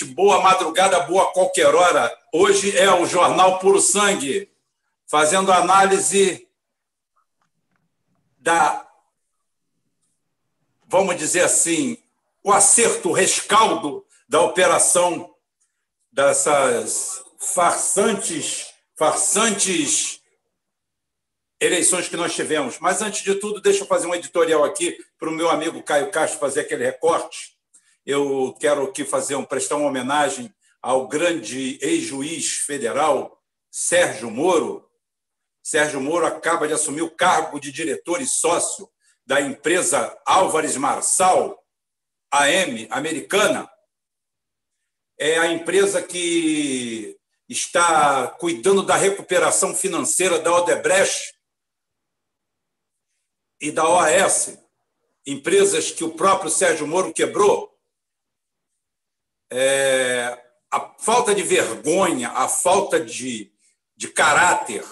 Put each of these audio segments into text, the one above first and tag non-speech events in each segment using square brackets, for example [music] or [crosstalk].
boa madrugada, boa qualquer hora. Hoje é o Jornal Puro Sangue, fazendo análise da, vamos dizer assim, o acerto, o rescaldo da operação dessas farsantes, farsantes eleições que nós tivemos. Mas, antes de tudo, deixa eu fazer um editorial aqui para o meu amigo Caio Castro fazer aquele recorte. Eu quero aqui fazer um, prestar uma homenagem ao grande ex-juiz federal Sérgio Moro. Sérgio Moro acaba de assumir o cargo de diretor e sócio da empresa Álvares Marçal, AM, americana. É a empresa que está cuidando da recuperação financeira da Odebrecht e da OAS, empresas que o próprio Sérgio Moro quebrou. É, a falta de vergonha, a falta de, de caráter,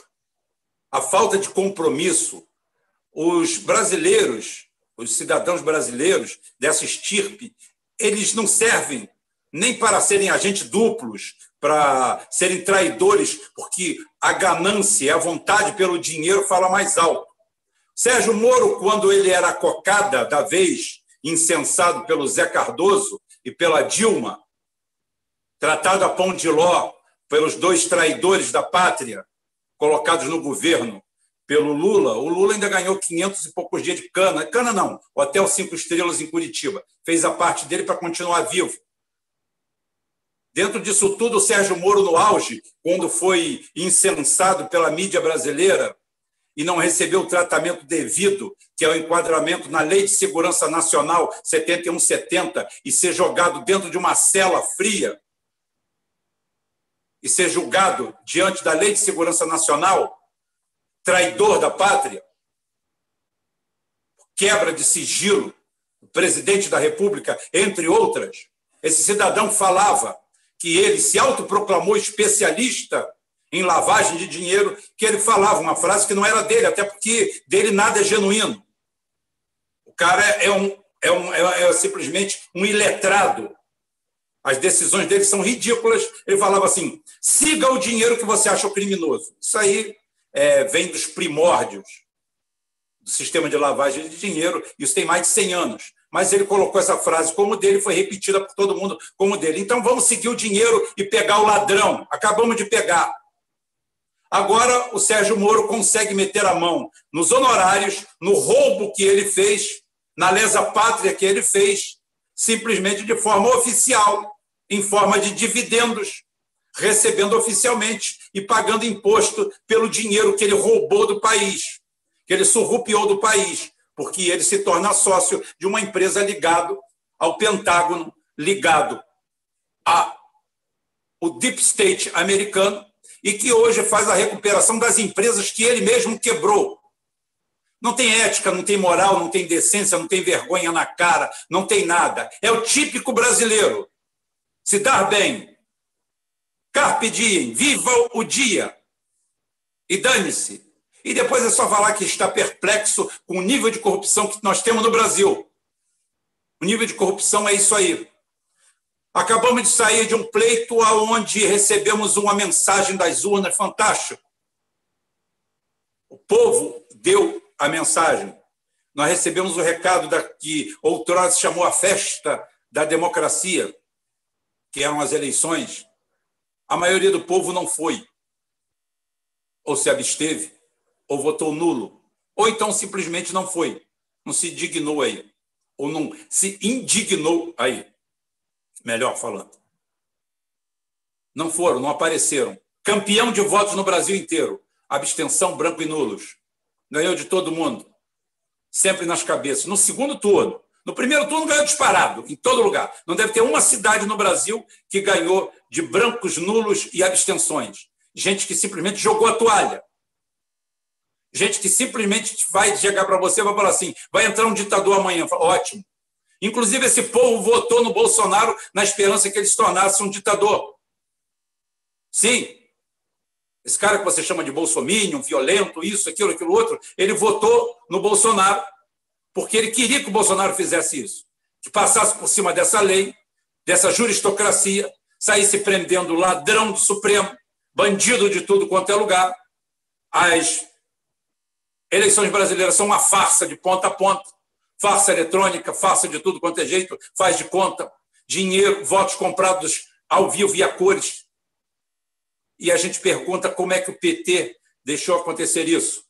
a falta de compromisso. Os brasileiros, os cidadãos brasileiros dessa estirpe, eles não servem nem para serem agentes duplos, para serem traidores, porque a ganância a vontade pelo dinheiro fala mais alto. Sérgio Moro, quando ele era cocada da vez, incensado pelo Zé Cardoso e pela Dilma, tratado a pão de ló pelos dois traidores da pátria colocados no governo pelo Lula, o Lula ainda ganhou 500 e poucos dias de cana. Cana não, hotel cinco estrelas em Curitiba. Fez a parte dele para continuar vivo. Dentro disso tudo, o Sérgio Moro, no auge, quando foi incensado pela mídia brasileira, e não recebeu o tratamento devido, que é o enquadramento na Lei de Segurança Nacional 7170, e ser jogado dentro de uma cela fria e ser julgado diante da Lei de Segurança Nacional, traidor da pátria, quebra de sigilo, o presidente da República, entre outras, esse cidadão falava que ele se autoproclamou especialista em lavagem de dinheiro, que ele falava uma frase que não era dele, até porque dele nada é genuíno. O cara é, um, é, um, é, é simplesmente um iletrado. As decisões dele são ridículas. Ele falava assim: siga o dinheiro que você acha criminoso. Isso aí é, vem dos primórdios do sistema de lavagem de dinheiro. Isso tem mais de 100 anos. Mas ele colocou essa frase como dele, foi repetida por todo mundo como dele. Então vamos seguir o dinheiro e pegar o ladrão. Acabamos de pegar. Agora, o Sérgio Moro consegue meter a mão nos honorários, no roubo que ele fez, na lesa pátria que ele fez, simplesmente de forma oficial, em forma de dividendos, recebendo oficialmente e pagando imposto pelo dinheiro que ele roubou do país, que ele surrupiou do país, porque ele se torna sócio de uma empresa ligado ao Pentágono, ligado ao Deep State americano, e que hoje faz a recuperação das empresas que ele mesmo quebrou. Não tem ética, não tem moral, não tem decência, não tem vergonha na cara, não tem nada. É o típico brasileiro. Se dar bem. Carpe diem, viva o dia. E dane-se. E depois é só falar que está perplexo com o nível de corrupção que nós temos no Brasil. O nível de corrupção é isso aí. Acabamos de sair de um pleito onde recebemos uma mensagem das urnas fantástica. O povo deu a mensagem. Nós recebemos o recado da que outrora se chamou a festa da democracia, que eram as eleições. A maioria do povo não foi, ou se absteve, ou votou nulo, ou então simplesmente não foi, não se dignou aí, ou não se indignou aí melhor falando. Não foram, não apareceram. Campeão de votos no Brasil inteiro. Abstenção, branco e nulos. Ganhou de todo mundo. Sempre nas cabeças. No segundo turno. No primeiro turno ganhou disparado, em todo lugar. Não deve ter uma cidade no Brasil que ganhou de brancos, nulos e abstenções. Gente que simplesmente jogou a toalha. Gente que simplesmente vai chegar para você e vai falar assim: vai entrar um ditador amanhã. Ótimo. Inclusive, esse povo votou no Bolsonaro na esperança que ele se tornasse um ditador. Sim. Esse cara que você chama de bolsominion, violento, isso, aquilo, aquilo outro, ele votou no Bolsonaro porque ele queria que o Bolsonaro fizesse isso, que passasse por cima dessa lei, dessa juristocracia saísse prendendo ladrão do Supremo, bandido de tudo quanto é lugar. As eleições brasileiras são uma farsa de ponta a ponta, farsa eletrônica, farsa de tudo quanto é jeito, faz de conta, dinheiro, votos comprados ao vivo e a cores. E a gente pergunta como é que o PT deixou acontecer isso.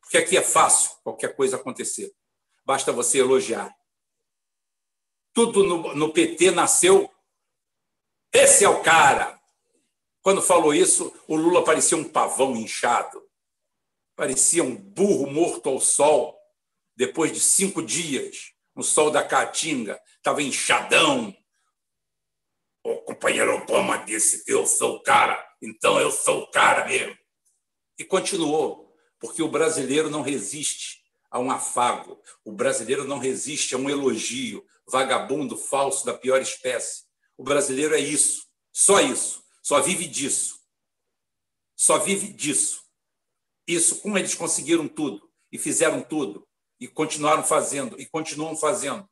Porque aqui é fácil qualquer coisa acontecer. Basta você elogiar. Tudo no, no PT nasceu. Esse é o cara. Quando falou isso, o Lula parecia um pavão inchado. Parecia um burro morto ao sol, depois de cinco dias, no sol da Caatinga. Estava inchadão. O companheiro Obama disse: Eu sou o cara, então eu sou o cara mesmo. E continuou, porque o brasileiro não resiste a um afago, o brasileiro não resiste a um elogio, vagabundo, falso, da pior espécie. O brasileiro é isso, só isso, só vive disso. Só vive disso. Isso, como eles conseguiram tudo e fizeram tudo e continuaram fazendo e continuam fazendo.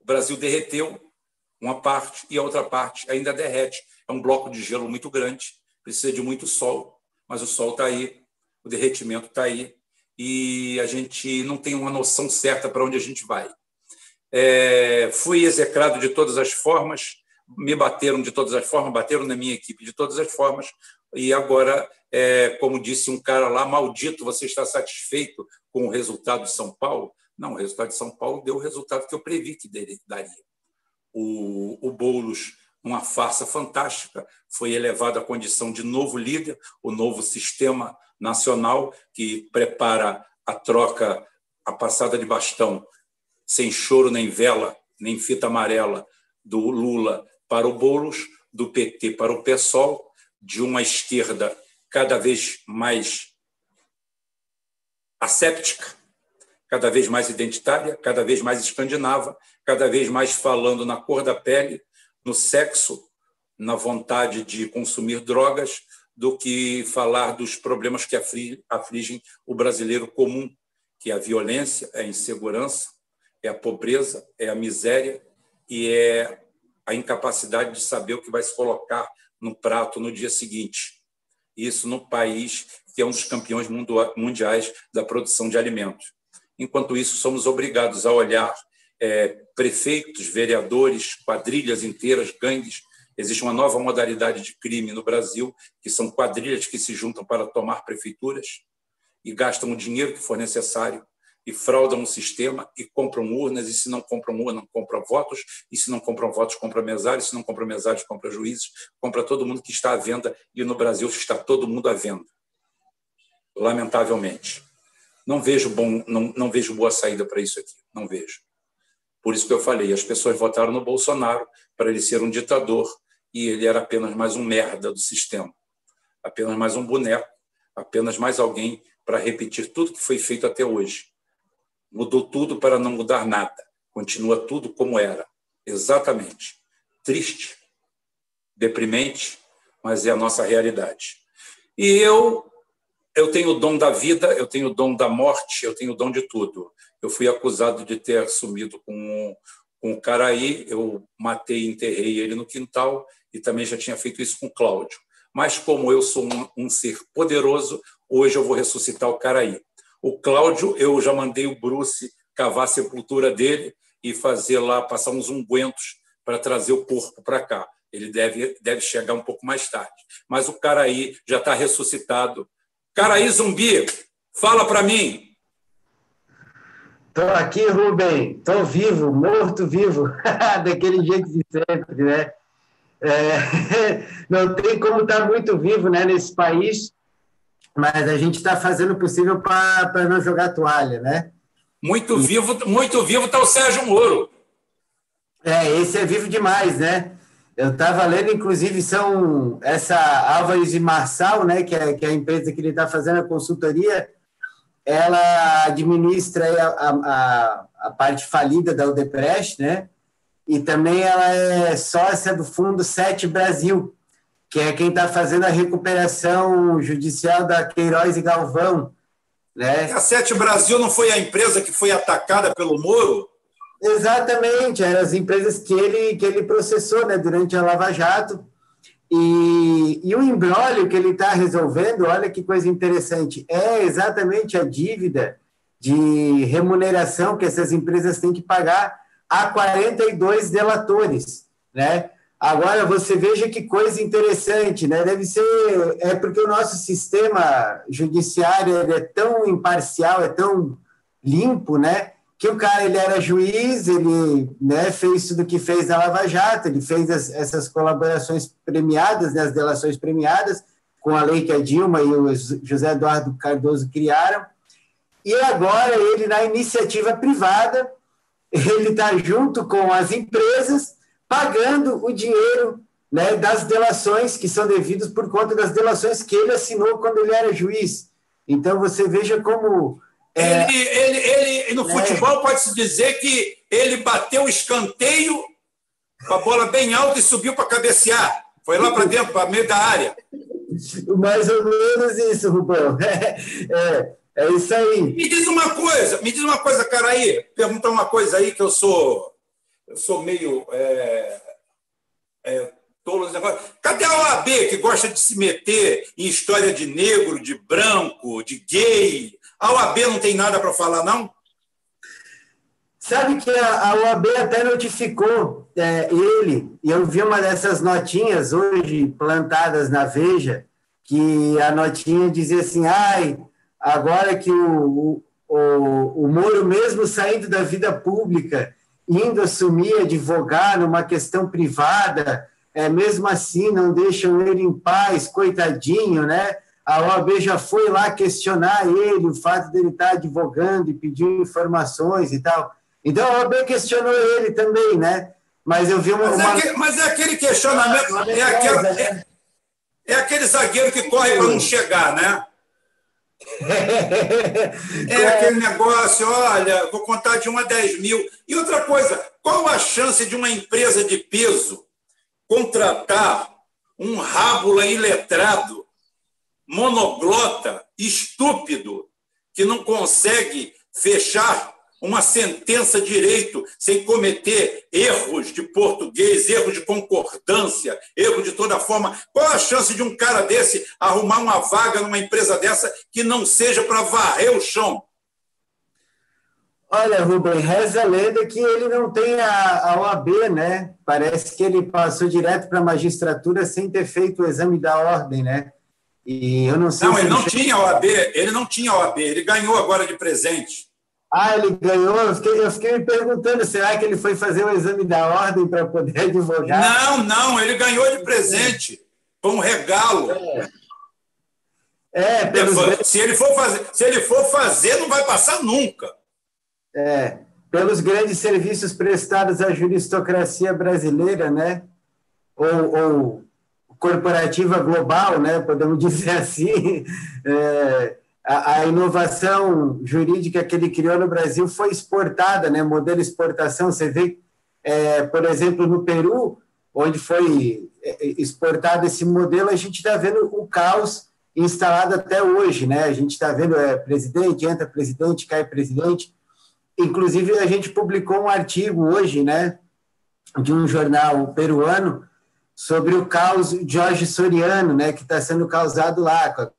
O Brasil derreteu uma parte e a outra parte ainda derrete. É um bloco de gelo muito grande, precisa de muito sol, mas o sol está aí, o derretimento está aí e a gente não tem uma noção certa para onde a gente vai. É, fui execrado de todas as formas, me bateram de todas as formas, bateram na minha equipe de todas as formas, e agora, é, como disse um cara lá, maldito, você está satisfeito com o resultado de São Paulo? Não, o resultado de São Paulo deu o resultado que eu previ que daria. O, o Boulos, uma farsa fantástica, foi elevado à condição de novo líder, o novo sistema nacional que prepara a troca, a passada de bastão sem choro nem vela, nem fita amarela, do Lula para o Boulos, do PT para o PSOL, de uma esquerda cada vez mais asséptica, cada vez mais identitária, cada vez mais escandinava, cada vez mais falando na cor da pele, no sexo, na vontade de consumir drogas, do que falar dos problemas que afligem o brasileiro comum, que é a violência, é a insegurança, é a pobreza, é a miséria e é a incapacidade de saber o que vai se colocar no prato no dia seguinte. Isso no país que é um dos campeões mundiais da produção de alimentos. Enquanto isso, somos obrigados a olhar é, prefeitos, vereadores, quadrilhas inteiras, gangues. Existe uma nova modalidade de crime no Brasil, que são quadrilhas que se juntam para tomar prefeituras e gastam o dinheiro que for necessário e fraudam o sistema e compram urnas, e se não compram urnas, compram votos, e se não compram votos, compram mesários, se não compram mesários, compram juízes, compra todo mundo que está à venda, e no Brasil está todo mundo à venda. Lamentavelmente. Não vejo, bom, não, não vejo boa saída para isso aqui, não vejo. Por isso que eu falei, as pessoas votaram no Bolsonaro para ele ser um ditador, e ele era apenas mais um merda do sistema, apenas mais um boneco, apenas mais alguém para repetir tudo que foi feito até hoje Mudou tudo para não mudar nada. Continua tudo como era. Exatamente. Triste, deprimente, mas é a nossa realidade. E eu eu tenho o dom da vida, eu tenho o dom da morte, eu tenho o dom de tudo. Eu fui acusado de ter sumido com, o Caraí, eu matei e enterrei ele no quintal e também já tinha feito isso com Cláudio. Mas como eu sou um, um ser poderoso, hoje eu vou ressuscitar o Caraí. O Cláudio, eu já mandei o Bruce cavar a sepultura dele e fazer lá, passar uns ungüentos para trazer o corpo para cá. Ele deve, deve chegar um pouco mais tarde. Mas o Caraí já está ressuscitado. Caraí zumbi, fala para mim. Estou aqui, Rubem. Estou vivo, morto-vivo, [laughs] daquele jeito de sempre, né? É, [laughs] não tem como estar tá muito vivo né, nesse país mas a gente está fazendo o possível para não jogar toalha, né? Muito vivo, muito vivo está o Sérgio Moro. É, esse é vivo demais, né? Eu estava lendo, inclusive, são essa Álvares e Marçal, né, que é, que é a empresa que ele está fazendo a consultoria, ela administra a, a, a parte falida da Odebrecht, né? E também ela é sócia do Fundo 7 Brasil, que é quem está fazendo a recuperação judicial da Queiroz e Galvão. Né? A Sete Brasil não foi a empresa que foi atacada pelo Moro? Exatamente, eram as empresas que ele, que ele processou né, durante a Lava Jato. E, e o embrólio que ele está resolvendo, olha que coisa interessante, é exatamente a dívida de remuneração que essas empresas têm que pagar a 42 delatores, né? Agora, você veja que coisa interessante, né? Deve ser... É porque o nosso sistema judiciário é tão imparcial, é tão limpo, né? Que o cara, ele era juiz, ele né, fez tudo que fez na Lava Jato, ele fez as, essas colaborações premiadas, né, as delações premiadas, com a lei que a Dilma e o José Eduardo Cardoso criaram, e agora ele, na iniciativa privada, ele está junto com as empresas pagando o dinheiro né, das delações que são devidas por conta das delações que ele assinou quando ele era juiz. Então, você veja como. É, ele, ele, ele, no é, futebol, pode-se dizer que ele bateu o escanteio com a bola bem alta e subiu para cabecear. Foi lá para dentro, para meio da área. Mais ou menos isso, Rubão. [laughs] É, é, é isso aí. Me diz uma coisa, me diz uma coisa, cara aí. Perguntar uma coisa aí que eu sou eu sou meio é, é, tolo. Cadê a OAB que gosta de se meter em história de negro, de branco, de gay? A OAB não tem nada para falar, não? Sabe que a, OAB até notificou é, ele, e eu vi uma dessas notinhas hoje plantadas na Veja, que a notinha dizia assim, ai, agora que o, o, o Moro, mesmo saindo da vida pública, indo assumir, advogar numa questão privada, é, mesmo assim não deixam ele em paz, coitadinho, né? A OAB já foi lá questionar ele, o fato dele estar advogando e pedindo informações e tal. Então a OAB questionou ele também, né? Mas eu vi uma. Mas, é, aquele, mas é aquele questionamento. É, aquele, é, é aquele zagueiro que corre para não chegar, né? [laughs] É aquele negócio, olha, vou contar de 1 a 10 mil. E outra coisa, qual a chance de uma empresa de peso contratar um rábula iletrado, monoglota, estúpido, que não consegue fechar uma sentença direito sem cometer erros de português, erros de concordância, erro de toda forma. Qual a chance de um cara desse arrumar uma vaga numa empresa dessa que não seja para varrer o chão? Olha, Rubem, reza a lenda que ele não tem a, a OAB, né? Parece que ele passou direto para a magistratura sem ter feito o exame da ordem, né? E eu não sei. Não, ele não tinha OAB, ele não tinha OAB, ele ganhou agora de presente. Ah, ele ganhou. Eu fiquei, eu fiquei me perguntando, será que ele foi fazer o exame da ordem para poder [laughs] advogar? Não, não, ele ganhou de presente. Foi um regalo. É. É, pelos... se, ele for fazer, se ele for fazer, não vai passar nunca. É, pelos grandes serviços prestados à juristocracia brasileira, né? Ou, ou corporativa global, né? Podemos [laughs] dizer assim. É, a, a, inovação jurídica que ele criou no Brasil foi exportada, né? Modelo exportação. Você vê, é, por exemplo, no Peru, onde foi é, exportado esse modelo, a gente está vendo o caos instalado até hoje, né? A gente está vendo é, presidente, entra presidente, cai presidente. Inclusive, a gente publicou um artigo hoje, né, de um jornal peruano sobre o caos Jorge Soriano, né, que está sendo causado lá, com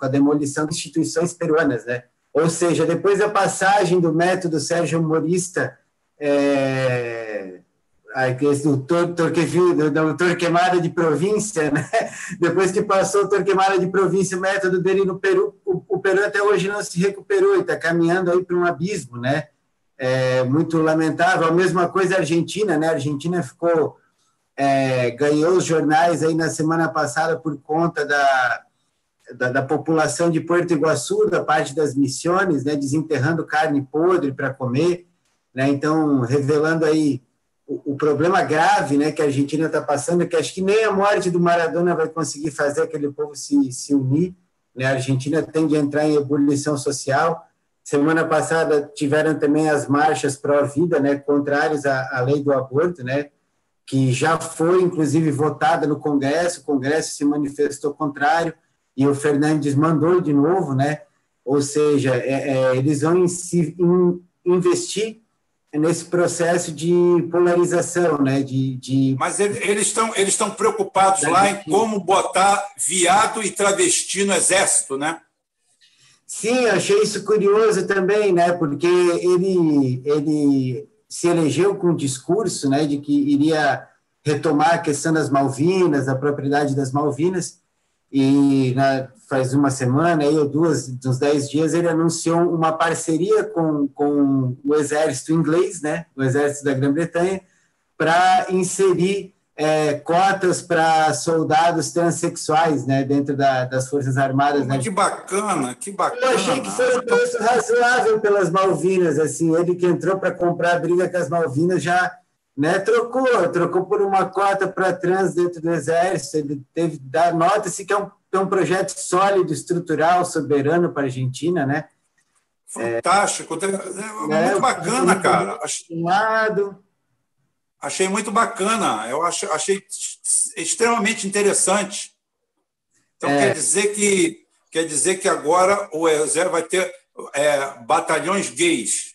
a demolição de instituições peruanas, né? Ou seja, depois da passagem do método Sérgio Morista, é, do, do, do Torquemada de província, né? [laughs] depois que passou o Torquemada de província, o método dele no Peru, o, o Peru até hoje não se recuperou e está caminhando aí para um abismo, né? É muito lamentável. A mesma coisa a Argentina, né? A Argentina ficou é, ganhou os jornais aí na semana passada por conta da da, da, população de Porto Iguaçu, da parte das missões, né, desenterrando carne podre para comer, né, então revelando aí o, o, problema grave, né, que a Argentina está passando, que acho que nem a morte do Maradona vai conseguir fazer aquele povo se, se unir, né, a Argentina tem de entrar em ebulição social. Semana passada tiveram também as marchas pró-vida, né, contrárias à, à lei do aborto, né, que já foi inclusive votada no Congresso, o Congresso se manifestou contrário e o Fernandes mandou de novo, né? Ou seja, é, é, eles vão in, in, investir nesse processo de polarização, né? De, de... Mas eles estão eles estão preocupados lá em como botar viado e travesti no exército, né? Sim, achei isso curioso também, né? Porque ele ele se elegeu com um discurso, né, de que iria retomar a questão das Malvinas, a propriedade das Malvinas, e né, faz uma semana aí, ou duas, uns dez dias, ele anunciou uma parceria com, com o exército inglês, né, o exército da Grã-Bretanha, para inserir é, cotas para soldados transexuais, né, dentro da, das Forças Armadas. Né? Que bacana, que bacana. Eu achei que foi um preço razoável pelas Malvinas, assim, ele que entrou para comprar a briga com as Malvinas já né, trocou, trocou por uma cota para trans dentro do Exército, ele teve, dar nota-se que é um, é um projeto sólido, estrutural, soberano para a Argentina, né? Fantástico, é, é, muito bacana, cara. Lado. Achei muito bacana, eu achei, achei extremamente interessante. Então é. quer dizer que quer dizer que agora o Exército vai ter é, batalhões gays.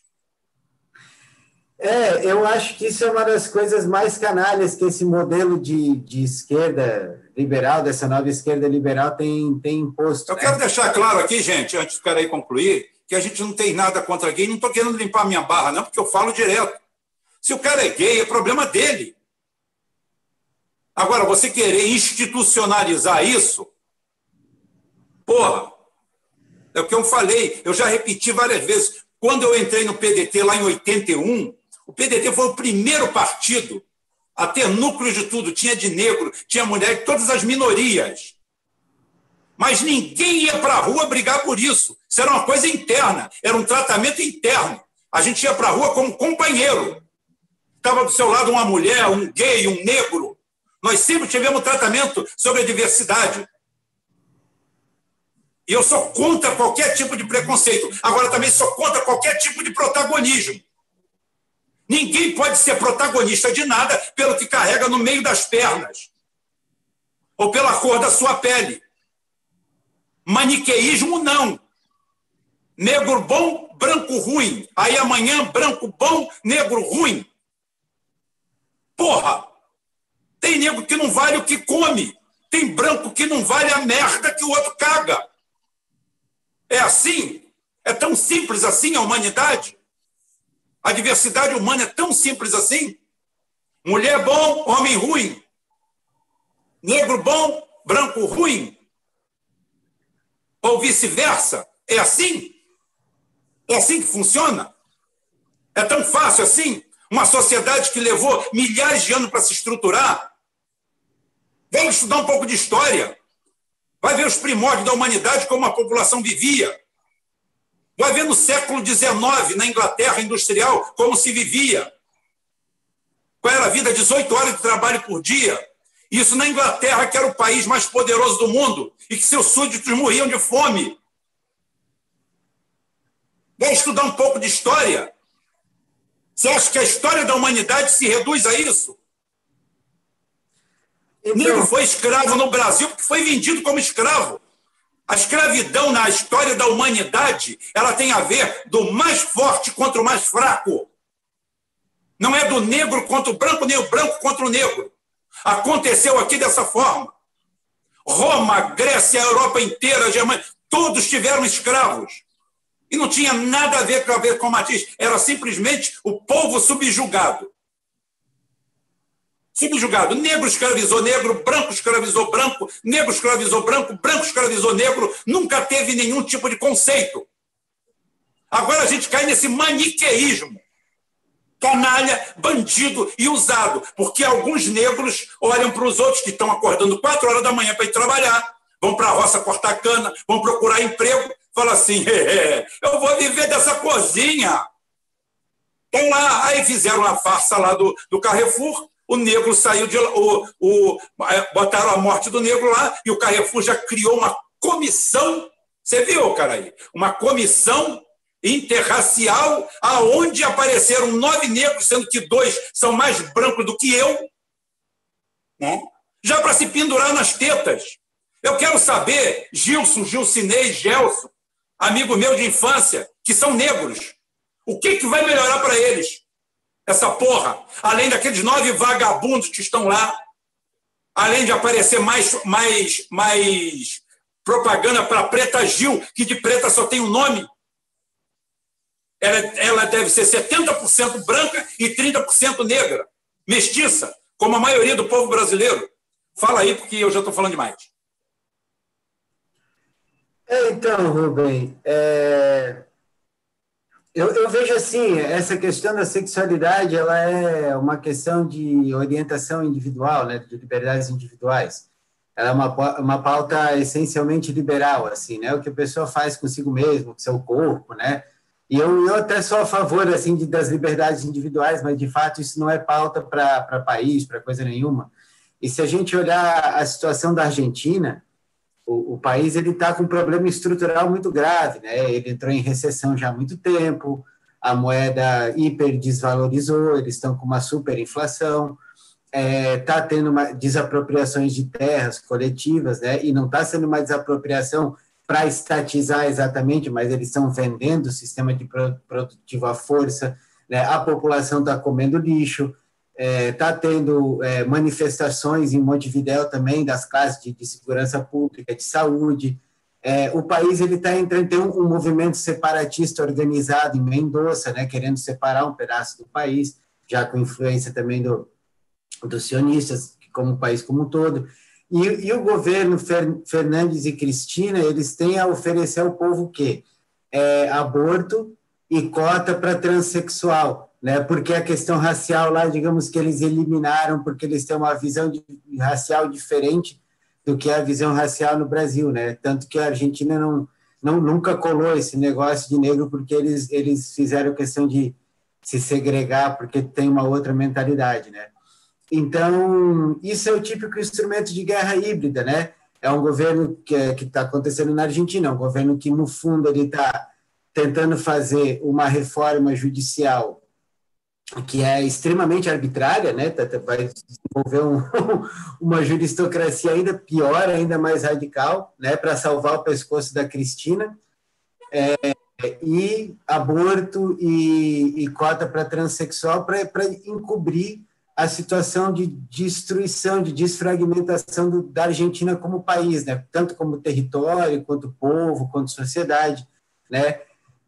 É, eu acho que isso é uma das coisas mais canalhas que esse modelo de, de esquerda liberal, dessa nova esquerda liberal, tem, tem imposto. Eu né? quero deixar claro aqui, gente, antes do cara aí concluir, que a gente não tem nada contra gay, não estou querendo limpar minha barra, não, porque eu falo direto. Se o cara é gay, é problema dele. Agora, você querer institucionalizar isso, porra, é o que eu falei, eu já repeti várias vezes. Quando eu entrei no PDT lá em 81, o PDT foi o primeiro partido a ter núcleo de tudo. Tinha de negro, tinha mulher, todas as minorias. Mas ninguém ia para a rua brigar por isso. Isso era uma coisa interna, era um tratamento interno. A gente ia para a rua como companheiro. Estava do seu lado uma mulher, um gay, um negro. Nós sempre tivemos tratamento sobre a diversidade. E eu sou contra qualquer tipo de preconceito. Agora também sou contra qualquer tipo de protagonismo. Ninguém pode ser protagonista de nada pelo que carrega no meio das pernas ou pela cor da sua pele. Maniqueísmo, não. Negro bom, branco ruim. Aí amanhã, branco bom, negro ruim. Porra! Tem negro que não vale o que come. Tem branco que não vale a merda que o outro caga. É assim? É tão simples assim a humanidade? A diversidade humana é tão simples assim. Mulher bom, homem ruim. Negro bom, branco ruim. Ou vice-versa. É assim? É assim que funciona? É tão fácil assim? Uma sociedade que levou milhares de anos para se estruturar? Vem estudar um pouco de história. Vai ver os primórdios da humanidade, como a população vivia. Vai ver no século XIX, na Inglaterra industrial, como se vivia. Qual era a vida? 18 horas de trabalho por dia. Isso na Inglaterra, que era o país mais poderoso do mundo e que seus súditos morriam de fome. Vai estudar um pouco de história. Você acha que a história da humanidade se reduz a isso? Então... Negro foi escravo no Brasil porque foi vendido como escravo. A escravidão na história da humanidade, ela tem a ver do mais forte contra o mais fraco. Não é do negro contra o branco, nem o branco contra o negro. Aconteceu aqui dessa forma. Roma, Grécia, a Europa inteira, a Germânia, todos tiveram escravos. E não tinha nada a ver com a ver com Matiz, era simplesmente o povo subjugado subjugado. Negro escravizou negro, branco escravizou branco, negro escravizou branco, branco escravizou negro, nunca teve nenhum tipo de conceito. Agora a gente cai nesse maniqueísmo. Canalha, bandido e usado, porque alguns negros olham para os outros que estão acordando quatro horas da manhã para ir trabalhar, vão para a roça cortar cana, vão procurar emprego, falam assim: eu vou viver dessa cozinha. Estão lá, aí fizeram a farsa lá do, do Carrefour, o negro saiu de o, o é, botaram a morte do negro lá e o Carrefour já criou uma comissão. Você viu, cara aí? Uma comissão interracial aonde apareceram nove negros, sendo que dois são mais brancos do que eu, né? já para se pendurar nas tetas. Eu quero saber, Gilson, Gilcinei, Gelson, amigo meu de infância, que são negros, o que, que vai melhorar para eles? essa porra. Além daqueles nove vagabundos que estão lá, além de aparecer mais, mais, mais propaganda para Preta Gil, que de preta só tem um nome. Ela, ela deve ser 70% branca e 30% negra, mestiça, como a maioria do povo brasileiro. Fala aí, porque eu já estou falando demais. É, então, Rubem, é... eu, eu, vejo assim, essa questão da sexualidade, ela é uma questão de orientação individual, né, de liberdades individuais. Ela é uma, uma pauta essencialmente liberal, assim, né, o que a pessoa faz consigo mesmo, com seu corpo, né, e eu, eu até sou a favor, assim, de, das liberdades individuais, mas, de fato, isso não é pauta para país, para coisa nenhuma. E se a gente olhar a situação da Argentina, o, o país ele está com um problema estrutural muito grave, né? Ele entrou em recessão já há muito tempo, a moeda hiper desvalorizou, eles estão com uma superinflação, está é, tá tendo uma, desapropriações de terras coletivas, né? E não está sendo uma desapropriação para estatizar exatamente, mas eles estão vendendo o sistema de produtivo à força, né? A população está comendo lixo, está é, tá tendo é, manifestações em Montevidéu também das classes de, de segurança pública, de saúde. É, o país ele está entrando tem um, um, movimento separatista organizado em Mendoza, né, querendo separar um pedaço do país, já com influência também do, dos sionistas, como o país como um todo. E, e o governo Fer, Fernandes e Cristina eles têm a oferecer ao povo o quê? É, aborto e cota para transexual né? Porque a questão racial lá, digamos que eles eliminaram porque eles têm uma visão de, racial diferente do que a visão racial no Brasil, né? Tanto que a Argentina não, não nunca colou esse negócio de negro porque eles eles fizeram questão de se segregar porque tem uma outra mentalidade, né? Então, isso é o típico instrumento de guerra híbrida, né? É um governo que é, está acontecendo na Argentina, é um governo que, no fundo, ele está tentando fazer uma reforma judicial que é extremamente arbitrária, né? Tá, tá, vai desenvolver um, [laughs] uma juristocracia ainda pior, ainda mais radical, né? Para salvar o pescoço da Cristina. É, e aborto e, e cota para transexual para encobrir a situação de destruição, de desfragmentação do, da Argentina como país, né? tanto como território, quanto povo, quanto sociedade. Né?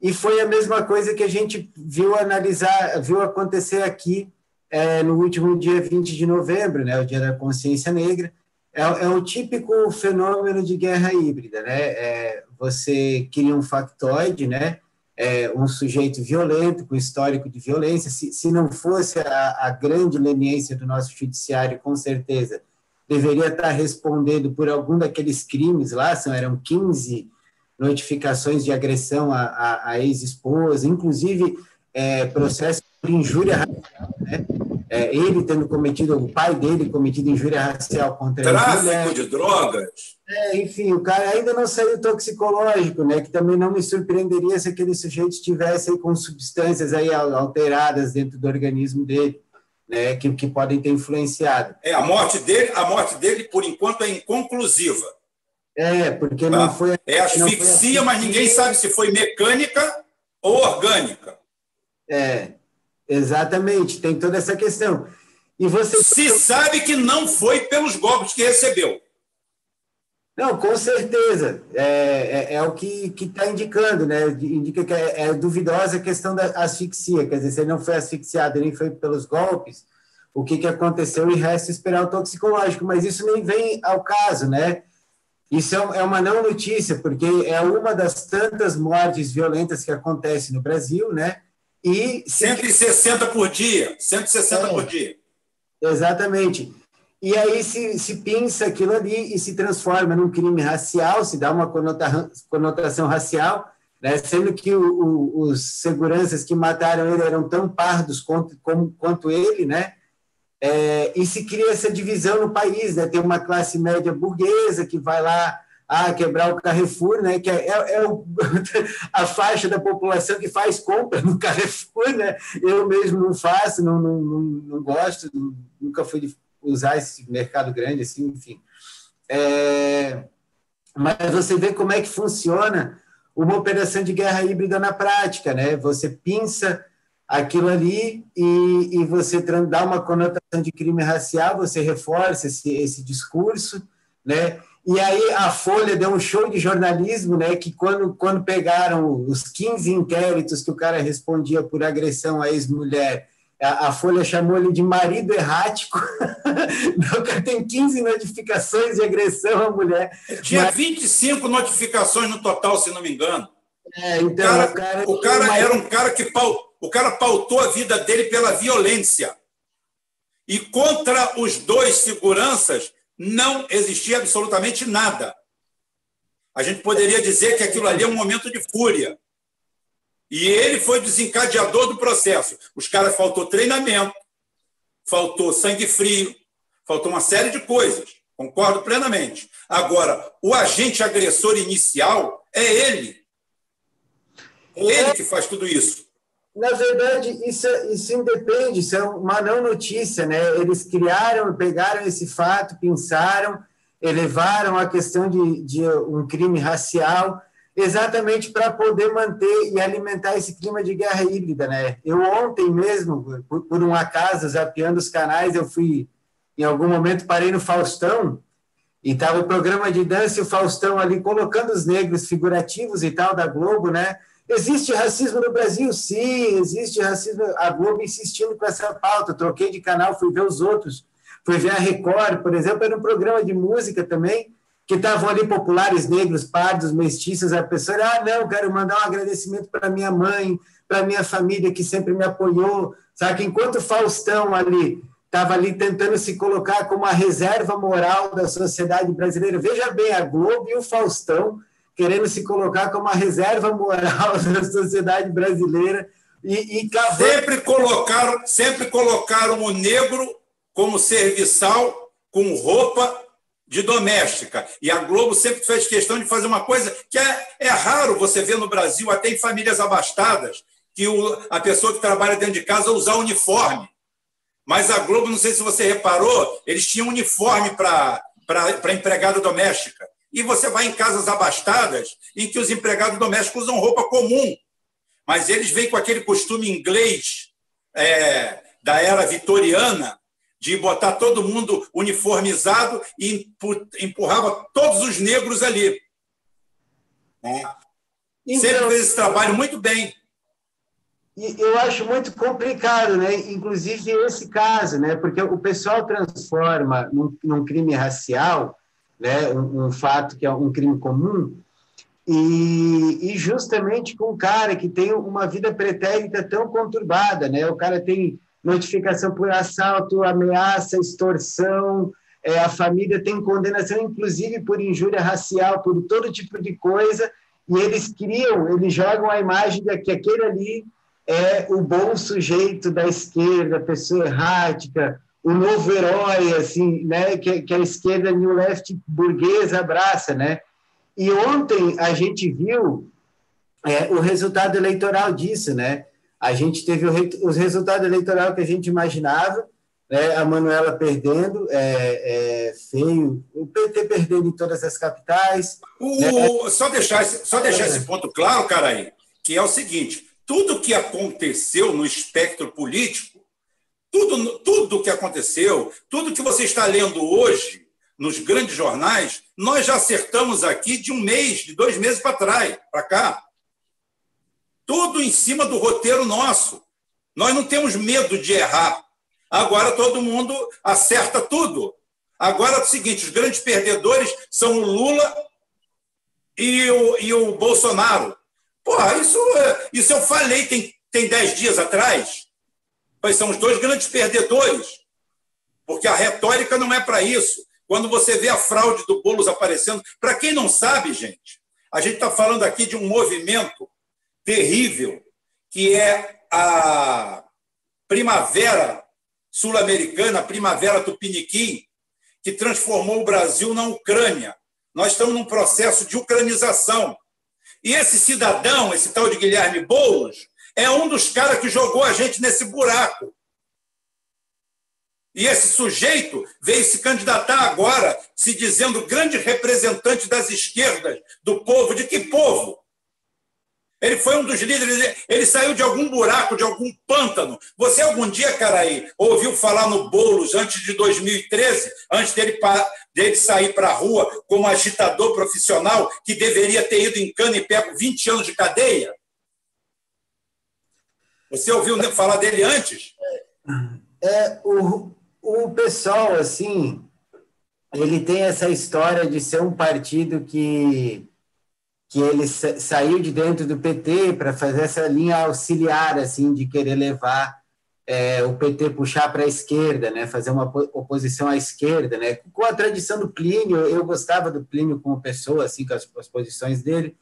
E foi a mesma coisa que a gente viu analisar, viu acontecer aqui é, no último dia 20 de novembro, né, o Dia da Consciência Negra. É, é o típico fenômeno de guerra híbrida, né? É, você cria um factoide, né? É, um sujeito violento, com histórico de violência. Se, se não fosse a, a grande leniência do nosso judiciário, com certeza, deveria estar respondendo por algum daqueles crimes lá, são, eram 15 notificações de agressão à, à, à ex-esposa, inclusive é, processo por injúria racial, né? É, ele tendo cometido, o pai dele cometido injúria racial contra Tráfico ele. Tráfico de drogas. É, enfim, o cara ainda não saiu toxicológico, né? Que também não me surpreenderia se aquele sujeito estivesse com substâncias aí alteradas dentro do organismo dele. Né, que, que podem ter influenciado. É, a morte dele, a morte dele, por enquanto, é inconclusiva. É, porque não tá. foi. É asfixia, mas ninguém sabe se foi mecânica ou orgânica. É, exatamente, tem toda essa questão. E você. Se sabe que não foi pelos golpes que recebeu. Não, com certeza. É, é, é o que está indicando, né? Indica que é, é, duvidosa a questão da asfixia. Quer dizer, se ele não foi asfixiado nem foi pelos golpes, o que, que aconteceu e resta esperar o toxicológico. Mas isso nem vem ao caso, né? Isso é, é uma não notícia, porque é uma das tantas mortes violentas que acontece no Brasil, né? E 160 por dia, 160 é, por dia. Exatamente. E aí se, se pinça aquilo ali e se transforma num crime racial, se dá uma conota, conotação racial, né? sendo que o, o, os seguranças que mataram ele eram tão pardos quanto, como, quanto ele, né? É, e se cria essa divisão no país, né? Tem uma classe média burguesa que vai lá a quebrar o Carrefour, né? Que é, é, é o, [laughs] a faixa da população que faz compra no Carrefour, né? Eu mesmo não faço, não, não, não, não gosto, nunca fui usar esse mercado grande, assim, enfim. É, mas você vê como é que funciona uma operação de guerra híbrida na prática, né? Você pinça aquilo ali e, e você dá uma conotação de crime racial, você reforça esse, esse discurso, né? E aí a Folha deu um show de jornalismo, né? Que quando, quando pegaram os 15 inquéritos que o cara respondia por agressão à ex-mulher, a, a, Folha chamou ele de marido errático. [laughs] o cara tem 15 notificações de agressão à mulher. Tinha Mas... 25 notificações no total, se não me engano. É, então, o cara, o cara, o cara era um cara que o cara pautou a vida dele pela violência. E contra os dois seguranças não existia absolutamente nada. A gente poderia dizer que aquilo ali é um momento de fúria. E ele foi desencadeador do processo. Os caras faltou treinamento, faltou sangue frio, faltou uma série de coisas. Concordo plenamente. Agora, o agente agressor inicial é ele. É ele que faz tudo isso. Na verdade, isso, isso independe, isso é uma não notícia, né? Eles criaram, pegaram esse fato, pensaram, elevaram a questão de, de um crime racial, exatamente para poder manter e alimentar esse clima de guerra híbrida, né? Eu ontem mesmo, por, por um acaso, zapeando os canais, eu fui, em algum momento, parei no Faustão, e estava o programa de dança e o Faustão ali colocando os negros figurativos e tal da Globo, né? Existe racismo no Brasil? Sim, existe racismo. A Globo insistindo com essa pauta. troquei de canal, fui ver os outros. Fui ver a Record, por exemplo, era um programa de música também, que estavam ali populares negros, pardos, mestiços. A pessoa, ah, não, quero mandar um agradecimento para minha mãe, para minha família que sempre me apoiou. Sabe enquanto Faustão ali estava ali tentando se colocar como a reserva moral da sociedade brasileira, veja bem, a Globo e o Faustão querendo se colocar como a reserva moral [laughs] da sociedade brasileira e, e cavando... sempre colocaram sempre colocaram o negro como serviçal com roupa de doméstica. E a Globo sempre fez questão de fazer uma coisa que é, é raro você ver no Brasil até em famílias abastadas que o, a pessoa que trabalha dentro de casa usar uniforme. Mas a Globo não sei se você reparou eles tinham uniforme para para empregada doméstica e você vai em casas abastadas em que os empregados domésticos usam roupa comum, mas eles vêm com aquele costume inglês é, da era vitoriana de botar todo mundo uniformizado e empurrava todos os negros ali. É. Então, Sempre fez esse trabalho muito bem. Eu acho muito complicado, né? Inclusive esse caso, né? Porque o pessoal transforma num, num crime racial né, um, um, fato que é um crime comum, e, e, justamente com um cara que tem uma vida pretérita tão conturbada, né? O cara tem notificação por assalto, ameaça, extorsão, é, a família tem condenação, inclusive por injúria racial, por todo tipo de coisa, e eles criam, eles jogam a imagem de que aquele ali é o bom sujeito da esquerda, pessoa errática, o novo herói, assim, né, que, que a esquerda New Left burguesa abraça, né? E ontem a gente viu é, o resultado eleitoral disso, né? A gente teve o, o resultado eleitoral que a gente imaginava, né? a Manuela perdendo, é, é, feio, o PT perdendo em todas as capitais. O, né? Só deixar, esse, só deixar esse ponto claro, cara, aí, que é o seguinte: tudo que aconteceu no espectro político tudo, tudo que aconteceu, tudo que você está lendo hoje nos grandes jornais, nós já acertamos aqui de um mês, de dois meses para trás, para cá. Tudo em cima do roteiro nosso. Nós não temos medo de errar. Agora todo mundo acerta tudo. Agora é o seguinte: os grandes perdedores são o Lula e o, e o Bolsonaro. Porra, isso, isso eu falei tem, tem dez dias atrás. Pois são os dois grandes perdedores, porque a retórica não é para isso. Quando você vê a fraude do Boulos aparecendo, para quem não sabe, gente, a gente está falando aqui de um movimento terrível, que é a primavera sul-americana, a primavera tupiniquim, que transformou o Brasil na Ucrânia. Nós estamos num processo de ucranização. E esse cidadão, esse tal de Guilherme Boulos, é um dos caras que jogou a gente nesse buraco. E esse sujeito veio se candidatar agora, se dizendo grande representante das esquerdas, do povo. De que povo? Ele foi um dos líderes, ele saiu de algum buraco, de algum pântano. Você algum dia, Caraí, ouviu falar no Boulos antes de 2013, antes dele, dele sair para a rua como agitador profissional que deveria ter ido em cana e pego 20 anos de cadeia? Você ouviu falar dele antes? É, o, o pessoal, assim, ele tem essa história de ser um partido que que ele saiu de dentro do PT para fazer essa linha auxiliar, assim, de querer levar é, o PT puxar para a esquerda, né, fazer uma oposição à esquerda, né, com a tradição do Plínio, eu gostava do Plínio como pessoa, assim, com as, as posições dele,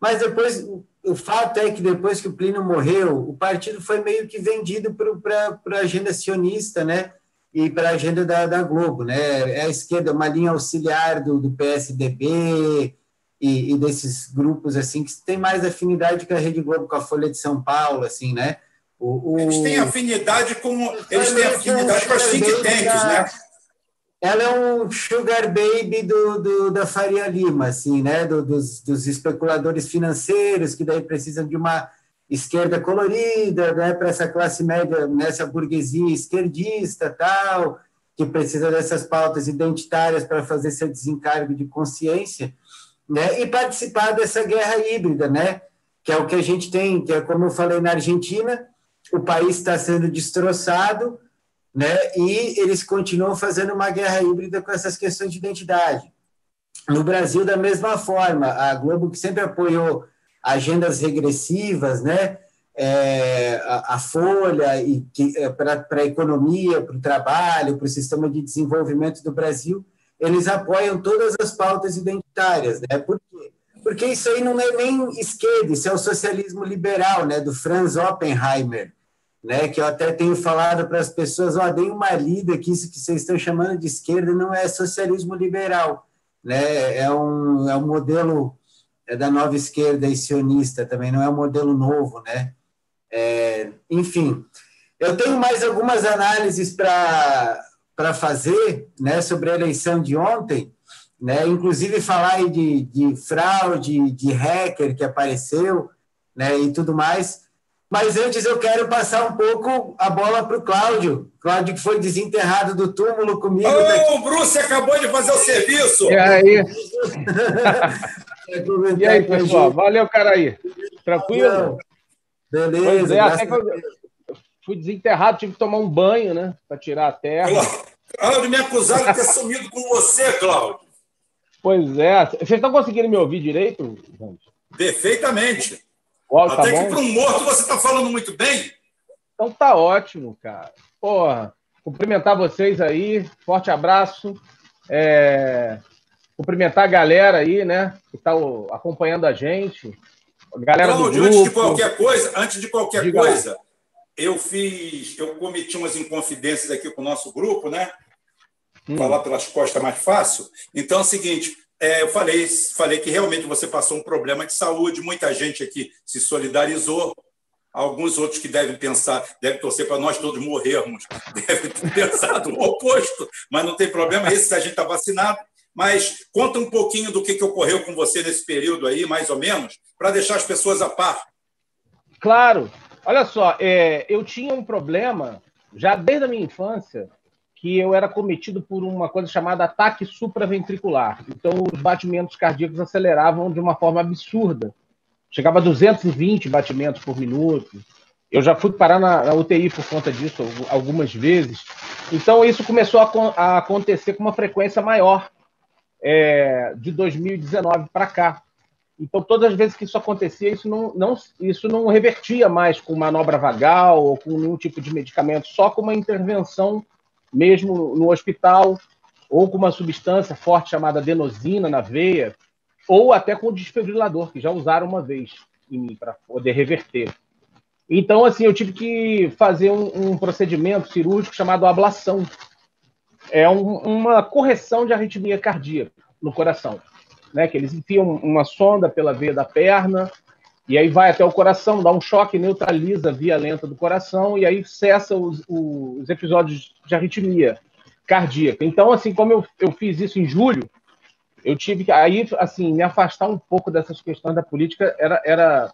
mas depois, o, fato é que depois que o Plínio morreu, o partido foi meio que vendido para a agenda sionista, né, e para a agenda da, da Globo, né, é a esquerda, uma linha auxiliar do, do PSDB, e, e, desses grupos assim que tem mais afinidade com a Rede Globo, com a Folha de São Paulo, assim, né? O, o... Eles têm afinidade com eles têm afinidade com as think tanks, né? Ela é um sugar baby do, do da Faria Lima, assim, né? Do, dos, dos especuladores financeiros que daí precisam de uma esquerda colorida, né? Para essa classe média, nessa burguesia esquerdista, tal, que precisa dessas pautas identitárias para fazer seu desencargo de consciência né, e participar dessa guerra híbrida, né, que é o que a gente tem, que é como eu falei na Argentina, o país está sendo destroçado, né, e eles continuam fazendo uma guerra híbrida com essas questões de identidade. No Brasil, da mesma forma, a Globo, que sempre apoiou agendas regressivas, né, é, a, a, Folha e é, para a economia, para o trabalho, para o sistema de desenvolvimento do Brasil, eles apoiam todas as pautas identitárias, né? Por quê? Porque isso aí não é nem esquerda, isso é o socialismo liberal, né? Do Franz Oppenheimer, né? Que eu até tenho falado para as pessoas, ó, oh, dei uma lida que isso que vocês estão chamando de esquerda não é socialismo liberal, né? É um, é um modelo é da nova esquerda e sionista também, não é um modelo novo, né? É, enfim, eu tenho mais algumas análises para fazer né, sobre a eleição de ontem, né, inclusive falar de, de fraude, de hacker que apareceu né, e tudo mais. Mas antes eu quero passar um pouco a bola para o Cláudio. Cláudio que foi desenterrado do túmulo comigo. Ô, daqui. o Bruce acabou de fazer o serviço! E aí? [laughs] e aí, pessoal? Valeu, cara aí. Tranquilo? Beleza. Pois é, até que eu, fui desenterrado, tive que tomar um banho, né? Para tirar a terra. Cláudio, me acusaram de ter sumido com você, Cláudio. Pois é. Vocês estão conseguindo me ouvir direito, gente? Perfeitamente. Ó, tá Até bom? que para um morto você está falando muito bem. Então tá ótimo, cara. Porra, cumprimentar vocês aí. Forte abraço. É... Cumprimentar a galera aí, né? Que está acompanhando a gente. A galera Cláudio, do grupo. antes de qualquer coisa, antes de qualquer Diga coisa, lá eu fiz, eu cometi umas inconfidências aqui com o nosso grupo, né? Hum. Falar pelas costas é mais fácil. Então é o seguinte, é, eu falei, falei que realmente você passou um problema de saúde, muita gente aqui se solidarizou, alguns outros que devem pensar, devem torcer para nós todos morrermos, [laughs] devem ter pensado o oposto, mas não tem problema, esse a gente está vacinado. Mas conta um pouquinho do que, que ocorreu com você nesse período aí, mais ou menos, para deixar as pessoas a par. Claro, Olha só, é, eu tinha um problema já desde a minha infância que eu era cometido por uma coisa chamada ataque supraventricular. Então, os batimentos cardíacos aceleravam de uma forma absurda. Chegava a 220 batimentos por minuto. Eu já fui parar na, UTI por conta disso algumas vezes. Então, isso começou a, a acontecer com uma frequência maior é, de 2019 para cá. Então, todas as vezes que isso acontecia, isso não, não, isso não revertia mais com manobra vagal ou com nenhum tipo de medicamento, só com uma intervenção mesmo no hospital, ou com uma substância forte chamada adenosina na veia, ou até com desfibrilador, que já usaram uma vez em mim para poder reverter. Então, assim, eu tive que fazer um, um procedimento cirúrgico chamado ablação. É um, uma correção de arritmia cardíaca no coração né? Que eles enfiam uma sonda pela veia da perna e aí vai até o coração, dá um choque, neutraliza a via lenta do coração e aí cessa os, os episódios de arritmia cardíaca. Então, assim, como eu, eu fiz isso em julho, eu tive que aí assim me afastar um pouco dessas questões da política era era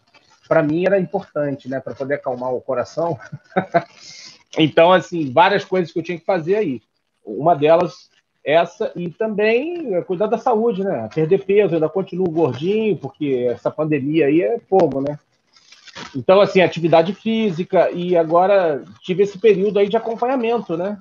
para mim era importante, né, para poder acalmar o coração. [laughs] então, assim, várias coisas que eu tinha que fazer aí. Uma delas essa e também cuidar da saúde, né? Perder peso, ainda continuo gordinho, porque essa pandemia aí é fogo, né? Então, assim, atividade física e agora tive esse período aí de acompanhamento, né?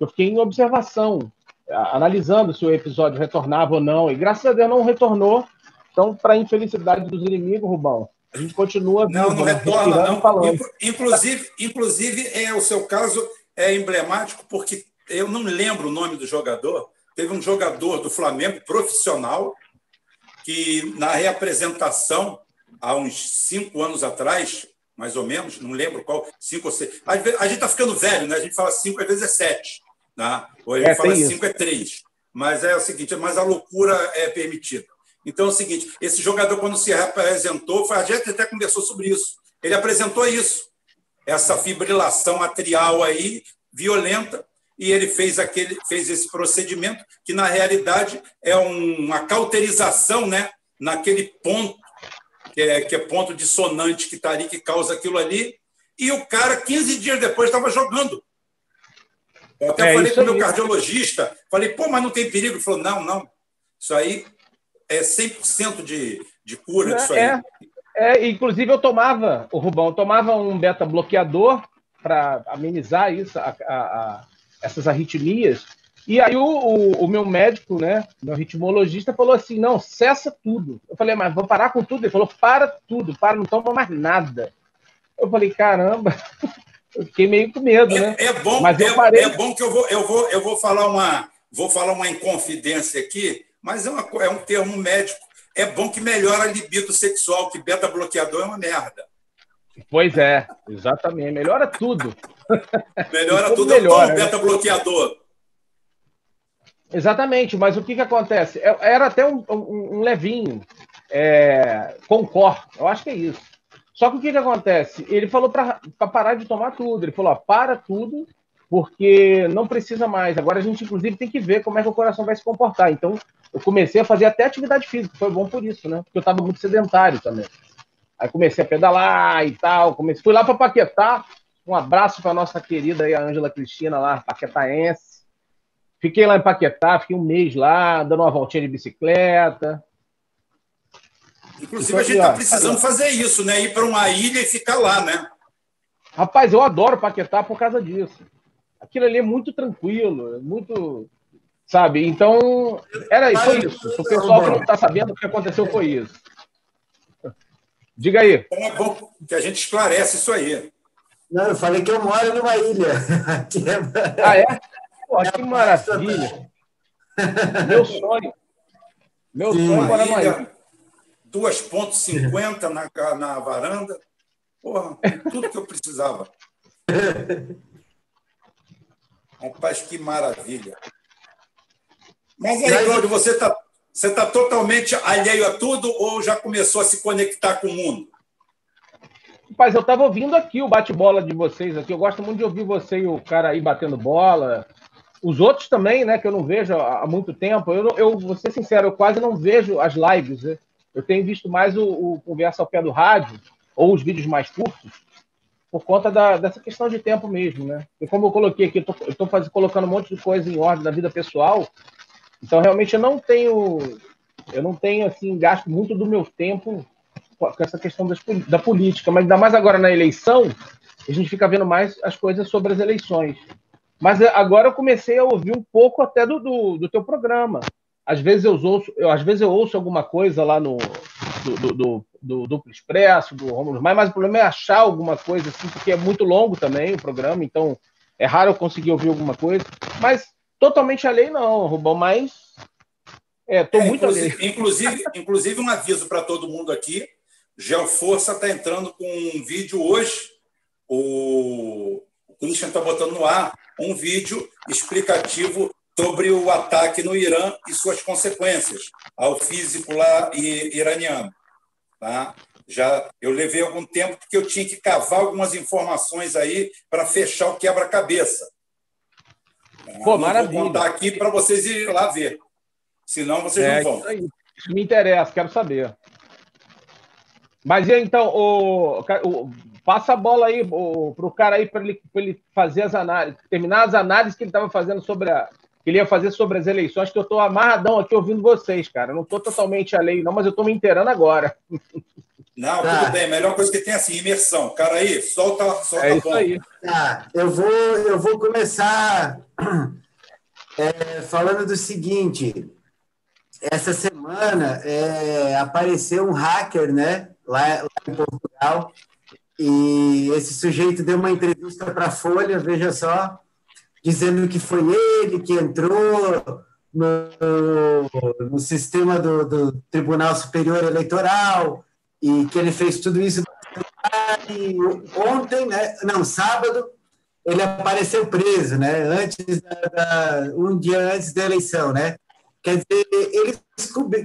Eu fiquei em observação, analisando se o episódio retornava ou não, e graças a Deus não retornou. Então, para infelicidade dos inimigos, Rubão, a gente continua Não, não né? retorna, não. Falando. Inclusive, inclusive, é, o seu caso é emblemático, porque eu não lembro o nome do jogador. Teve um jogador do Flamengo profissional que, na reapresentação, há uns cinco anos atrás, mais ou menos, não lembro qual, cinco ou seis. A gente está ficando velho, né? A gente fala cinco, às vezes é sete. Né? Ou a gente é, fala cinco é três. Mas é o seguinte, mas a loucura é permitida. Então é o seguinte: esse jogador, quando se reapresentou, a gente até conversou sobre isso. Ele apresentou isso, essa fibrilação atrial aí, violenta, e ele fez aquele fez esse procedimento que na realidade é uma cauterização né naquele ponto que é, que é ponto dissonante que está ali que causa aquilo ali. E o cara 15 dias depois estava jogando. Eu até é, falei com o meu cardiologista falei pô mas não tem perigo? Ele falou não não. Isso aí é 100% de, de cura disso aí. É, é, inclusive eu tomava o Rubão eu tomava um beta bloqueador para amenizar isso a, a, a essas arritmias. E aí o, o, o, meu médico, né, meu ritmologista, falou assim, não, cessa tudo. Eu falei, mas vou parar com tudo? Ele falou, para tudo, para, não toma mais nada. Eu falei, caramba, [laughs] eu fiquei meio com medo, é, né? É bom, mas eu é, parei... é bom que eu vou, eu vou, eu vou falar uma, vou falar uma inconfidência aqui, mas é, uma, é um termo médico. É bom que melhora a libido sexual, que beta bloqueador é uma merda. Pois é, exatamente. Melhora tudo. Melhora tudo. Melhora, é um beta-bloqueador. Exatamente, mas o que, que acontece? É, era até um, um, um levinho, é, Concor, eu acho que é isso. Só que o que, que acontece? Ele falou para parar de tomar tudo. Ele falou: ó, para tudo, porque não precisa mais. Agora a gente, inclusive, tem que ver como é que o coração vai se comportar. Então, eu comecei a fazer até atividade física, foi bom por isso, né? Porque eu estava muito sedentário também. Aí comecei a pedalar e tal. Comecei, fui lá para Paquetá. Um abraço para nossa querida aí, a Ângela Cristina, lá, paquetaense. Fiquei lá em Paquetá, fiquei um mês lá, dando uma voltinha de bicicleta. Inclusive, a gente está precisando fazer isso, né? Ir para uma ilha e ficar lá, né? Rapaz, eu adoro Paquetá por causa disso. Aquilo ali é muito tranquilo, muito. Sabe? Então, era foi isso. O pessoal que não está sabendo o que aconteceu foi isso. Diga aí. Então é bom que a gente esclarece isso aí. Não, eu falei que eu moro numa ilha. [laughs] ah, é? Pô, que maravilha. Meu sonho. Meu Sim, sonho é morar numa ilha. 2,50 na, na varanda. Porra, tudo que eu precisava. [laughs] Rapaz, que maravilha. Mas aí, Cláudio, você está você está totalmente alheio a tudo ou já começou a se conectar com o mundo? Rapaz, eu estava ouvindo aqui o bate-bola de vocês aqui. Eu gosto muito de ouvir você e o cara aí batendo bola. Os outros também, né, que eu não vejo há muito tempo. Eu, eu vou ser sincero, eu quase não vejo as lives. Né? Eu tenho visto mais o, o Conversa ao Pé do Rádio ou os vídeos mais curtos por conta da, dessa questão de tempo mesmo, né? E como eu coloquei aqui, eu estou colocando um monte de coisa em ordem na vida pessoal então, realmente, eu não tenho, eu não tenho assim gasto muito do meu tempo com essa questão das, da política, mas ainda mais agora na eleição, a gente fica vendo mais as coisas sobre as eleições. Mas eh, agora eu comecei a ouvir um pouco até do, do, do teu programa. Às vezes eu ouço, eu, às vezes eu ouço alguma coisa lá no do, do, do, Duplo Expresso, do Romulo mas, mas o problema é achar alguma coisa assim, porque é muito longo também o programa, então é raro eu conseguir ouvir alguma coisa. Mas Totalmente alheio, não, Rubão, mas. É, tô é, muito inclusive, alheio. Inclusive, inclusive, um aviso para todo mundo aqui: Geoforça está entrando com um vídeo hoje. O, o Christian está botando no ar um vídeo explicativo sobre o ataque no Irã e suas consequências ao físico lá iraniano. Tá? Já eu levei algum tempo porque eu tinha que cavar algumas informações aí para fechar o quebra-cabeça. Pô, não maravilha. Vou contar aqui para vocês irem lá ver. Senão vocês é, não vão. Isso aí. Me interessa, quero saber. Mas então, o, o, passa a bola aí para o cara aí para ele, ele fazer as análises, terminar as análises que ele estava fazendo sobre a. que ele ia fazer sobre as eleições, que eu estou amarradão aqui ouvindo vocês, cara. Eu não estou totalmente alheio, não, mas eu estou me inteirando agora. [laughs] Não, tá. tudo bem. A melhor coisa que tem é assim, imersão. Cara aí, solta, solta é isso aí. Tá, eu vou, eu vou começar é, falando do seguinte. Essa semana é, apareceu um hacker, né? Lá, lá em Portugal. E esse sujeito deu uma entrevista para a Folha, veja só, dizendo que foi ele que entrou no, no sistema do, do Tribunal Superior Eleitoral e que ele fez tudo isso. E ontem, né, não, sábado, ele apareceu preso, né, antes da, da, um dia antes da eleição, né? Quer dizer, eles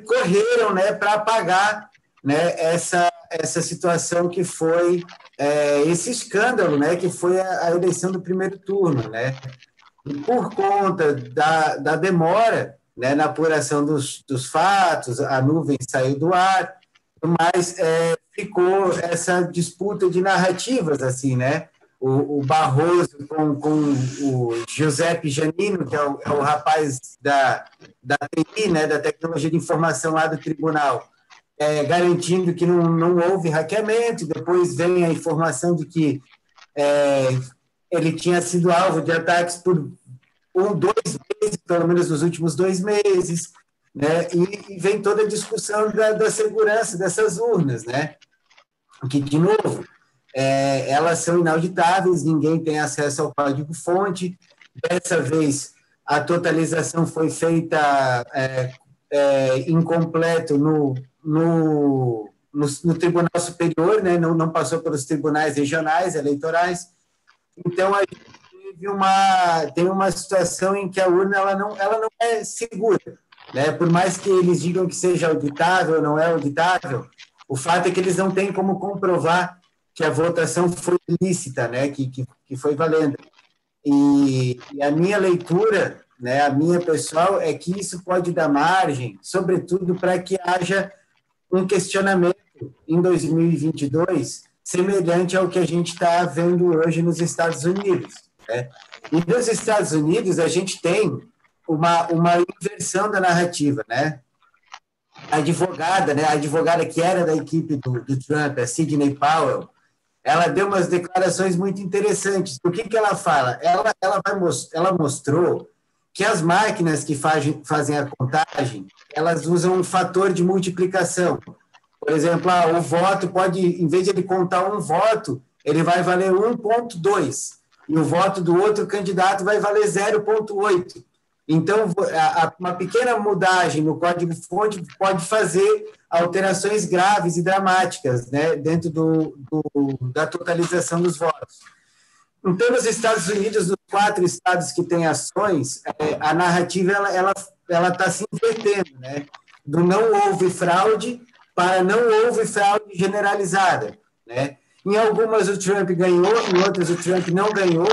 correram, né, para apagar, né, essa essa situação que foi é, esse escândalo, né, que foi a, a, eleição do primeiro turno, né? E por conta da, da demora, né, na apuração dos, dos fatos, a nuvem saiu do ar, mas é, ficou essa disputa de narrativas, assim, né? O, o Barroso com, com o Giuseppe Janino, que é o, é o rapaz da, da TI, né, da Tecnologia de Informação lá do Tribunal, é, garantindo que não, não houve hackeamento, depois vem a informação de que é, ele tinha sido alvo de ataques por um, dois meses, pelo menos nos últimos dois meses, né? E, e vem toda a discussão da, da, segurança dessas urnas, né? Que, de novo, é, elas são inauditáveis, ninguém tem acesso ao código-fonte. Dessa vez, a totalização foi feita é, é, incompleto no, no, no, no, Tribunal Superior, né? não, não passou pelos tribunais regionais eleitorais. Então, a gente teve uma, tem uma situação em que a urna ela não, ela não é segura. Né? Por mais que eles digam que seja auditável não é auditável, o fato é que eles não têm como comprovar que a votação foi ilícita, né? que, que, que foi valendo. E, e, a minha leitura, né, a minha pessoal, é que isso pode dar margem, sobretudo para que haja um questionamento em 2022 semelhante ao que a gente está vendo hoje nos Estados Unidos. Né? E nos Estados Unidos, a gente tem uma, uma inversão da narrativa, né? A advogada, né? A advogada que era da equipe do, do Trump, a Sidney Powell, ela deu umas declarações muito interessantes. O que, que ela fala? Ela, ela, vai, ela mostrou que as máquinas que fazem, fazem a contagem, elas usam um fator de multiplicação. Por exemplo, ah, o voto pode, em vez de ele contar um voto, ele vai valer 1,2, e o voto do outro candidato vai valer 0,8. Então, uma pequena mudagem no código-fonte pode fazer alterações graves e dramáticas né, dentro do, do, da totalização dos votos. Então, nos Estados Unidos, nos quatro estados que têm ações, é, a narrativa ela ela ela está se invertendo, né? Do não houve fraude para não houve fraude generalizada, né? Em algumas o Trump ganhou, em outras o Trump não ganhou,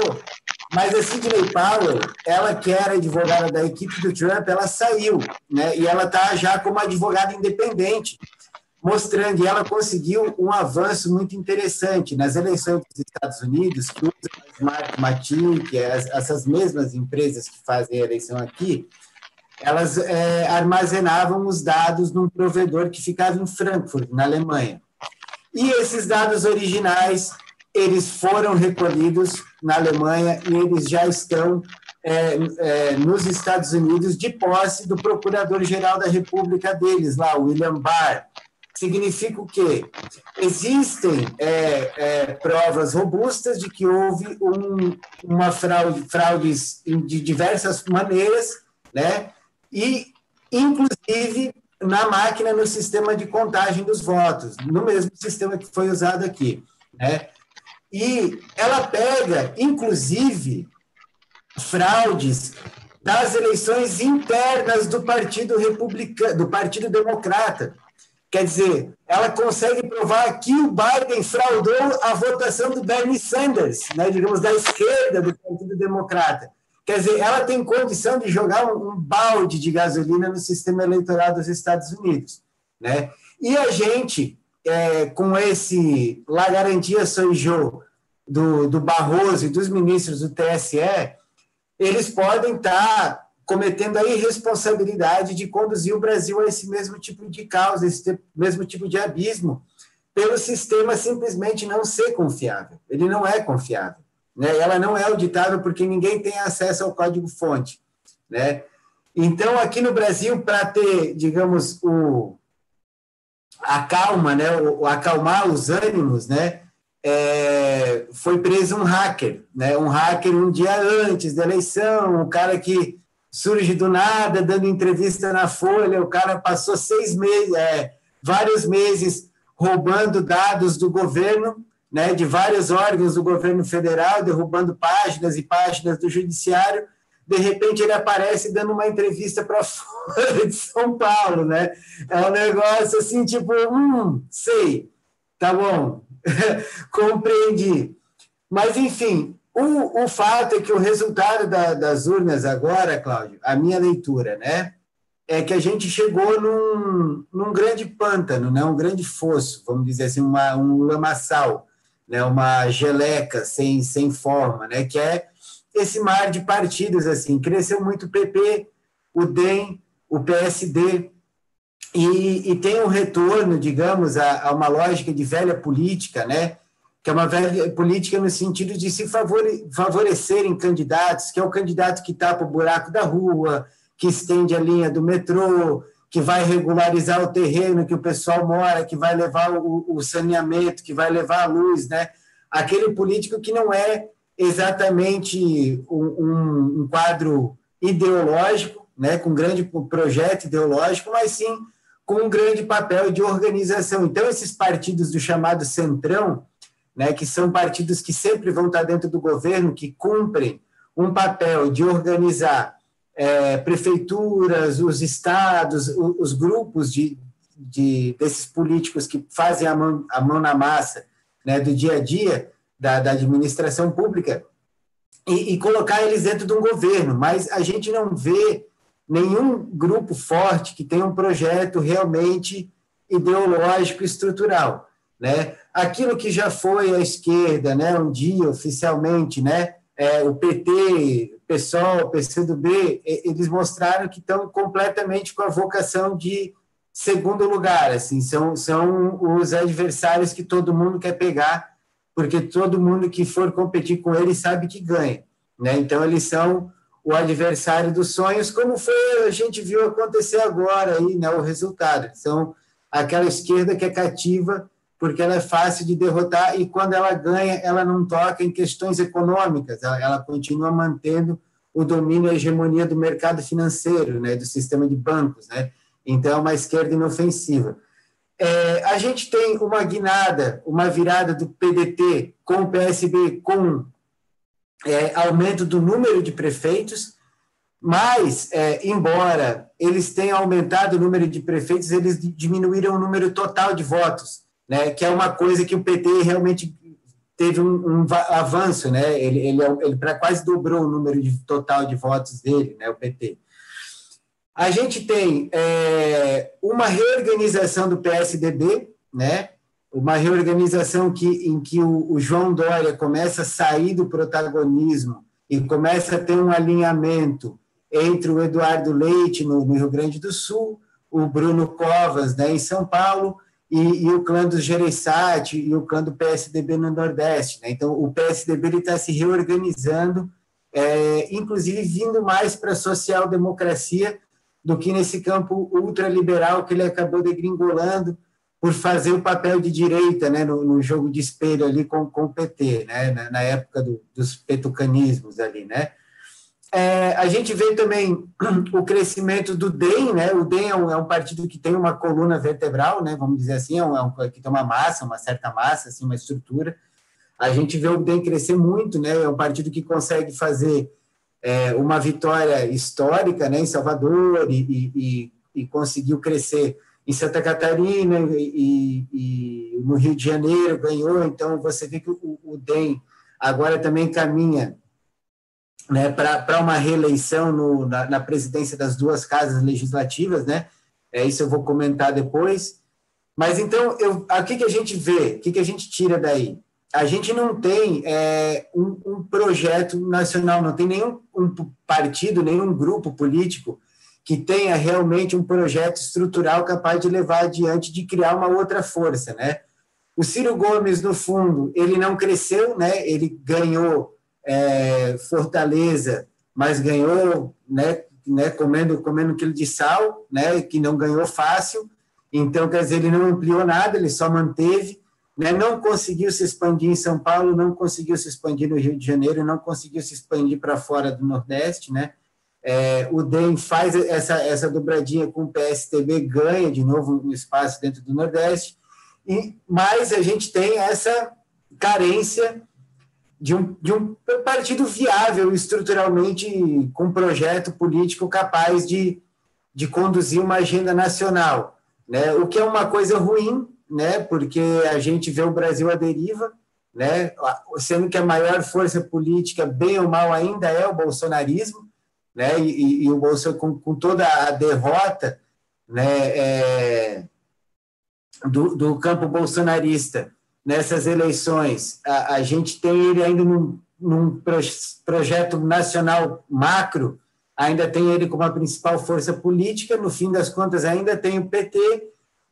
mas a Sidney Powell, ela que era advogada da equipe do Trump, ela saiu, né? E ela está já como advogada independente, mostrando, e ela conseguiu um avanço muito interessante nas eleições dos Estados Unidos, que usa Smart Matic, essas mesmas empresas que fazem a eleição aqui, elas é, armazenavam os dados num provedor que ficava em Frankfurt, na Alemanha. E esses dados originais eles foram recolhidos na Alemanha e eles já estão é, é, nos Estados Unidos de posse do Procurador-Geral da República deles, lá, William Barr. Significa o quê? Existem é, é provas robustas de que houve um, uma fraude, fraudes de diversas maneiras, né? e, inclusive, na máquina, no sistema de contagem dos votos, no mesmo sistema que foi usado aqui. Né? E ela pega, inclusive, fraudes das eleições internas do Partido Republicano, do Partido Democrata. Quer dizer, ela consegue provar que o Biden fraudou a votação do Bernie Sanders, né, digamos, da esquerda do Partido Democrata. Quer dizer, ela tem condição de jogar um, balde de gasolina no sistema eleitoral dos Estados Unidos. Né? E a gente é, com esse La Garantia Soijô do, do Barroso e dos ministros do TSE, eles podem estar tá cometendo a irresponsabilidade de conduzir o Brasil a esse mesmo tipo de causa, esse mesmo tipo de abismo, pelo sistema simplesmente não ser confiável. Ele não é confiável. Né? Ela não é auditável porque ninguém tem acesso ao código-fonte. Né? Então, aqui no Brasil, para ter, digamos, o, a calma, né, o, acalmar os ânimos, né, é, foi preso um hacker, né, um hacker um dia antes da eleição, um cara que surge do nada, dando entrevista na Folha, o cara passou seis meses, é, vários meses roubando dados do governo, né, de vários órgãos do governo federal, derrubando páginas e páginas do judiciário, de repente ele aparece dando uma entrevista para [laughs] fora de São Paulo, né? É um negócio assim, tipo, hum, sei, tá bom, [laughs] compreendi. Mas, enfim, o, o fato é que o resultado da, das urnas agora, Cláudio, a minha leitura, né? É que a gente chegou num, num grande pântano, né? um grande fosso, vamos dizer assim, uma, um lamaçal, né? uma geleca sem, sem forma, né? que é esse mar de partidos assim. Cresceu muito o PP, o DEM, o PSD, e, e tem um retorno, digamos, a, a, uma lógica de velha política, né? que é uma velha política no sentido de se favore, favorecerem candidatos, que é o candidato que tapa o buraco da rua, que estende a linha do metrô, que vai regularizar o terreno que o pessoal mora, que vai levar o, o saneamento, que vai levar a luz, né? Aquele político que não é exatamente um, um quadro ideológico, né, com um grande projeto ideológico, mas sim com um grande papel de organização. Então, esses partidos do chamado Centrão, né, que são partidos que sempre vão estar dentro do governo, que cumprem um papel de organizar é, prefeituras, os estados, os, os grupos de, de, desses políticos que fazem a mão, a mão na massa né, do dia a dia, da, da administração pública e, e, colocar eles dentro de um governo, mas a gente não vê nenhum grupo forte que tenha um projeto realmente ideológico estrutural, né? Aquilo que já foi a esquerda, né, um dia oficialmente, né, é, o PT, PSOL, PCdoB, eles mostraram que estão completamente com a vocação de segundo lugar, assim, são, são os adversários que todo mundo quer pegar porque todo mundo que for competir com eles sabe que ganha. Né? Então, eles são o adversário dos sonhos, como foi a gente viu acontecer agora aí, né, o resultado. São aquela esquerda que é cativa porque ela é fácil de derrotar e quando ela ganha, ela não toca em questões econômicas, ela, ela continua mantendo o domínio e a hegemonia do mercado financeiro, né, do sistema de bancos, né? Então, é uma esquerda inofensiva. É, a gente tem uma guinada, uma virada do PDT com o PSB com é, aumento do número de prefeitos, mas, é, embora eles tenham aumentado o número de prefeitos, eles diminuíram o número total de votos, né, que é uma coisa que o PT realmente teve um, um avanço, né, ele, ele, ele quase dobrou o número de, total de votos dele, né, o PT. A gente tem é, uma reorganização do PSDB, né? uma reorganização que, em que o, o, João Dória começa a sair do protagonismo e começa a ter um alinhamento entre o Eduardo Leite, no, no Rio Grande do Sul, o Bruno Covas, né, em São Paulo, e, e o clã do Gereissati e o clã do PSDB no Nordeste. Né? Então, o PSDB está se reorganizando, é, inclusive vindo mais para a social-democracia, do que nesse campo ultraliberal que ele acabou degringolando por fazer o papel de direita né, no, no jogo de espelho ali com, com o PT, né, na, na época do, dos petucanismos ali, né. É, a gente vê também [clears throat] o crescimento do DEM, né? O DEM é um, é um, partido que tem uma coluna vertebral, né? Vamos dizer assim, é um, é um, que tem uma massa, uma certa massa, assim, uma estrutura. A gente vê o DEM crescer muito, né? É um partido que consegue fazer é, uma vitória histórica né, em Salvador e, e, e conseguiu crescer em Santa Catarina e, e, no Rio de Janeiro, ganhou. Então, você vê que o, o DEM agora também caminha né, para uma reeleição no, na, na, presidência das duas casas legislativas, né? É, isso eu vou comentar depois. Mas então, o que, que a gente vê? O que, que a gente tira daí? A gente não tem é, um, um, projeto nacional, não tem nenhum um partido, nenhum grupo político que tenha realmente um projeto estrutural capaz de levar adiante, de criar uma outra força, né? O Ciro Gomes, no fundo, ele não cresceu, né? Ele ganhou é, Fortaleza, mas ganhou, né? né comendo comendo um quilo de sal, né? Que não ganhou fácil. Então, quer dizer, ele não ampliou nada, ele só manteve, né? Não conseguiu se expandir em São Paulo, não conseguiu se expandir no Rio de Janeiro, não conseguiu se expandir para fora do Nordeste, né? É, o DEM faz essa, essa dobradinha com o PSTB, ganha de novo um espaço dentro do Nordeste, e, mas a gente tem essa carência de um, de um partido viável estruturalmente, com um projeto político capaz de, de conduzir uma agenda nacional. Né? O que é uma coisa ruim, né? porque a gente vê o Brasil à deriva, né? sendo que a maior força política, bem ou mal, ainda é o bolsonarismo né? E, e o Bolsonaro com, com, toda a derrota, né? É, do, do, campo bolsonarista nessas eleições, a, a gente tem ele ainda num, num projeto nacional macro, ainda tem ele como a principal força política, no fim das contas ainda tem o PT,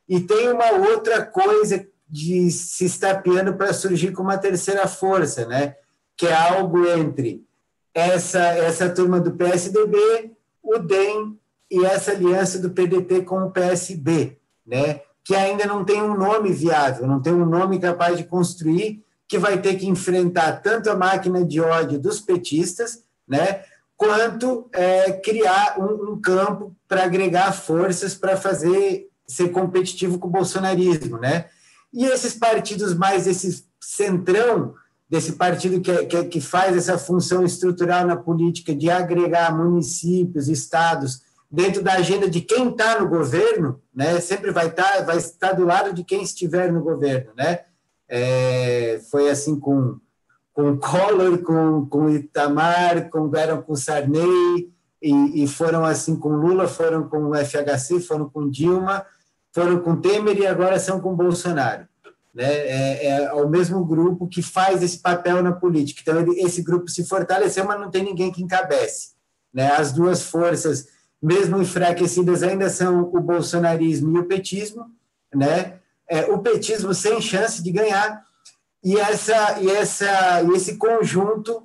e tem uma outra coisa de se estapeando para surgir como uma terceira força, né? que é algo entre essa, essa turma do PSDB, o DEM e essa aliança do PDT com o PSB, né? que ainda não tem um nome viável, não tem um nome capaz de construir, que vai ter que enfrentar tanto a máquina de ódio dos petistas, né, quanto é, criar um, um campo para agregar forças para fazer ser competitivo com o bolsonarismo, né? E esses partidos mais esse centrão desse partido que, que, que faz essa função estrutural na política de agregar municípios, estados, dentro da agenda de quem está no governo, né, sempre vai estar, tá, vai estar do lado de quem estiver no governo, né? É, foi assim com com Collor, com, com Itamar, com eram com Sarney e, e, foram assim com Lula, foram com o FHC, foram com Dilma, foram com Temer e agora são com Bolsonaro né, é, é, o mesmo grupo que faz esse papel na política. Então, ele, esse grupo se fortaleceu, mas não tem ninguém que encabece. Né? As duas forças, mesmo enfraquecidas, ainda são o bolsonarismo e o petismo, né? É, o petismo sem chance de ganhar, e, essa, e, essa, e esse conjunto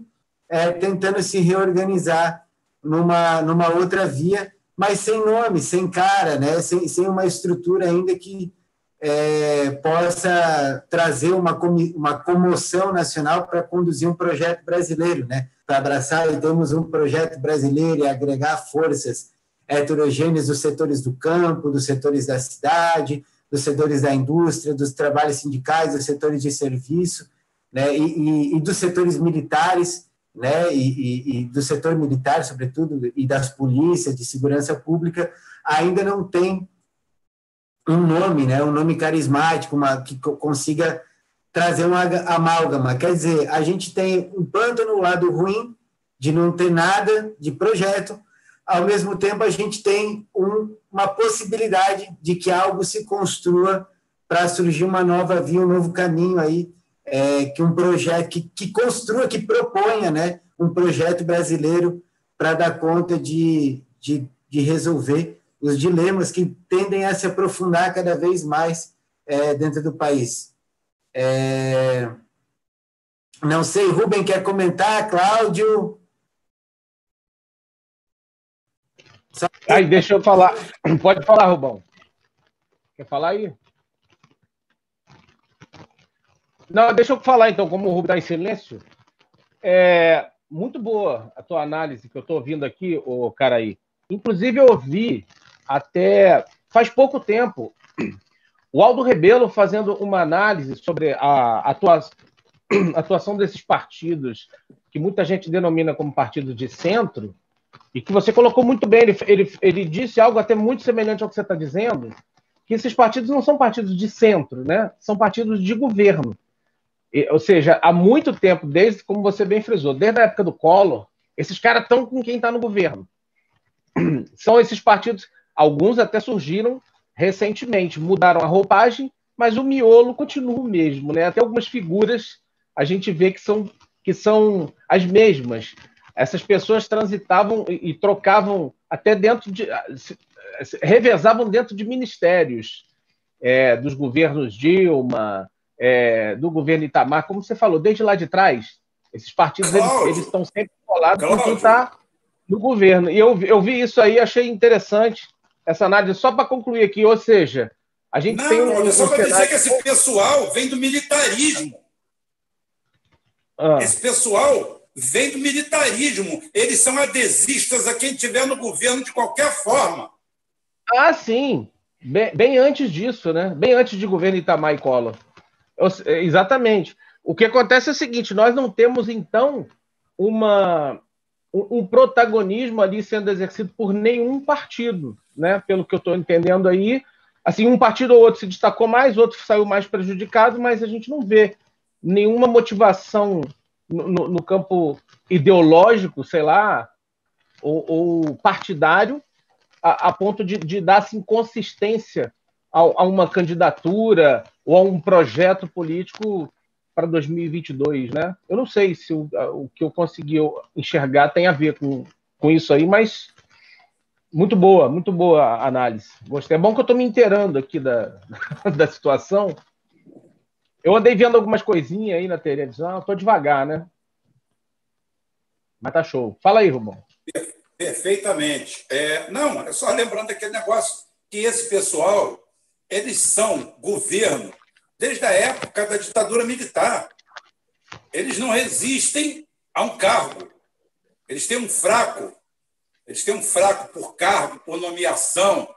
é, tentando se reorganizar numa, numa outra via, mas sem nome, sem cara, né? sem, sem uma estrutura ainda que é, possa trazer uma, uma comoção nacional para conduzir um projeto brasileiro, né? para abraçar e temos um projeto brasileiro e agregar forças heterogêneas dos setores do campo, dos setores da cidade, dos setores da indústria, dos trabalhos sindicais, dos setores de serviço, né? e, e, e dos setores militares, né? E, e, do setor militar, sobretudo, e das polícias, de segurança pública, ainda não tem um nome, né, um nome carismático, uma, que consiga trazer uma amálgama. Quer dizer, a gente tem um planto no lado ruim de não ter nada de projeto, ao mesmo tempo a gente tem um, uma possibilidade de que algo se construa para surgir uma nova via, um novo caminho aí, é, que um projeto que, que construa, que proponha, né, um projeto brasileiro para dar conta de, de, de resolver os dilemas que tendem a se aprofundar cada vez mais é, dentro do país. É... Não sei, Rubem quer comentar, Cláudio? Aí, deixa eu falar. Pode falar, Rubão. Quer falar aí? Não, deixa eu falar então, como o Rubem está em silêncio. É muito boa a tua análise que eu estou ouvindo aqui, o cara aí. Inclusive, eu ouvi até faz pouco tempo o Aldo Rebelo fazendo uma análise sobre a [clears throat] atuação desses partidos, que muita gente denomina como partido de centro, e que você colocou muito bem. Ele, ele, ele disse algo até muito semelhante ao que você está dizendo, que esses partidos não são partidos de centro, né? são partidos de governo. Ou seja, há muito tempo, desde, como você bem frisou, desde a época do Collor, esses caras estão com quem está no governo. [clears throat] São esses partidos Alguns até surgiram recentemente. Mudaram a roupagem, mas o miolo continua o mesmo, né? Até algumas figuras a gente vê que são, que são as mesmas. Essas pessoas transitavam e, e trocavam até dentro de. revezavam dentro de ministérios é, dos governos Dilma, é, do governo Itamar, como você falou, desde lá de trás, esses partidos eles, eles, estão sempre colados com quem está no governo. E eu, eu vi isso aí, achei interessante essa análise, só para concluir aqui, ou seja, a gente Não, tem um. Não, só para dizer que esse pessoal vem do militarismo. Ah. Esse pessoal vem do militarismo. Eles são adesistas a quem tiver no governo de qualquer forma. Ah, sim. Bem, bem antes disso, né? Bem antes de governo Itamar e Collor. Exatamente. O que acontece é o seguinte: nós não temos, então, uma, um protagonismo ali sendo exercido por nenhum partido, né? Pelo que eu estou entendendo aí. Assim, um partido ou outro se destacou mais, outro saiu mais prejudicado, mas a gente não vê nenhuma motivação no, no, no campo ideológico, sei lá, ou, ou partidário, a, a ponto de, de, dar assim, consistência a, a, uma candidatura ou a um projeto político para 2022, né? Eu não sei se o, o que eu consegui enxergar tem a ver com, com isso aí, mas muito boa, muito boa a análise. Gostei. É bom que eu estou me inteirando aqui da, [laughs] da situação. Eu andei vendo algumas coisinhas aí na televisão, estou devagar, né? Mas tá show. Fala aí, Rubão. Perfeitamente. É, não, só lembrando aquele negócio que esse pessoal, eles são governo desde a época da ditadura militar. Eles não resistem a um cargo. Eles têm um fraco. Eles têm um fraco por cargo, por nomeação,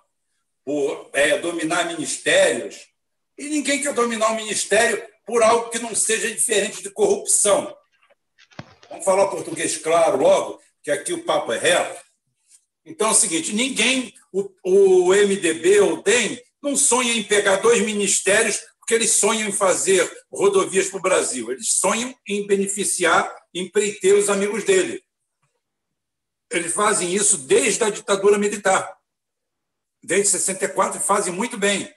por é, dominar ministérios. E ninguém quer dominar o ministério por algo que não seja diferente de corrupção. Vamos falar português claro logo, que aqui o papo é reto. Então é o seguinte: ninguém, o, o MDB ou o DEM, não sonha em pegar dois ministérios porque eles sonham em fazer rodovias para o Brasil. Eles sonham em beneficiar, empreiter os amigos dele. Eles fazem isso desde a ditadura militar. Desde 64 fazem muito bem.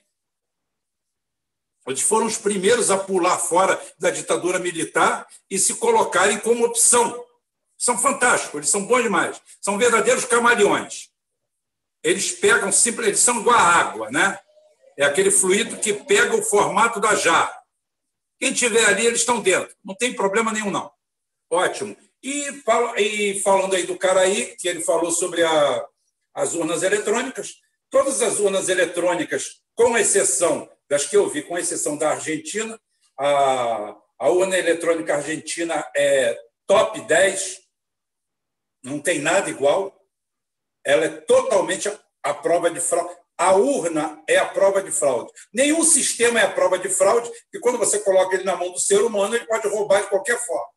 Eles foram os primeiros a pular fora da ditadura militar e se colocarem como opção. São fantásticos, eles são bons demais. São verdadeiros camaleões. Eles pegam sempre, eles são igual a água, né? É aquele fluido que pega o formato da jarra. Quem tiver ali, eles estão dentro. Não tem problema nenhum, não. Ótimo. E, e falando aí do Caraí, que ele falou sobre a, as urnas eletrônicas, todas as urnas eletrônicas, com exceção das que eu vi, com exceção da Argentina, a, a urna eletrônica argentina é top 10, não tem nada igual. Ela é totalmente a, a prova de fraude. A urna é a prova de fraude. Nenhum sistema é a prova de fraude, e quando você coloca ele na mão do ser humano, ele pode roubar de qualquer forma.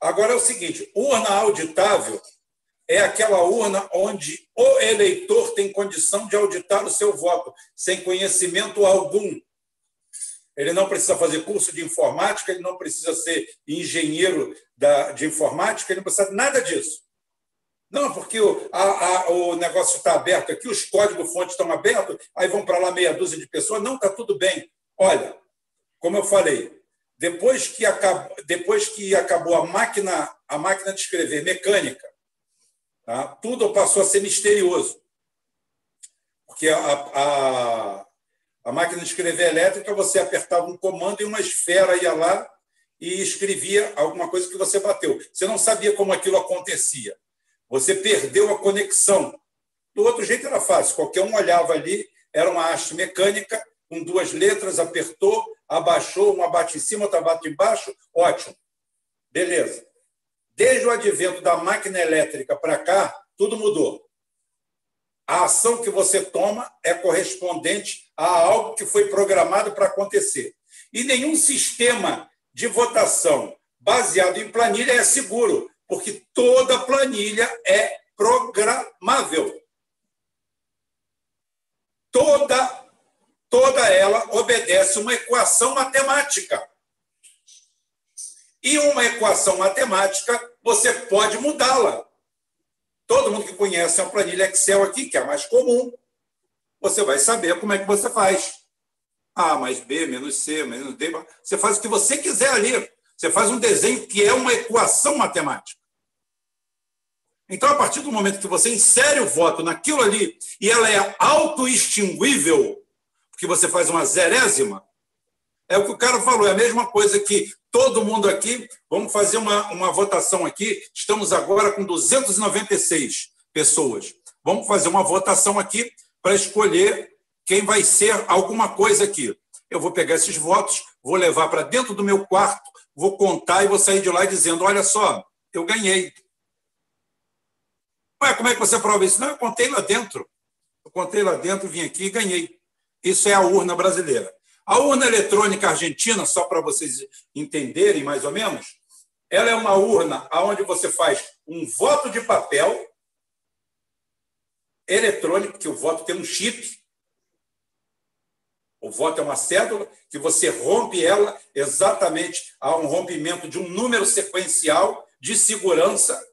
Agora é o seguinte: urna auditável é aquela urna onde o eleitor tem condição de auditar o seu voto, sem conhecimento algum. Ele não precisa fazer curso de informática, ele não precisa ser engenheiro da, de informática, ele não precisa nada disso. Não, porque o, a, a, o negócio está aberto aqui, os códigos-fontes estão abertos, aí vão para lá meia dúzia de pessoas. Não, está tudo bem. Olha, como eu falei, depois que, acabou, depois que acabou a máquina, a máquina de escrever mecânica, tá? tudo passou a ser misterioso. Porque a, a, a máquina de escrever elétrica, você apertava um comando e uma esfera ia lá e escrevia alguma coisa que você bateu. Você não sabia como aquilo acontecia. Você perdeu a conexão. Do outro jeito era fácil, qualquer um olhava ali, era uma haste mecânica, com duas letras, apertou, abaixou, uma bate em cima, outra bate embaixo, ótimo. Beleza. Desde o advento da máquina elétrica para cá, tudo mudou. A ação que você toma é correspondente a algo que foi programado para acontecer. E nenhum sistema de votação baseado em planilha é seguro, porque toda planilha é programável. Toda, toda ela obedece uma equação matemática. E uma equação matemática, você pode mudá-la. Todo mundo que conhece a planilha Excel aqui, que é a mais comum, você vai saber como é que você faz. A mais B, menos C, menos D. Você faz o que você quiser ali. Você faz um desenho que é uma equação matemática. Então, a partir do momento que você insere o voto naquilo ali e ela é auto-extinguível, porque você faz uma zerésima, é o que o cara falou, é a mesma coisa que todo mundo aqui, vamos fazer uma, uma votação aqui, estamos agora com 296 pessoas. Vamos fazer uma votação aqui para escolher quem vai ser alguma coisa aqui. Eu vou pegar esses votos, vou levar para dentro do meu quarto, vou contar e vou sair de lá dizendo: olha só, eu ganhei. Ué, como é que você prova isso? Não, eu contei lá dentro. Eu contei lá dentro, vim aqui e ganhei. Isso é a urna brasileira. A urna eletrônica argentina, só para vocês entenderem mais ou menos, ela é uma urna onde você faz um voto de papel eletrônico, que o voto tem um chip. O voto é uma cédula que você rompe ela exatamente a um rompimento de um número sequencial de segurança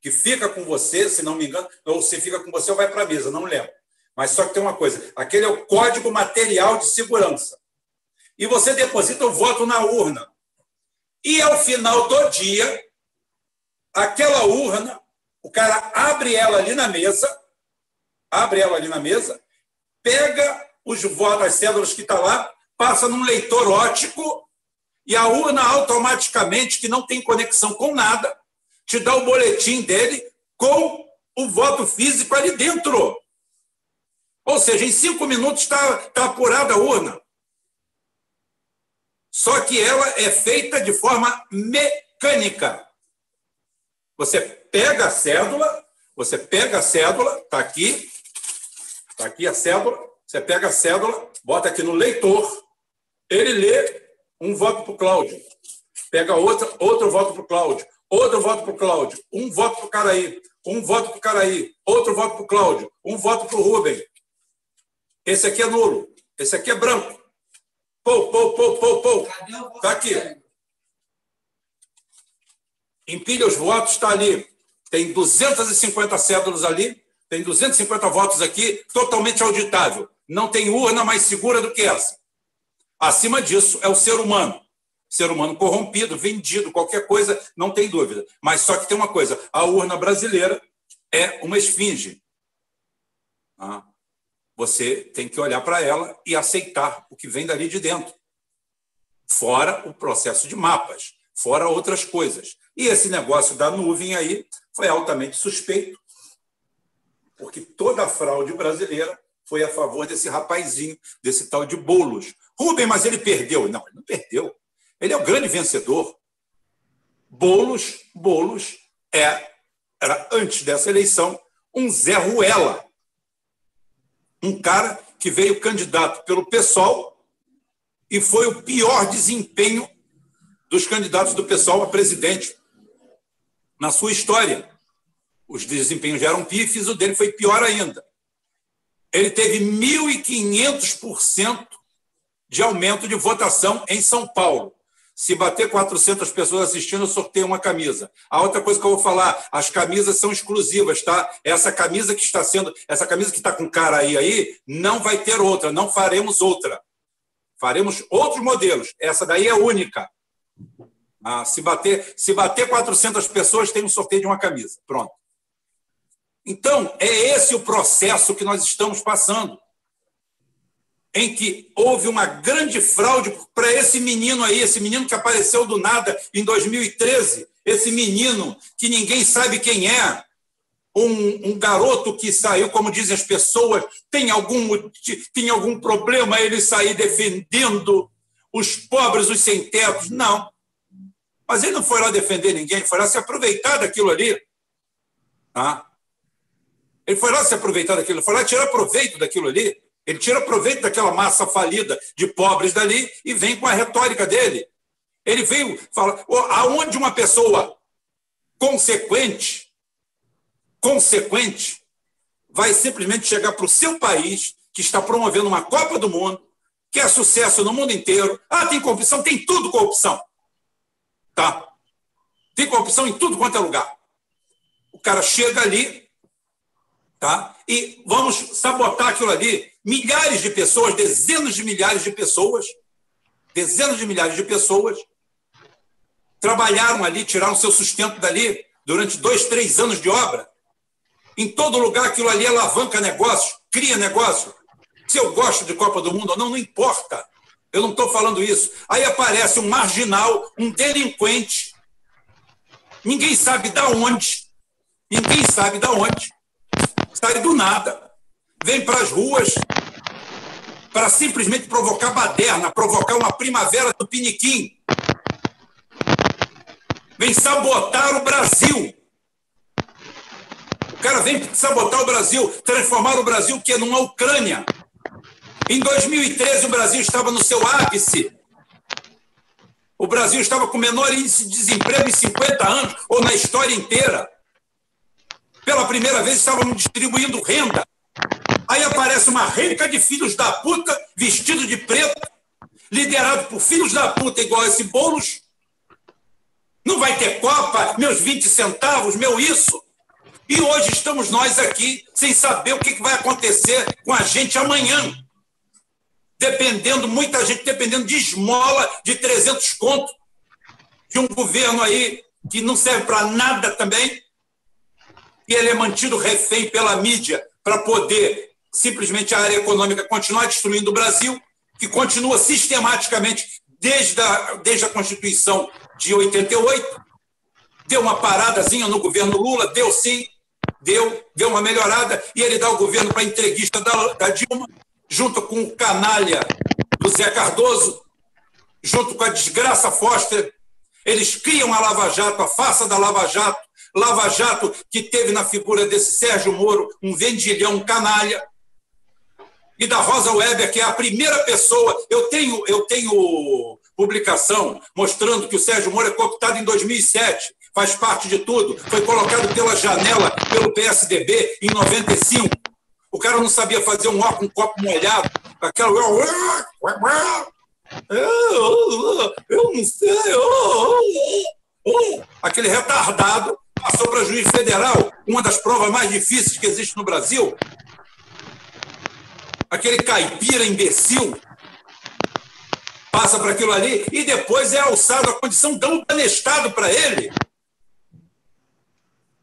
que fica com você, se não me engano, ou se fica com você ou vai para a mesa, não lembro. Mas só que tem uma coisa: aquele é o código material de segurança. E você deposita o voto na urna. E ao final do dia, aquela urna, o cara abre ela ali na mesa, abre ela ali na mesa, pega os votos, as cédulas que está lá, passa num leitor ótico e a urna automaticamente, que não tem conexão com nada, te dá o boletim dele com o voto físico ali dentro. Ou seja, em cinco minutos está tá apurada a urna. Só que ela é feita de forma mecânica. Você pega a cédula, você pega a cédula, está aqui, está aqui a cédula, você pega a cédula, bota aqui no leitor, ele lê um voto para o Cláudio, pega outro, outro voto para o Cláudio, outro voto para o Cláudio, um voto para o Caraí, um voto para o Caraí, outro voto para o Cláudio, um voto para o Rubem. Esse aqui é nulo, esse aqui é branco. Pou, pou, pou, pou, pou. Está aqui. Empilha os votos, está ali. Tem 250 cédulas ali, tem 250 votos aqui, totalmente auditável. Não tem urna mais segura do que essa. Acima disso é o ser humano ser humano corrompido, vendido, qualquer coisa, não tem dúvida. Mas só que tem uma coisa: a urna brasileira é uma esfinge. Ah, você tem que olhar para ela e aceitar o que vem dali de dentro. Fora o processo de mapas, fora outras coisas. E esse negócio da nuvem aí foi altamente suspeito, porque toda a fraude brasileira foi a favor desse rapazinho, desse tal de Bolos. Rubem, mas ele perdeu. Não, ele não perdeu. Ele é o grande vencedor. Bolos, Bolos é, era, antes dessa eleição, um Zé Ruela. Um cara que veio candidato pelo PSOL e foi o pior desempenho dos candidatos do PSOL a presidente na sua história. Os desempenhos já eram pífios, o dele foi pior ainda. Ele teve 1.500% de aumento de votação em São Paulo. Se bater 400 pessoas assistindo, eu sorteio uma camisa. A outra coisa que eu vou falar, as camisas são exclusivas, tá? Essa camisa que está sendo, essa camisa que está com cara aí, aí, não vai ter outra, não faremos outra. Faremos outros modelos. Essa daí é única. Ah, se bater, se bater 400 pessoas, tem um sorteio de uma camisa. Pronto. Então, é esse o processo que nós estamos passando em que houve uma grande fraude para esse menino aí, esse menino que apareceu do nada em 2013, esse menino que ninguém sabe quem é, um, um, garoto que saiu, como dizem as pessoas, tem algum, tem algum problema ele sair defendendo os pobres, os sem tetos. Não. Mas ele não foi lá defender ninguém, foi lá se aproveitar daquilo ali. Tá? Ele foi lá se aproveitar daquilo, foi lá tirar proveito daquilo ali. Ele tira proveito daquela massa falida de pobres dali e vem com a retórica dele. Ele veio falar aonde uma pessoa consequente, consequente, vai simplesmente chegar para o seu país, que está promovendo uma Copa do Mundo, que é sucesso no mundo inteiro. Ah, tem corrupção? Tem tudo corrupção. Tá? Tem corrupção em tudo quanto é lugar. O cara chega ali Tá? E vamos sabotar aquilo ali. Milhares de pessoas, dezenas de milhares de pessoas, dezenas de milhares de pessoas trabalharam ali, tiraram seu sustento dali durante dois, três anos de obra. Em todo lugar, aquilo ali alavanca negócio, cria negócio. Se eu gosto de Copa do Mundo ou não, não importa. Eu não estou falando isso. Aí aparece um marginal, um delinquente. Ninguém sabe da onde. Ninguém sabe da onde. Sai do nada. Vem para as ruas para simplesmente provocar baderna, provocar uma primavera do piniquim vem sabotar o Brasil. O cara vem sabotar o Brasil, transformar o Brasil que é numa Ucrânia. Em 2013, o Brasil estava no seu ápice. O Brasil estava com o menor índice de desemprego em 50 anos, ou na história inteira. Pela primeira vez, estávamos distribuindo renda. Aí aparece uma renca de filhos da puta, vestido de preto, liderado por filhos da puta igual esse Boulos, não vai ter Copa, meus 20 centavos, meu isso. E hoje estamos nós aqui sem saber o que vai acontecer com a gente amanhã. Dependendo, muita gente dependendo de esmola de 300 contos, de um governo aí que não serve para nada também, e ele é mantido refém pela mídia para poder simplesmente a área econômica continuar destruindo o Brasil, que continua sistematicamente desde a, desde a Constituição de 88, deu uma paradazinha no governo Lula, deu sim, deu, deu uma melhorada, e ele dá o governo para entreguista da, da Dilma, junto com o canalha do Zé Cardoso, junto com a desgraça Foster, eles criam a Lava Jato, a farsa da Lava Jato, Lava Jato que teve na figura desse Sérgio Moro um vendilhão canalha, e da Rosa Weber, que é a primeira pessoa. Eu tenho, eu tenho publicação mostrando que o Sérgio Moro é cooptado em 2007, faz parte de tudo, foi colocado pela janela pelo PSDB em 95. O cara não sabia fazer um ó com um copo molhado, aquela. Eu não sei. Aquele retardado passou para juiz federal, uma das provas mais difíceis que existe no Brasil. Aquele caipira imbecil passa para aquilo ali e depois é alçado a condição, dão um Estado para ele.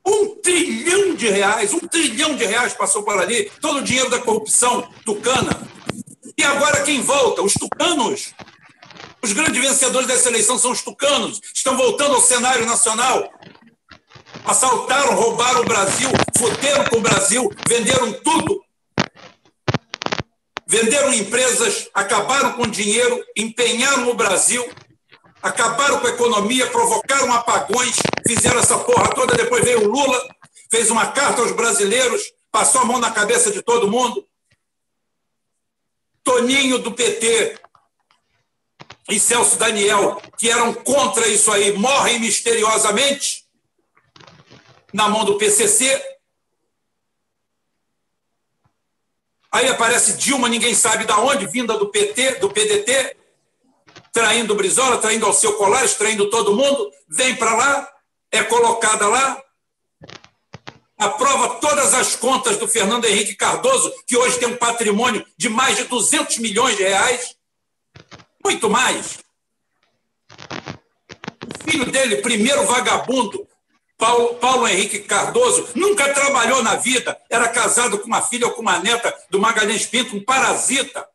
Um trilhão de reais, um trilhão de reais passou por ali, todo o dinheiro da corrupção tucana. E agora quem volta? Os tucanos. Os grandes vencedores dessa eleição são os tucanos, estão voltando ao cenário nacional. Assaltaram, roubaram o Brasil, fuderam com o Brasil, venderam tudo venderam empresas, acabaram com dinheiro, empenharam o Brasil, acabaram com a economia, provocaram apagões, fizeram essa porra toda. Depois veio o Lula, fez uma carta aos brasileiros, passou a mão na cabeça de todo mundo. Toninho do PT e Celso Daniel, que eram contra isso aí, morrem misteriosamente na mão do PCC. Aí aparece Dilma, ninguém sabe de onde, vinda do PT, do PDT, traindo Brizola, traindo ao seu Colares, traindo todo mundo, vem para lá, é colocada lá, aprova todas as contas do Fernando Henrique Cardoso, que hoje tem um patrimônio de mais de 200 milhões de reais, muito mais. O filho dele, primeiro vagabundo, Paulo, Paulo Henrique Cardoso nunca trabalhou na vida, era casado com uma filha ou com uma neta do Magalhães Pinto, um parasita.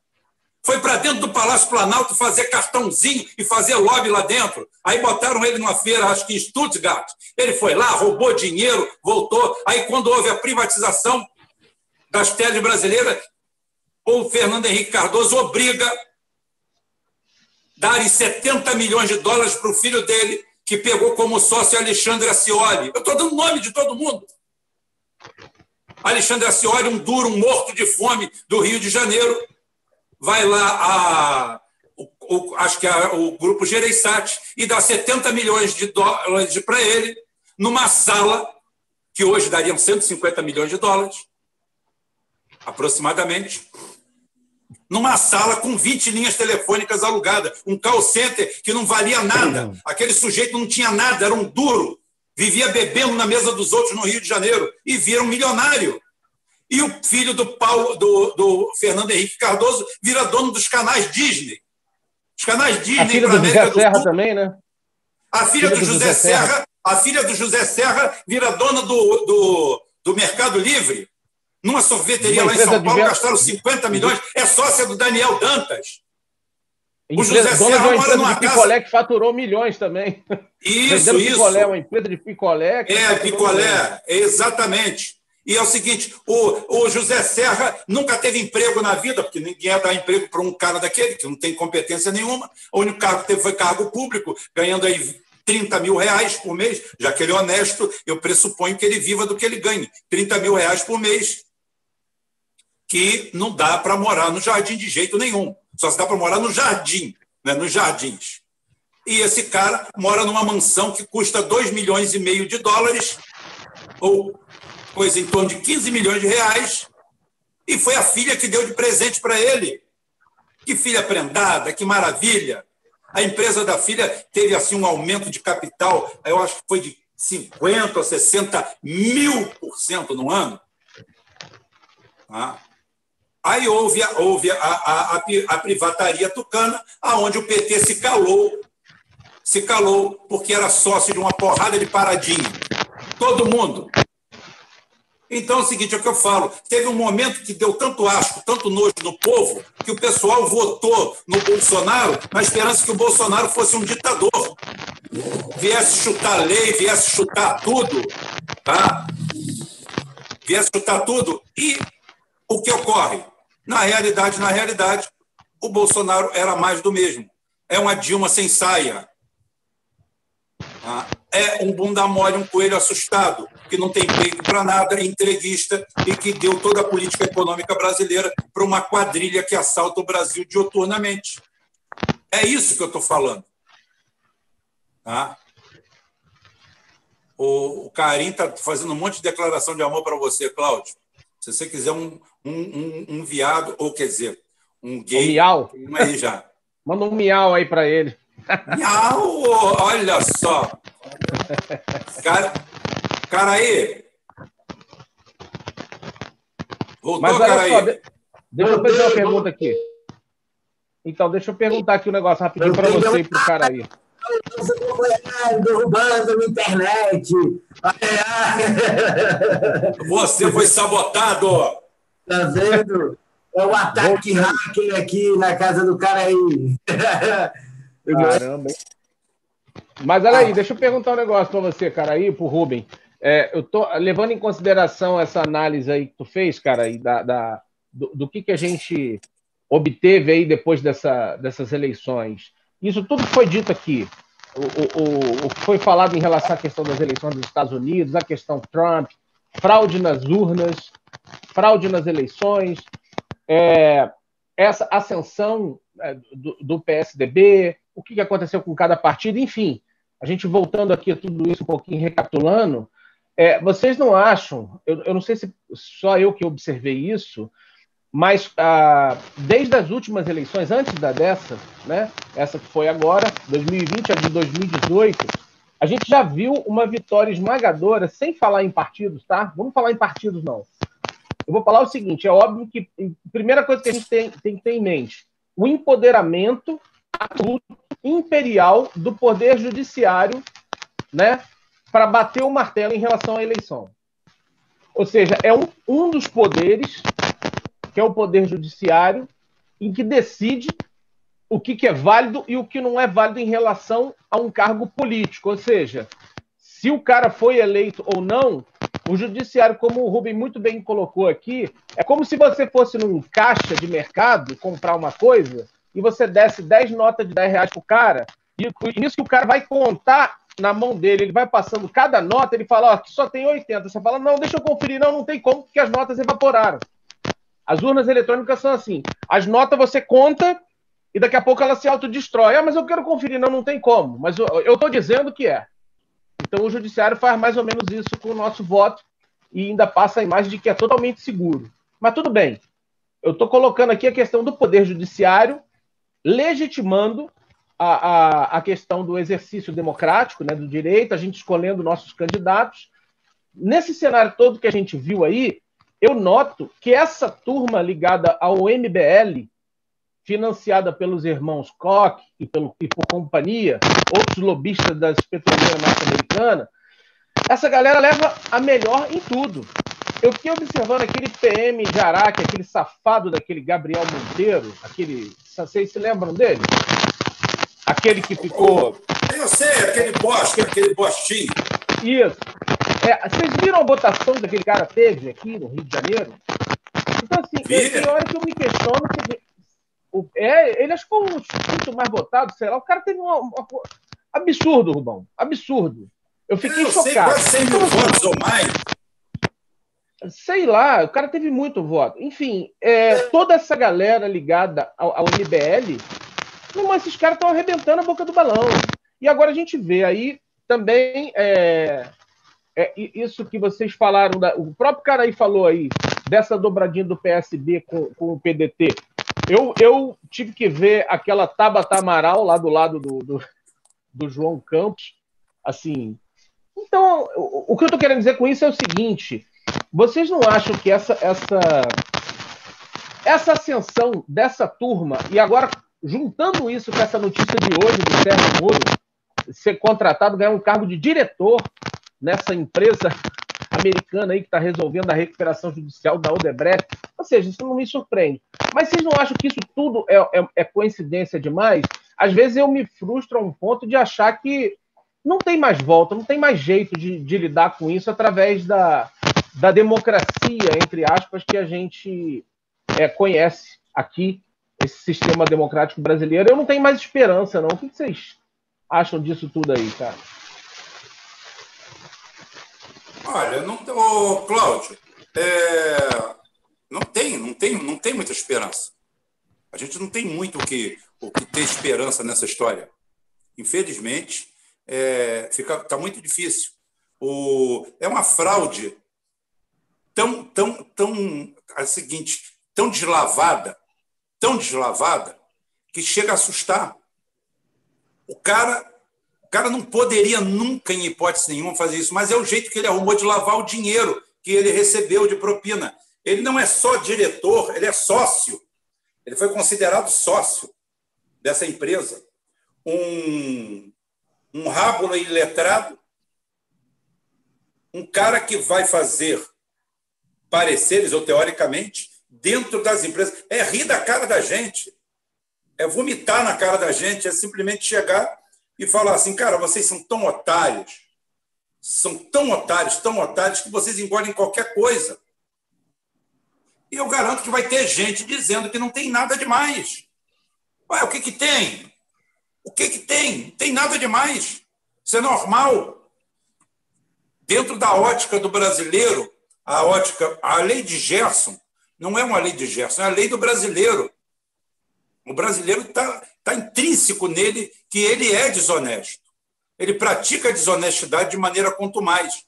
Foi para dentro do Palácio Planalto fazer cartãozinho e fazer lobby lá dentro. Aí botaram ele numa feira, acho que em Stuttgart. Ele foi lá, roubou dinheiro, voltou. Aí, quando houve a privatização das teles brasileiras, o Fernando Henrique Cardoso obriga a dar 70 milhões de dólares para o filho dele que pegou como sócio Alexandre Acioli. Eu estou dando nome de todo mundo. Alexandre Acioli, um duro, um morto de fome do Rio de Janeiro, vai lá a, o, o, acho que é o grupo Gereissati e dá 70 milhões de dólares para ele numa sala que hoje dariam 150 milhões de dólares, aproximadamente, numa sala com 20 linhas telefônicas alugadas, um call center que não valia nada. Aquele sujeito não tinha nada, era um duro, vivia bebendo na mesa dos outros no Rio de Janeiro e vira um milionário. E o filho do, Paulo, do, do Fernando Henrique Cardoso vira dono dos canais Disney. Os canais Disney. A filha do José do Serra Sul. também, né? A filha, filha do, do, José, José Serra, Serra, a filha do José Serra vira dona do, do, do Mercado Livre. Numa sorveteria lá em São Paulo, gastaram 50 milhões. É sócia do Daniel Dantas. O José Serra mora empresa numa de picolé casa... que faturou milhões também. Isso, isso. Picolé, uma empresa de picolé. é, picolé, exatamente. E é o seguinte: o, o José Serra nunca teve emprego na vida, porque ninguém ia dar emprego para um cara daquele, que não tem competência nenhuma. O único cargo que teve foi cargo público, ganhando aí 30 mil reais por mês, já que ele é honesto, eu pressuponho que ele viva do que ele ganhe. 30 mil reais por mês, que não dá para morar no jardim de jeito nenhum. Só se dá para morar no jardim, né, nos jardins. E esse cara mora numa mansão que custa 2 milhões e meio de dólares, ou coisa em torno de 15 milhões de reais, e foi a filha que deu de presente para ele. Que filha prendada, que maravilha! A empresa da filha teve assim um aumento de capital, eu acho que foi de 50 ou 60 mil por cento no ano. Ah. Aí houve, houve a, a, a, a privataria tucana, aonde o PT se calou, se calou porque era sócio de uma porrada de paradinho. Todo mundo. Então é o seguinte, é o que eu falo. Teve um momento que deu tanto asco, tanto nojo no povo, que o pessoal votou no Bolsonaro na esperança que o Bolsonaro fosse um ditador. Viesse chutar lei, viesse chutar tudo, tá? Viesse chutar tudo. E o que ocorre? Na realidade, na realidade, o Bolsonaro era mais do mesmo. É uma Dilma sem saia. Tá? É um bunda mole, um coelho assustado, que não tem peito para nada, entreguista e que deu toda a política econômica brasileira para uma quadrilha que assalta o Brasil dioturnamente. É isso que eu estou falando. Tá? O Carim está fazendo um monte de declaração de amor para você, Cláudio. Se você quiser um, um, um, um viado, ou quer dizer, um gay. Um miau. Aí já. [laughs] Manda um miau aí para ele. Miau! Olha só! Cara, cara aí! Voltou, Mas olha cara só, aí. deixa eu fazer uma pergunta aqui. Então, deixa eu perguntar aqui um negócio rapidinho para você e para o cara aí. Derrubando a internet. [laughs] Você foi sabotado. Tá vendo? É o ataque Vou... hacker aqui na casa do cara aí. [laughs] Caramba. Mas olha aí, deixa eu perguntar um negócio para você, cara, aí, pro Rubem. É, eu tô levando em consideração essa análise aí que tu fez, cara, aí, da, da do, do, que, que a gente obteve aí depois dessa, dessas eleições. Isso tudo que foi dito aqui, o, o, o que foi falado em relação à questão das eleições dos Estados Unidos, a questão Trump, fraude nas urnas, fraude nas eleições, é, essa ascensão é, do, do, PSDB, o que aconteceu com cada partido, enfim. A gente voltando aqui a tudo isso um pouquinho, recapitulando, é, vocês não acham, eu, eu, não sei se só eu que observei isso, mas ah, desde as últimas eleições, antes da dessa, né, essa que foi agora, 2020 a de 2018, a gente já viu uma vitória esmagadora, sem falar em partidos, tá? Vamos falar em partidos, não. Eu vou falar o seguinte: é óbvio que a primeira coisa que a gente tem, tem que ter em mente o empoderamento imperial do poder judiciário, né, para bater o martelo em relação à eleição. Ou seja, é um, um dos poderes, que é o poder judiciário, em que decide o que, que é válido e o que não é válido em relação a um cargo político. Ou seja, se o cara foi eleito ou não, o judiciário, como o Rubem muito bem colocou aqui, é como se você fosse num caixa de mercado comprar uma coisa e você desse 10 notas de 10 reais pro cara, e isso que o cara vai contar na mão dele, ele vai passando cada nota, ele fala, ó, que só tem 80. Você fala, não, deixa eu conferir, não, não tem como, porque as notas evaporaram. As urnas eletrônicas são assim. As notas você conta e daqui a pouco ela se autodestrói. Ah, mas eu quero conferir, não, não tem como. Mas eu estou dizendo que é. Então, o judiciário faz mais ou menos isso com o nosso voto e ainda passa a imagem de que é totalmente seguro. Mas tudo bem. Eu estou colocando aqui a questão do poder judiciário legitimando a, a, a questão do exercício democrático, né, do direito, a gente escolhendo nossos candidatos. Nesse cenário todo que a gente viu aí, eu noto que essa turma ligada ao MBL, financiada pelos irmãos Koch e, pelo, e por companhia, outros lobistas das petroleiras norte-americanas, essa galera leva a melhor em tudo. Eu fiquei observando aquele PM de Araque, aquele safado daquele Gabriel Monteiro, aquele. Vocês se lembram dele? Aquele que ficou. Eu sei, aquele bosta, aquele bostinho. Isso. É, vocês viram a votação que aquele cara teve aqui no Rio de Janeiro? Então, assim, eu, tem hora que eu me questiono. Que, o, é, ele acho que foi o quinto mais votado, sei lá. O cara teve um absurdo, Rubão. Absurdo. Eu fiquei eu chocado. Sei, quase 100 mil votos ou mais. Sei lá, o cara teve muito voto. Enfim, é, toda essa galera ligada ao, ao MBL, não, esses caras estão arrebentando a boca do balão. E agora a gente vê aí também é, é, isso que vocês falaram, da, o próprio cara aí falou aí, dessa dobradinha do PSB com, com o PDT. Eu, eu tive que ver aquela Tabata Amaral lá do lado do, do, do João Campos. Assim, então, o, o que eu estou querendo dizer com isso é o seguinte: vocês não acham que essa, essa, essa ascensão dessa turma, e agora juntando isso com essa notícia de hoje do Sérgio Moro, ser contratado, ganhar um cargo de diretor nessa empresa americana aí que está resolvendo a recuperação judicial da Odebrecht. Ou seja, isso não me surpreende. Mas vocês não acham que isso tudo é, é, é coincidência demais? Às vezes eu me frustro a um ponto de achar que não tem mais volta, não tem mais jeito de, de lidar com isso através da, da democracia, entre aspas, que a gente é, conhece aqui, esse sistema democrático brasileiro. Eu não tenho mais esperança, não. O que vocês acham disso tudo aí, cara? Olha, não, Cláudio, é, não tem, não tem, não tem muita esperança. A gente não tem muito o que, o que ter esperança nessa história. Infelizmente, é, fica, tá muito difícil. O, é uma fraude tão, tão, tão, a seguinte, tão deslavada, tão deslavada, que chega a assustar. O cara, cara não poderia nunca, em hipótese nenhuma, fazer isso, mas é o jeito que ele arrumou de lavar o dinheiro que ele recebeu de propina. Ele não é só diretor, ele é sócio. Ele foi considerado sócio dessa empresa. Um, um rábulo iletrado, um cara que vai fazer pareceres, ou teoricamente, dentro das empresas. É rir da cara da gente, é vomitar na cara da gente, é simplesmente chegar e falar assim, cara, vocês são tão otários, são tão otários, tão otários, que vocês engolem qualquer coisa. E eu garanto que vai ter gente dizendo que não tem nada demais. Ué, o que, que tem? O que, que tem? Não tem nada demais. Isso é normal. Dentro da ótica do brasileiro, a ótica, a lei de Gerson não é uma lei de Gerson, é a lei do brasileiro. O brasileiro está tá intrínseco nele que ele é desonesto. Ele pratica a desonestidade de maneira mais.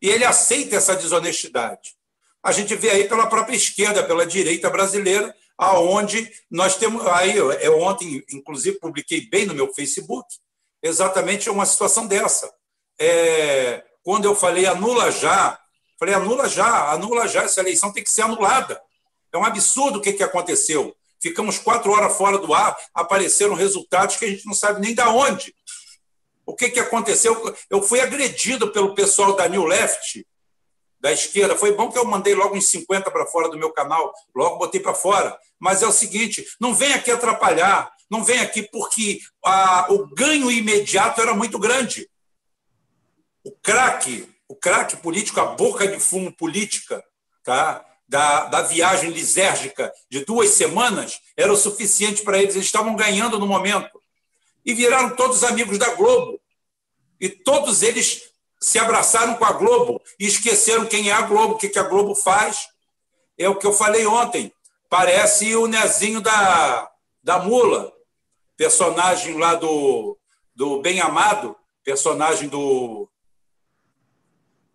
E ele aceita essa desonestidade. A gente vê aí pela própria esquerda, pela direita brasileira, aonde nós temos. Aí, eu ontem, inclusive, publiquei bem no meu Facebook, exatamente uma situação dessa. É, quando eu falei anula já, falei anula já, anula já, essa eleição tem que ser anulada. É um absurdo o que, que aconteceu. Ficamos quatro horas fora do ar, apareceram resultados que a gente não sabe nem de onde. O que, que aconteceu? Eu fui agredido pelo pessoal da New Left, da esquerda. Foi bom que eu mandei logo uns 50 para fora do meu canal, logo botei para fora. Mas é o seguinte: não vem aqui atrapalhar, não vem aqui porque a, o ganho imediato era muito grande. O craque, o craque político, a boca de fumo política, tá? Da, da viagem lisérgica de duas semanas era o suficiente para eles. Eles estavam ganhando no momento. E viraram todos amigos da Globo. E todos eles se abraçaram com a Globo e esqueceram quem é a Globo, o que, a Globo faz. É o que eu falei ontem. Parece o Nezinho da, da Mula, personagem lá do, do Bem Amado, personagem do,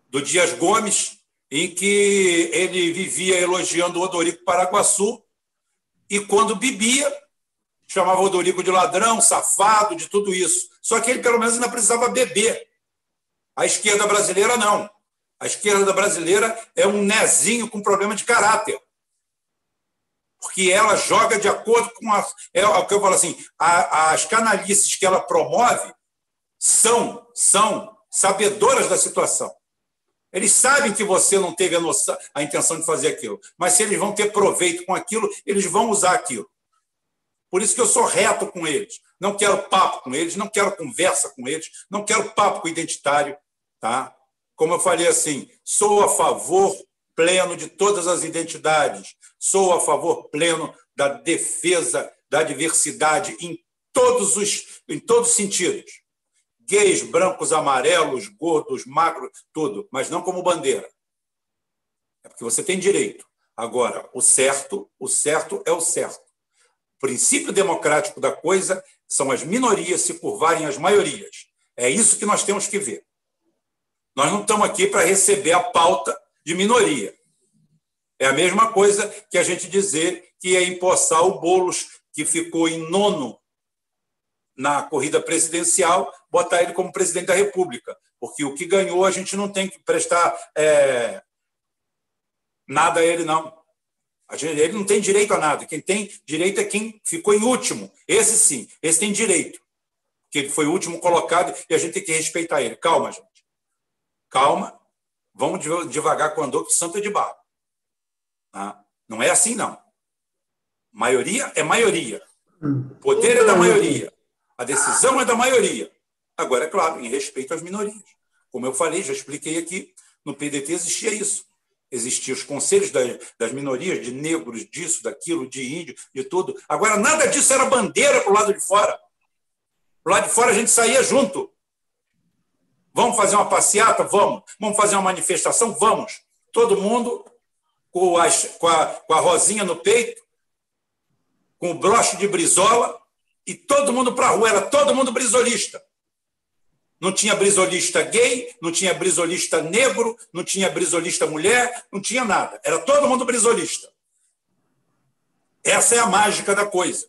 do Dias Gomes, em que ele vivia elogiando o Odorico Paraguaçu e quando bebia, chamava o Odorico de ladrão, safado, de tudo isso. Só que ele, pelo menos, ainda precisava beber a esquerda brasileira não. A esquerda brasileira é um nezinho com problema de caráter. Porque ela joga de acordo com a, é o que eu falo assim, a, as canalices que ela promove são, são sabedoras da situação. Eles sabem que você não teve a, noção, a intenção de fazer aquilo, mas se eles vão ter proveito com aquilo, eles vão usar aquilo. Por isso que eu sou reto com eles. Não quero papo com eles, não quero conversa com eles, não quero papo com identitário. Tá? Como eu falei assim, sou a favor pleno de todas as identidades, sou a favor pleno da defesa da diversidade em todos os, em todos os sentidos gays, brancos, amarelos, gordos, magros, tudo, mas não como bandeira. É porque você tem direito. Agora, o certo, o certo é o certo. O princípio democrático da coisa são as minorias se curvarem às maiorias. É isso que nós temos que ver. Nós não estamos aqui para receber a pauta de minoria. É a mesma coisa que a gente dizer que é empossar o Boulos, que ficou em nono na corrida presidencial, botar ele como presidente da República, porque o que ganhou a gente não tem que prestar é, nada a ele, não. A gente, ele não tem direito a nada. Quem tem direito é quem ficou em último. Esse sim, esse tem direito. Que ele foi o último colocado e a gente tem que respeitar ele. Calma, gente. Calma. Vamos devagar com o andor, que santo é de barro. Tá? Não é assim, não. Maioria é maioria. O poder é da maioria. A decisão é da maioria. Agora, é claro, em respeito às minorias. Como eu falei, já expliquei aqui, no PDT existia isso. Existiam os conselhos das, minorias, de negros, disso, daquilo, de índio, de tudo. Agora, nada disso era bandeira para o lado de fora. Para o lado de fora a gente saía junto. Vamos fazer uma passeata? Vamos. Vamos fazer uma manifestação? Vamos. Todo mundo com, as, com, a, com a rosinha no peito, com o broche de brisola, e todo mundo para a rua, era todo mundo brisolista. Não tinha brisolista gay, não tinha brisolista negro, não tinha brisolista mulher, não tinha nada. Era todo mundo brisolista. Essa é a mágica da coisa.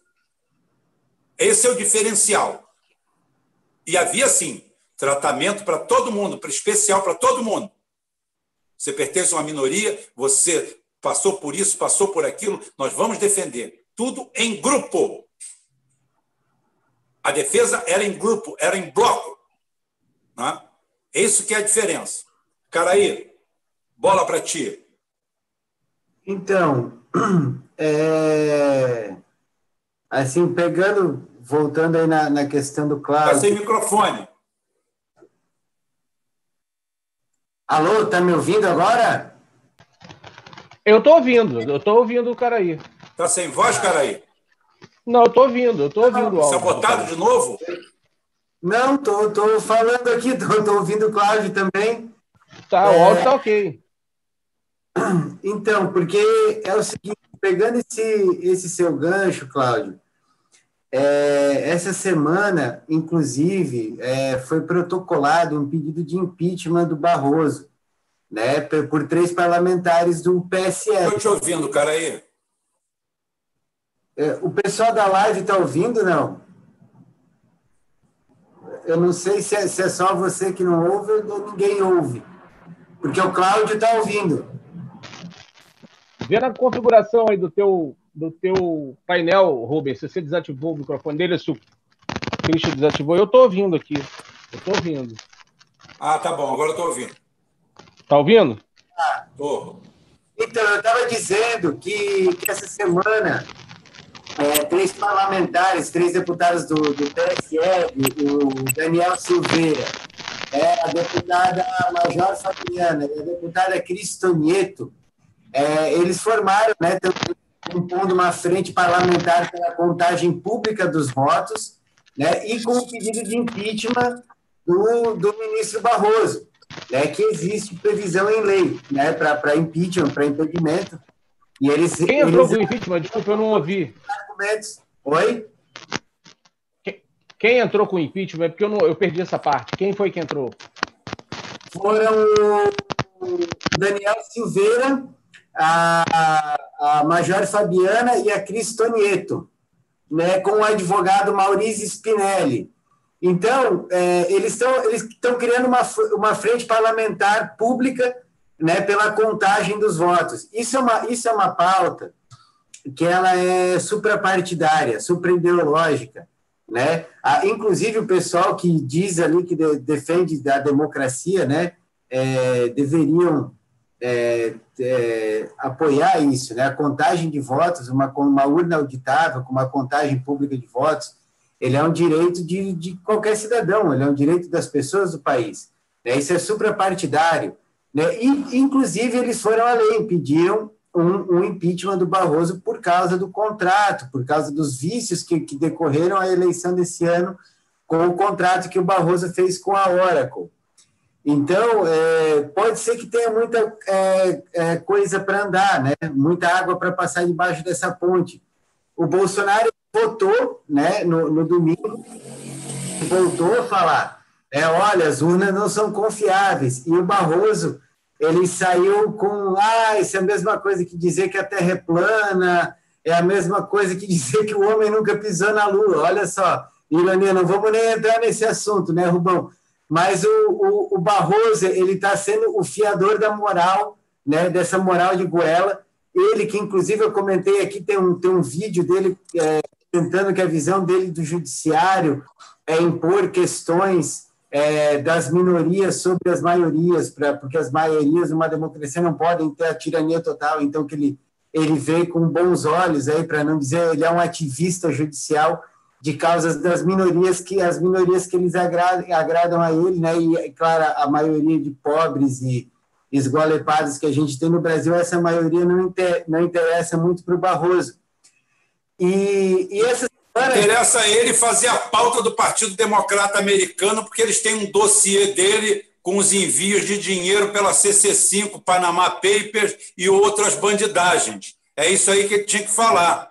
Esse é o diferencial. E havia, sim, tratamento para todo mundo, para especial para todo mundo. Você pertence a uma minoria, você passou por isso, passou por aquilo, nós vamos defender. Tudo em grupo. A defesa era em grupo, era em bloco. Né? Isso que é a diferença. Caraí, bola para ti. Então, [clears throat] é... assim, pegando, voltando aí na, na questão do Cláudio. Está sem microfone. Alô, tá me ouvindo agora? Eu estou ouvindo, eu estou ouvindo o Caraí. Está sem voz, Caraí? Não, eu tô ouvindo, eu tô ouvindo o áudio. Sabotado de novo? Não, tô, tô falando aqui, tô, tô ouvindo o Cláudio também. Tá, o áudio tá ok. [clears throat] Então, porque é o seguinte, pegando esse, esse seu gancho, Cláudio, é, essa semana, inclusive, é, foi protocolado um pedido de impeachment do Barroso, né, por três parlamentares do PSL. Estou te ouvindo, cara aí. É, o pessoal da live está ouvindo, não? Eu não sei se é, se é, só você que não ouve ou ninguém ouve. Porque o Cláudio está ouvindo. Vê na configuração aí do teu, do teu painel, Rubens, se você desativou o microfone dele, se o Christian desativou, eu estou ouvindo aqui. Eu estou ouvindo. Ah, tá bom, agora eu estou ouvindo. Tá ouvindo? Ah, tô. Então, eu estava dizendo que, que essa semana é, três parlamentares, três deputados do, do PSL, o Daniel Silveira, é, a deputada Major Fabiana e a deputada Cristonieto, é, eles formaram, né, compondo uma frente parlamentar pela contagem pública dos votos, né, e com o pedido de impeachment do, do ministro Barroso, né, que existe previsão em lei né, para impeachment, para impedimento, e eles, Quem entrou eles... com o impeachment? Desculpa, eu não ouvi. Oi? Quem entrou com o impeachment? Porque eu, não, eu perdi essa parte. Quem foi que entrou? Foram o Daniel Silveira, a, a Major Fabiana e a Cris Tonieto, né, com o advogado Maurício Spinelli. Então, é, eles estão eles criando uma, uma frente parlamentar pública né, pela contagem dos votos. Isso é uma, isso é uma pauta que ela é suprapartidária, supraideológica. Né? Inclusive, o pessoal que diz ali que de, defende da democracia né, é, deveriam é, é, apoiar isso, né? A contagem de votos, uma, uma urna auditável, com uma contagem pública de votos, ele é um direito de, de qualquer cidadão, ele é um direito das pessoas do país. Né? Isso é suprapartidário. Né? E, inclusive, eles foram além, pediram um, um, impeachment do Barroso por causa do contrato, por causa dos vícios que, que decorreram a eleição desse ano com o contrato que o Barroso fez com a Oracle. Então, é, pode ser que tenha muita é, é, coisa para andar, né? muita água para passar debaixo dessa ponte. O Bolsonaro votou né, no, no domingo, voltou a falar: é, olha, as urnas não são confiáveis. E o Barroso ele saiu com: ah, isso é a mesma coisa que dizer que a Terra é plana, é a mesma coisa que [laughs] dizer que o homem nunca pisou na Lua. Olha só, ironia, não vamos nem entrar nesse assunto, né, Rubão? mas o, o, o Barroso ele está sendo o fiador da moral, né, dessa moral de goela. Ele que, inclusive, eu comentei aqui, tem um, tem um vídeo dele é, tentando que a visão dele do judiciário é impor questões é, das minorias sobre as maiorias, pra, porque as maiorias numa democracia não podem ter a tirania total, então que ele, ele vê com bons olhos, aí para não dizer, ele é um ativista judicial, de causas das minorias que as minorias que eles agradam, agradam a ele, né? E claro, a maioria de pobres e esgolepados que a gente tem no Brasil, essa maioria não, inter, não interessa muito para o Barroso. E, e. Interessa a ele fazer a pauta do Partido Democrata Americano, porque eles têm um dossiê dele com os envios de dinheiro pela CC5, Panama Papers e outras bandidagens. É isso aí que ele tinha que falar.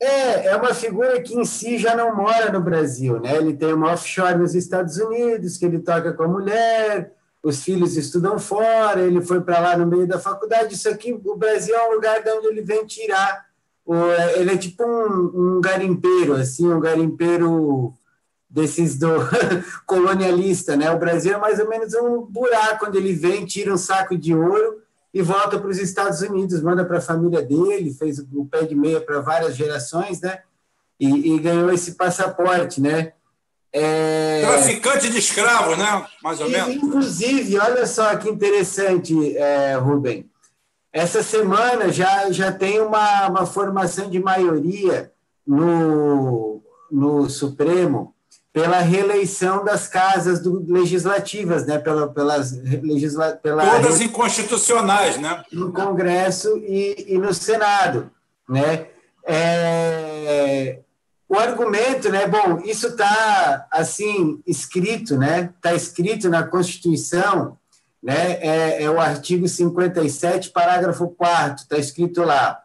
É, é uma figura que em si já não mora no Brasil, né? Ele tem uma offshore nos Estados Unidos, que ele toca com a mulher, os filhos estudam fora, ele foi para lá no meio da faculdade. Isso aqui, o Brasil é um lugar de onde ele vem tirar. Ele é tipo um, um garimpeiro, assim, um garimpeiro desses do [laughs] colonialista, né? O Brasil é mais ou menos um buraco onde ele vem, tira um saco de ouro e volta para os Estados Unidos, manda para a família dele, fez o pé de meia para várias gerações, né? E, e, ganhou esse passaporte, né? É... Traficante de escravos, né? Mais ou e, menos. Inclusive, olha só que interessante, é, Rubem. Essa semana já, já tem uma, uma formação de maioria no, no Supremo pela reeleição das casas do, legislativas, né? Pela, pelas legisla, pela todas inconstitucionais, né? No Congresso e, e no Senado, né? É, o argumento, né? Bom, isso está assim escrito, né? Está escrito na Constituição, né? É, é o artigo 57, parágrafo 4 está escrito lá.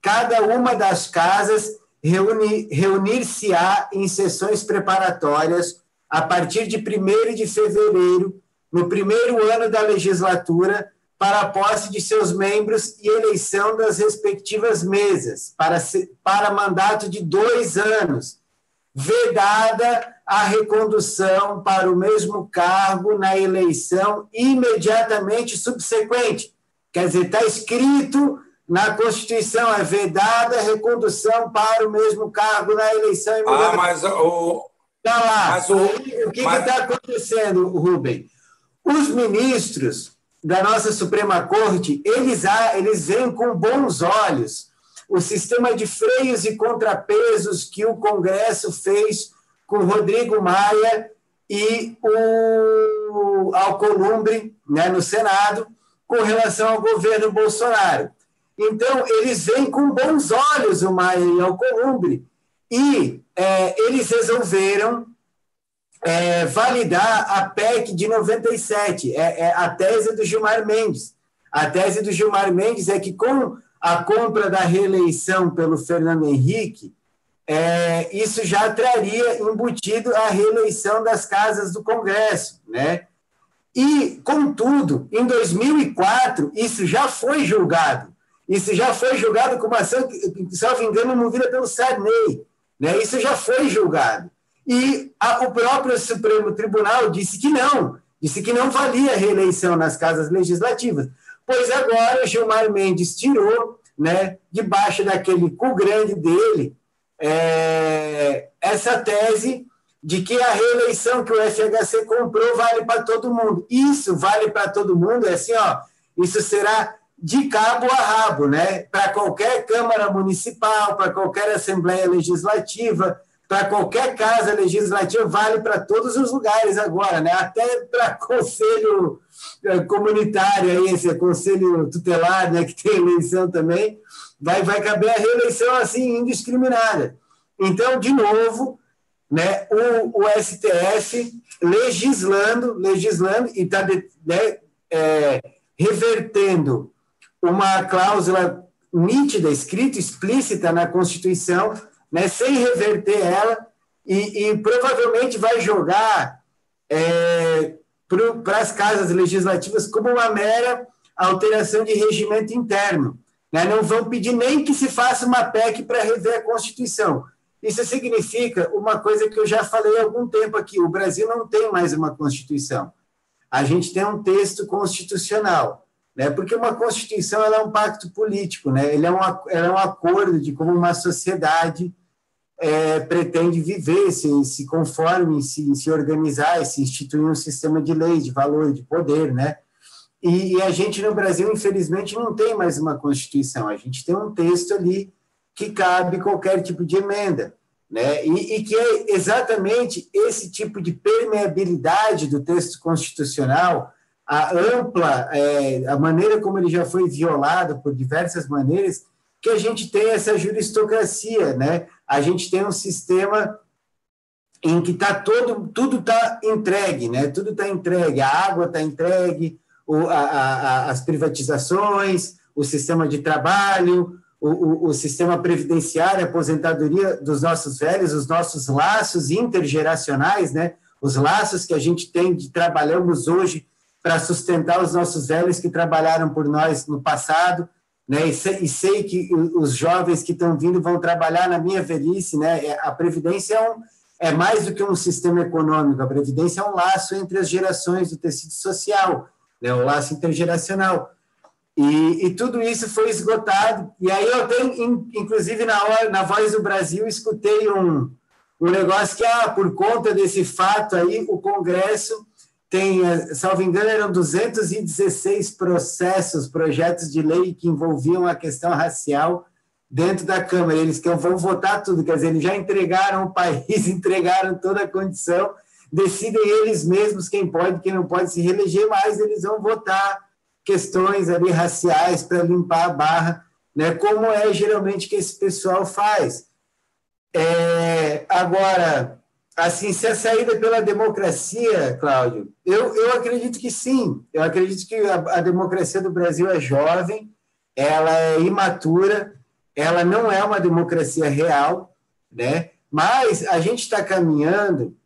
Cada uma das casas reunir-se-á em sessões preparatórias a partir de 1 de fevereiro, no primeiro ano da legislatura, para a posse de seus membros e eleição das respectivas mesas, para, para mandato de dois anos, vedada a recondução para o mesmo cargo na eleição imediatamente subsequente. Quer dizer, está escrito na Constituição é vedada a recondução para o mesmo cargo na eleição Ah, mas o. Está lá. Mas o, o que mas... está acontecendo, Rubem? Os ministros da nossa Suprema Corte, eles, eles veem com bons olhos o sistema de freios e contrapesos que o Congresso fez com Rodrigo Maia e o Alcolumbre né, no Senado com relação ao governo Bolsonaro. Então, eles veem com bons olhos o Maia e Alcolumbre e é, eles resolveram é, validar a PEC de 97, é, é, a tese do Gilmar Mendes. A tese do Gilmar Mendes é que, com a compra da reeleição pelo Fernando Henrique, é, isso já traria embutido a reeleição das casas do Congresso, né? E, contudo, em 2004, isso já foi julgado. Isso já foi julgado como ação, salvo engano, movida pelo Sarney. Né? Isso já foi julgado. E a, o próprio Supremo Tribunal disse que não, disse que não valia reeleição nas casas legislativas. Pois agora Gilmar Mendes tirou, né, debaixo daquele cu grande dele, é, essa tese de que a reeleição que o FHC comprou vale para todo mundo. Isso vale para todo mundo, é assim, ó, isso será de cabo a rabo, né? Para qualquer Câmara Municipal, para qualquer Assembleia Legislativa, para qualquer casa legislativa, vale para todos os lugares agora, né? Até para [laughs] conselho eh, comunitário, esse conselho tutelar, né, que tem eleição também, vai, vai caber a reeleição assim, indiscriminada. Então, de novo, né, o, o STF legislando, legislando e está né, é, revertendo uma cláusula nítida, escrita, explícita na Constituição, né, sem reverter ela, e, e provavelmente vai jogar é, para as casas legislativas como uma mera alteração de regimento interno. Né? Não vão pedir nem que se faça uma PEC para rever a Constituição. Isso significa uma coisa que eu já falei há algum tempo aqui: o Brasil não tem mais uma Constituição. A gente tem um texto constitucional né? Porque uma constituição é um pacto político, né? Ele é um, é um acordo de como uma sociedade é, pretende viver, se, se conforme, se, se organizar, se instituir um sistema de lei, de valor, de poder, né? E, e, a gente no Brasil, infelizmente, não tem mais uma constituição. A gente tem um texto ali que cabe qualquer tipo de emenda, né? E, e que é exatamente esse tipo de permeabilidade do texto constitucional a ampla, é, a maneira como ele já foi violado por diversas maneiras, que a gente tem essa juristocracia, né? A gente tem um sistema em que tá todo, tudo está entregue, né? Tudo está entregue, a água está entregue, o, a, a, as privatizações, o sistema de trabalho, o, o, o, sistema previdenciário, a aposentadoria dos nossos velhos, os nossos laços intergeracionais, né? Os laços que a gente tem de trabalhamos hoje para sustentar os nossos velhos que trabalharam por nós no passado, né? E sei, e sei que os jovens que estão vindo vão trabalhar na minha velhice, né? É, a previdência é, um, é mais do que um sistema econômico. A previdência é um laço entre as gerações do tecido social, né? Um laço intergeracional. E, e, tudo isso foi esgotado. E aí eu tenho, inclusive na hora, na Voz do Brasil, escutei um, um negócio que, ah, por conta desse fato aí, o Congresso tem, eh, salvo engano, eram 216 processos, projetos de lei que envolviam a questão racial dentro da Câmara. Eles que vão votar tudo, quer dizer, eles já entregaram o país, [laughs] entregaram toda a condição, decidem eles mesmos quem pode quem não pode se reeleger, mas eles vão votar questões ali raciais para limpar a barra, né, como é geralmente que esse pessoal faz. É, agora, assim, se a saída pela democracia, Cláudio, eu, eu acredito que sim. Eu acredito que a, a democracia do Brasil é jovem, ela é imatura, ela não é uma democracia real, né? Mas a gente está caminhando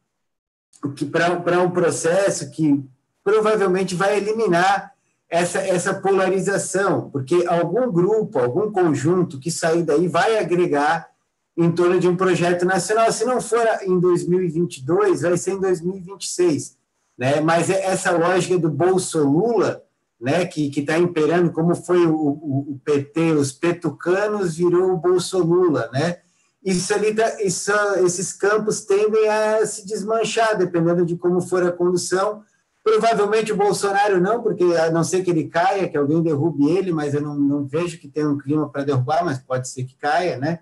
para um processo que provavelmente vai eliminar essa, essa polarização, porque algum grupo, algum conjunto que sair daí vai agregar em torno de um projeto nacional. Se não for em 2022, vai ser em 2026. Né? Mas é essa lógica do Bolso-Lula, né, que está imperando, como foi o, o, o, PT, os petucanos virou o Bolso-Lula, né? Isso ali, tá, isso, esses campos tendem a se desmanchar, dependendo de como for a condução. Provavelmente o Bolsonaro não, porque a não ser que ele caia, que alguém derrube ele, mas eu não, não vejo que tenha um clima para derrubar, mas pode ser que caia, né?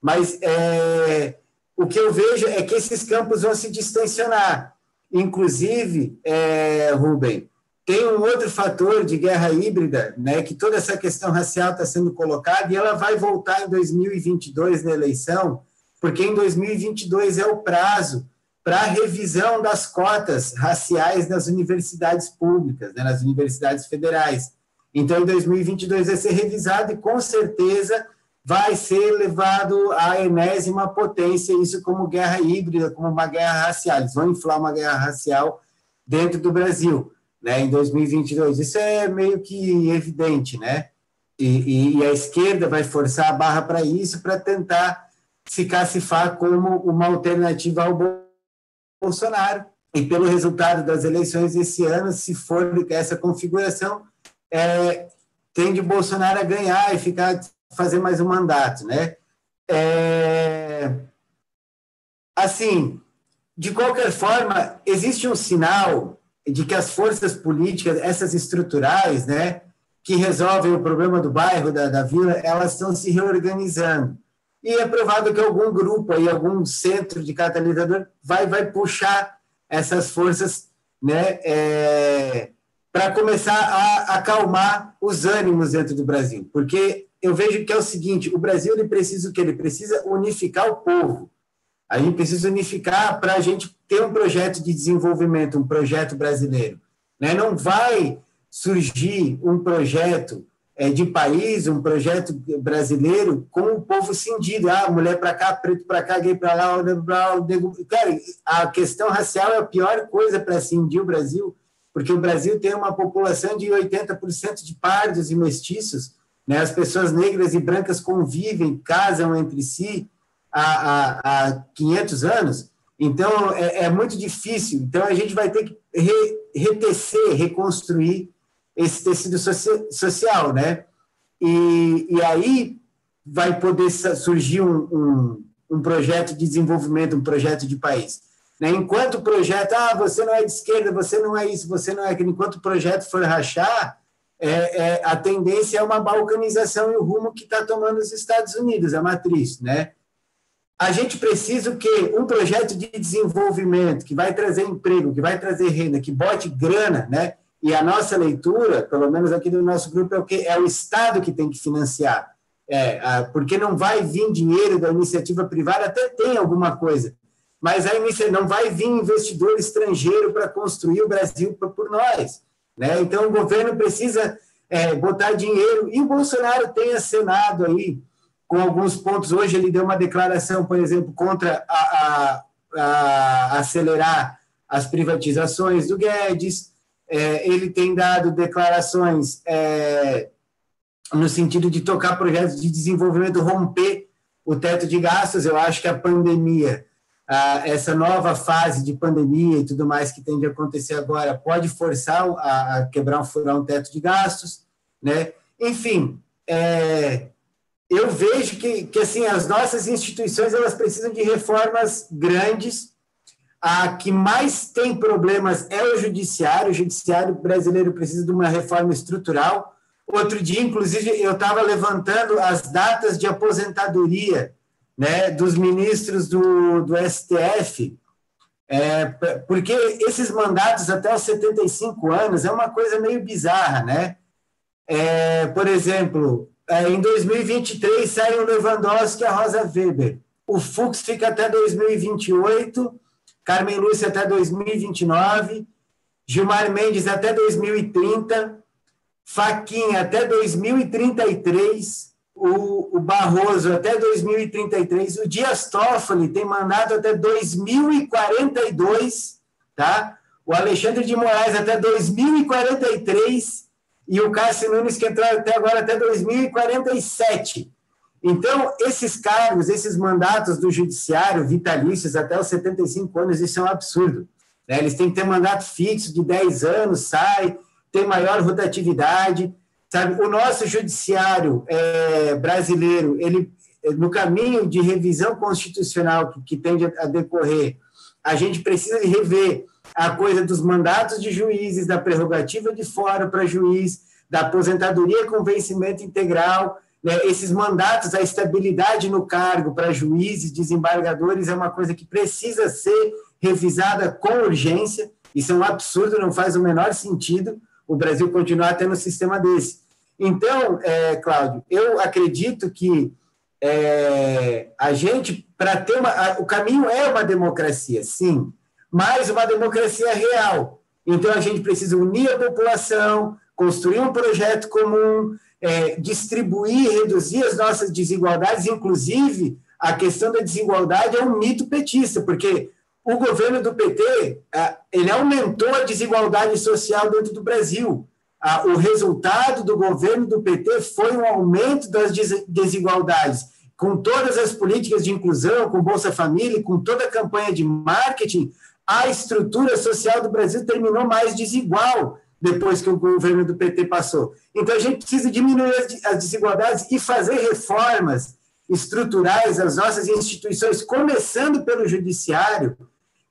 Mas é, o que eu vejo é que esses campos vão se distensionar. Inclusive, é, Rubem, tem um outro fator de guerra híbrida, né, que toda essa questão racial está sendo colocada e ela vai voltar em 2022 na eleição, porque em 2022 é o prazo para a revisão das cotas raciais nas universidades públicas, né, nas universidades federais. Então, em 2022 vai ser revisado e, com certeza, vai ser levado à enésima potência, isso como guerra híbrida, como uma guerra racial. Eles vão inflar uma guerra racial dentro do Brasil, né, em 2022. Isso é meio que evidente, né? E, e, e a esquerda vai forçar a barra para isso, para tentar se cacifar como uma alternativa ao Bolsonaro. E pelo resultado das eleições esse ano, se for essa configuração, é, tende Bolsonaro a ganhar e ficar fazer mais um mandato, né? É, assim, de qualquer forma, existe um sinal de que as forças políticas, essas estruturais, né, que resolvem o problema do bairro, da, da vila, elas estão se reorganizando. E é provável que algum grupo aí, algum centro de catalisador vai, vai puxar essas forças né, é, para começar a acalmar os ânimos dentro do Brasil. Porque eu vejo que é o seguinte, o Brasil ele precisa o quê? Ele precisa unificar o povo. A gente precisa unificar para a gente ter um projeto de desenvolvimento, um projeto brasileiro. Né? Não vai surgir um projeto é, de país, um projeto brasileiro com o povo cindido. Ah, mulher para cá, preto para cá, gay para lá. Cara, a questão racial é a pior coisa para cindir o Brasil, porque o Brasil tem uma população de 80% de pardos e mestiços. Né? As pessoas negras e brancas convivem, casam entre si, há, há, há 500 anos, então é, é, muito difícil. Então a gente vai ter que re, retecer, reconstruir esse tecido social, né? E, e aí vai poder surgir um, um, um, projeto de desenvolvimento, um projeto de país. Né? Enquanto o projeto, ah, você não é de esquerda, você não é isso, você não é aquilo, enquanto o projeto for rachar, é, é, a tendência é uma balcanização e o rumo que está tomando os Estados Unidos, a matriz, né? a gente precisa o quê? Um projeto de desenvolvimento que vai trazer emprego, que vai trazer renda, que bote grana, né? E a nossa leitura, pelo menos aqui do nosso grupo, é o quê? É o Estado que tem que financiar. É, porque não vai vir dinheiro da iniciativa privada, até tem alguma coisa, mas a não vai vir investidor estrangeiro para construir o Brasil por nós. Né? Então, o governo precisa é, botar dinheiro, e o Bolsonaro tem acenado aí, com alguns pontos. Hoje ele deu uma declaração, por exemplo, contra a, a, a acelerar as privatizações do Guedes. É, ele tem dado declarações é, no sentido de tocar projetos de desenvolvimento, romper o teto de gastos. Eu acho que a pandemia, a, essa nova fase de pandemia e tudo mais que tem de acontecer agora, pode forçar a, a quebrar, furar um teto de gastos, né? Enfim, é, eu vejo que, que assim as nossas instituições elas precisam de reformas grandes. A que mais tem problemas é o judiciário. O judiciário brasileiro precisa de uma reforma estrutural. Outro dia, inclusive, eu estava levantando as datas de aposentadoria né, dos ministros do, do STF, é, porque esses mandatos até os 75 anos é uma coisa meio bizarra, né? É, por exemplo, é, em 2023 sai o Lewandowski e a Rosa Weber. O Fux fica até 2028, Carmen Lúcia até 2029, Gilmar Mendes até 2030, Faquinha até 2033, o, o Barroso até 2033, o Dias Toffoli tem mandato até 2042, tá? O Alexandre de Moraes até 2043 e o Cássio Nunes que entrou até agora até 2047. Então, esses cargos, esses mandatos do judiciário vitalícios até os 75 anos, isso é um absurdo. Né? Eles têm que ter mandato fixo de 10 anos, sai, tem maior rotatividade. Sabe? O nosso judiciário é, brasileiro, ele no caminho de revisão constitucional que, que tende a decorrer, a gente precisa rever a coisa dos mandatos de juízes, da prerrogativa de fora para juiz, da aposentadoria com vencimento integral, né, esses mandatos, a estabilidade no cargo para juízes, desembargadores, é uma coisa que precisa ser revisada com urgência. Isso é um absurdo, não faz o menor sentido o Brasil continuar tendo um sistema desse. Então, é, Cláudio, eu acredito que é, a gente, para ter uma. A, o caminho é uma democracia, sim, mas uma democracia real. Então, a gente precisa unir a população, construir um projeto comum, é, distribuir, reduzir as nossas desigualdades, inclusive a questão da desigualdade é um mito petista, porque o governo do PT é, ele aumentou a desigualdade social dentro do Brasil. O resultado do governo do PT foi um aumento das desigualdades. com todas as políticas de inclusão, com Bolsa Família, com toda a campanha de marketing, a estrutura social do Brasil terminou mais desigual depois que o governo do PT passou. Então, a gente precisa diminuir as desigualdades e fazer reformas estruturais às nossas instituições, começando pelo judiciário,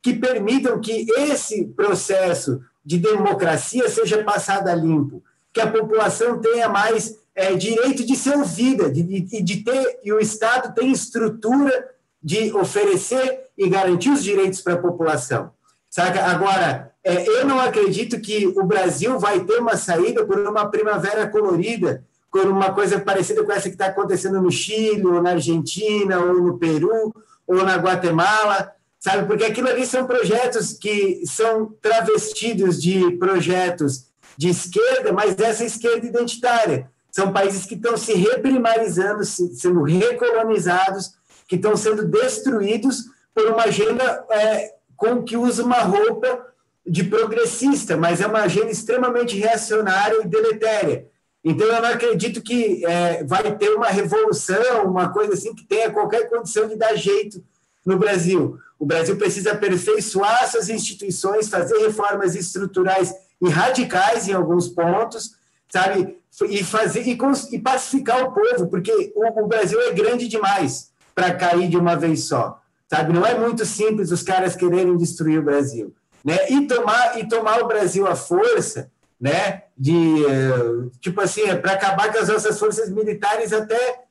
que permitam que esse processo de democracia seja passado a limpo, que a população tenha mais é, direito de ser ouvida, de, de, de ter, e o Estado tem estrutura de oferecer e garantir os direitos para a população. Saca? Agora, é, eu não acredito que o Brasil vai ter uma saída por uma primavera colorida, por uma coisa parecida com essa que está acontecendo no Chile, ou na Argentina, ou no Peru, ou na Guatemala, sabe? Porque aquilo ali são projetos que são travestidos de projetos de esquerda, mas dessa esquerda identitária. São países que estão se reprimarizando, sendo recolonizados, que estão sendo destruídos por uma agenda é, com que usa uma roupa de progressista, mas é uma agenda extremamente reacionária e deletéria. Então, eu não acredito que é, vai ter uma revolução, uma coisa assim, que tenha qualquer condição de dar jeito no Brasil. O Brasil precisa aperfeiçoar suas instituições, fazer reformas estruturais e radicais em alguns pontos, sabe? E fazer e, e pacificar o povo, porque o, o Brasil é grande demais para cair de uma vez só, sabe? Não é muito simples os caras quererem destruir o Brasil, né? E tomar e tomar o Brasil à força, né? De eh, tipo assim, é para acabar com as nossas forças militares até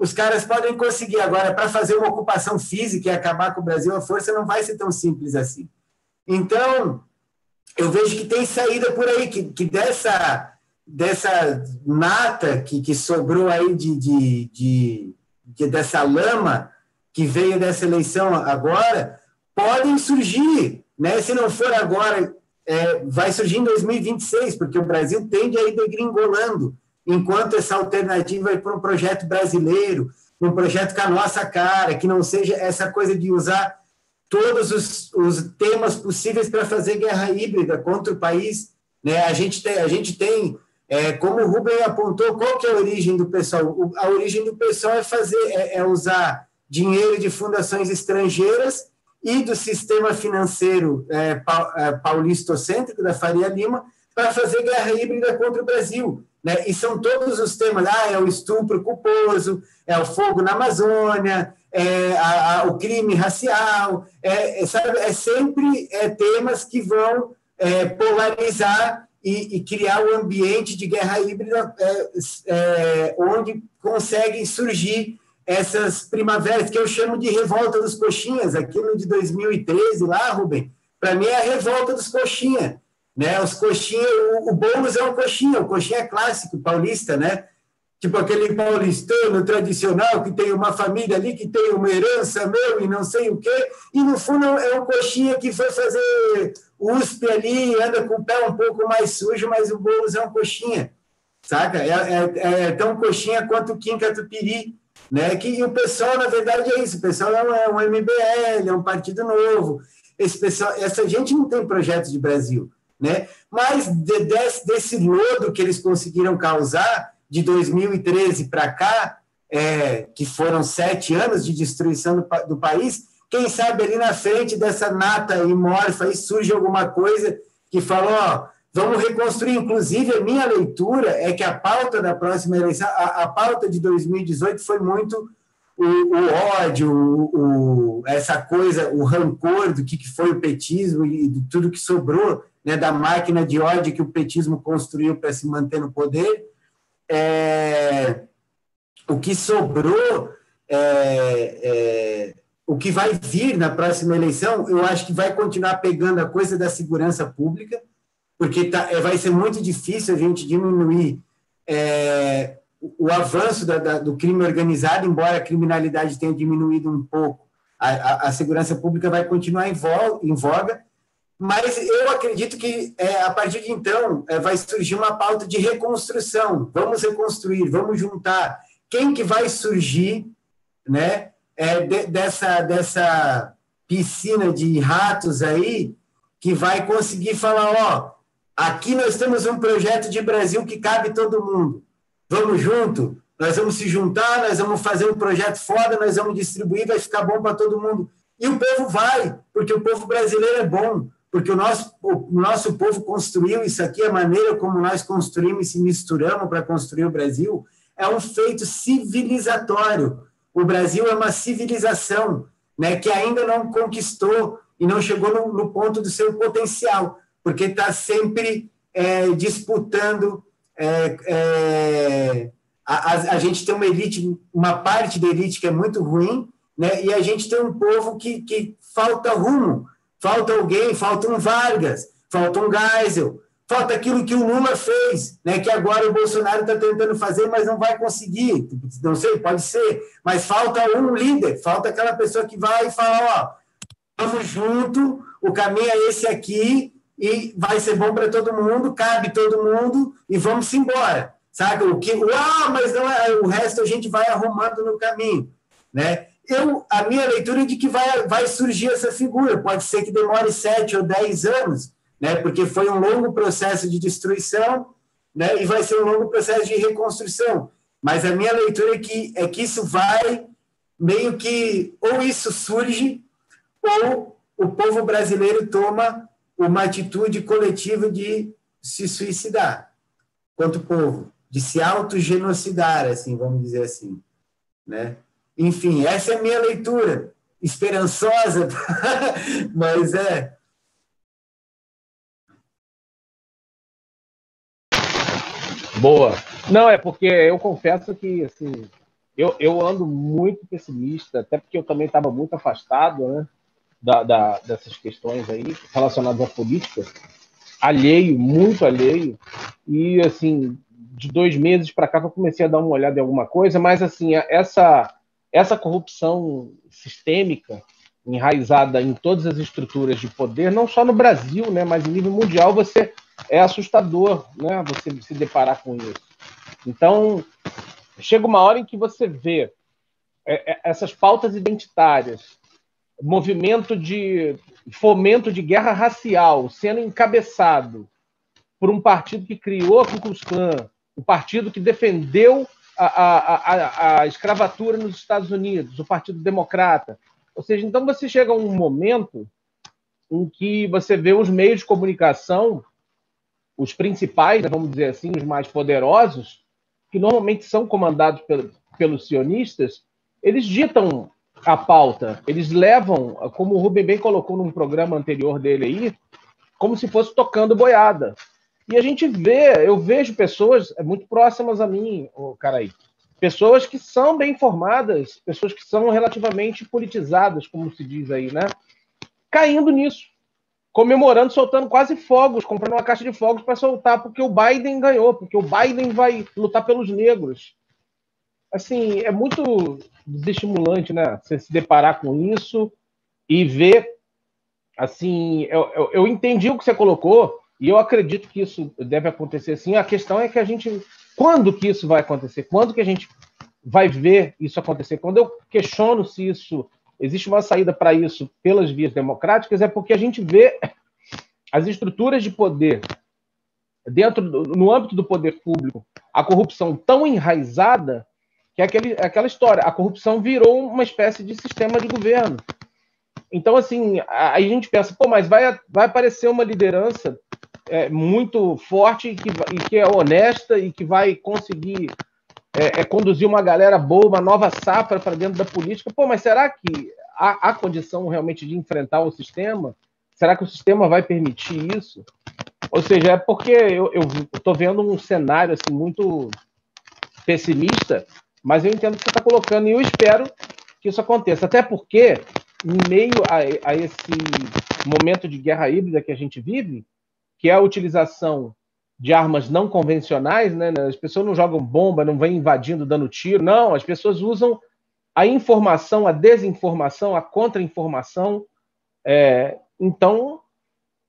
os caras podem conseguir. Agora, para fazer uma ocupação física e acabar com o Brasil, a força não vai ser tão simples assim. Então, eu vejo que tem saída por aí, que, que dessa, dessa nata que, que sobrou aí de, de, de, de, dessa lama que veio dessa eleição agora, podem surgir, né? se não for agora, é, vai surgir em 2026, porque o Brasil tende a ir degringolando, enquanto essa alternativa é para um projeto brasileiro, um projeto com a nossa cara, que não seja essa coisa de usar todos os, os temas possíveis para fazer guerra híbrida contra o país. Né? A gente tem, a gente tem é, como o Rubem apontou, qual que é a origem do pessoal? A origem do pessoal é fazer, é, é usar dinheiro de fundações estrangeiras e do sistema financeiro é, é paulistocêntrico da Faria Lima para fazer guerra híbrida contra o Brasil. Né? E são todos os temas, ah, é o estupro culposo, é o fogo na Amazônia, é a, a, o crime racial, é, é, sabe, é sempre é, temas que vão é, polarizar e, e, criar um ambiente de guerra híbrida é, é, onde conseguem surgir essas primaveras, que eu chamo de revolta dos coxinhas, aquilo de 2013 lá, Rubem, para mim é a revolta dos coxinhas, né? Os coxinha, o, o Boulos é um coxinha, o coxinha é clássico paulista, né? Tipo aquele paulistano tradicional que tem uma família ali que tem uma herança meu e não sei o quê, e no fundo é um coxinha que foi fazer USP ali, anda com o pé um pouco mais sujo, mas o Boulos é um coxinha, saca? É, é, é tão coxinha quanto o Kim Catupiry, né? Que o pessoal, na verdade, é isso, o pessoal é um, é um MBL, é um partido novo, esse pessoal, essa gente não tem projeto de Brasil, né? Mas de, desse, desse lodo que eles conseguiram causar de 2013 para cá, é, que foram sete anos de destruição do, do, país, quem sabe ali na frente dessa nata imorfa aí surge alguma coisa que falou, ó, vamos reconstruir. Inclusive, a minha leitura é que a pauta da próxima eleição, a, a pauta de 2018 foi muito o, o ódio, o, o, essa coisa, o rancor do que, que foi o petismo e de tudo que sobrou né, da máquina de ódio que o petismo construiu para se manter no poder. É, o que sobrou, é, é, o que vai vir na próxima eleição, eu acho que vai continuar pegando a coisa da segurança pública, porque tá, é, vai ser muito difícil a gente diminuir é, o avanço da, da, do crime organizado, embora a criminalidade tenha diminuído um pouco, a, a, a segurança pública vai continuar em voga, em voga mas eu acredito que é, a partir de então é, vai surgir uma pauta de reconstrução. Vamos reconstruir, vamos juntar. Quem que vai surgir, né? É, de, dessa dessa piscina de ratos aí que vai conseguir falar, ó, aqui nós temos um projeto de Brasil que cabe todo mundo. Vamos junto nós vamos se juntar, nós vamos fazer um projeto foda, nós vamos distribuir, vai ficar bom para todo mundo. E o povo vai, porque o povo brasileiro é bom, porque o nosso, o nosso povo construiu isso aqui, a maneira como nós construímos e se misturamos para construir o Brasil, é um feito civilizatório. O Brasil é uma civilização né, que ainda não conquistou e não chegou no, no ponto do seu potencial, porque está sempre é, disputando. É, é, a, a, gente tem uma elite, uma parte da elite que é muito ruim, né, e a gente tem um povo que, que falta rumo, falta alguém, falta um Vargas, falta um Geisel, falta aquilo que o Lula fez, né, que agora o Bolsonaro está tentando fazer, mas não vai conseguir. Não sei, pode ser, mas falta um líder, falta aquela pessoa que vai e fala: ó, vamos junto, o caminho é esse aqui e vai ser bom para todo mundo, cabe todo mundo e vamos embora. Sabe? O que, ah, mas não é, o resto a gente vai arrumando no caminho, né? Eu, a minha leitura é de que vai, vai surgir essa figura. Pode ser que demore sete ou dez anos, né? porque foi um longo processo de destruição né? e vai ser um longo processo de reconstrução. Mas a minha leitura é que, é que isso vai meio que, ou isso surge, ou o povo brasileiro toma uma atitude coletiva de se suicidar, quanto povo, de se autogenocidar, assim, vamos dizer assim, né? Enfim, essa é a minha leitura, esperançosa, [laughs] mas é, Boa. Não, é porque eu confesso que assim, eu, eu ando muito pessimista, até porque eu também estava muito afastado né, da, da, dessas questões aí relacionadas à política, alheio, muito alheio, e assim, de dois meses para cá eu comecei a dar uma olhada em alguma coisa, mas assim, essa, essa corrupção sistêmica, enraizada em todas as estruturas de poder, não só no Brasil, né, mas em nível mundial, você é assustador, né? Você se deparar com isso. Então, chega uma hora em que você vê é, é, essas pautas identitárias, movimento de fomento de guerra racial sendo encabeçado por um partido que criou a Ku Klux Klan, o partido que defendeu a, a, a, escravatura nos Estados Unidos, o Partido Democrata. Ou seja, então você chega a um momento em que você vê os meios de comunicação os principais, né, vamos dizer assim, os mais poderosos, que normalmente são comandados pelo, pelos sionistas, eles ditam a pauta, eles levam, como o Rubem bem colocou num programa anterior dele aí, como se fosse tocando boiada. E a gente vê, eu vejo pessoas é muito próximas a mim, o cara aí, pessoas que são bem informadas, pessoas que são relativamente politizadas, como se diz aí, né? Caindo nisso comemorando, soltando quase fogos, comprando uma caixa de fogos para soltar, porque o Biden ganhou, porque o Biden vai lutar pelos negros. Assim, é muito desestimulante, né? Você se deparar com isso e ver. Assim, eu, eu, eu entendi o que você colocou e eu acredito que isso deve acontecer sim. A questão é que a gente. Quando que isso vai acontecer? Quando que a gente vai ver isso acontecer? Quando eu questiono se isso existe uma saída para isso pelas vias democráticas, é porque a gente vê as estruturas de poder dentro do, no âmbito do poder público, a corrupção tão enraizada que é aquele, é aquela história, a corrupção virou uma espécie de sistema de governo. Então, assim, aí a gente pensa, pô, mas vai, vai aparecer uma liderança é, muito forte e que, e que é honesta e que vai conseguir é, é, conduzir uma galera boa, uma nova safra para dentro da política. Pô, mas será que há, há condição realmente de enfrentar o sistema? Será que o sistema vai permitir isso? Ou seja, é porque eu estou vendo um cenário assim muito pessimista, mas eu entendo o que você está colocando e eu espero que isso aconteça. Até porque, em meio a, a esse momento de guerra híbrida que a gente vive, que é a utilização de armas não convencionais, né? As pessoas não jogam bomba, não vêm invadindo, dando tiro. Não, as pessoas usam a informação, a desinformação, a contra-informação. É, então,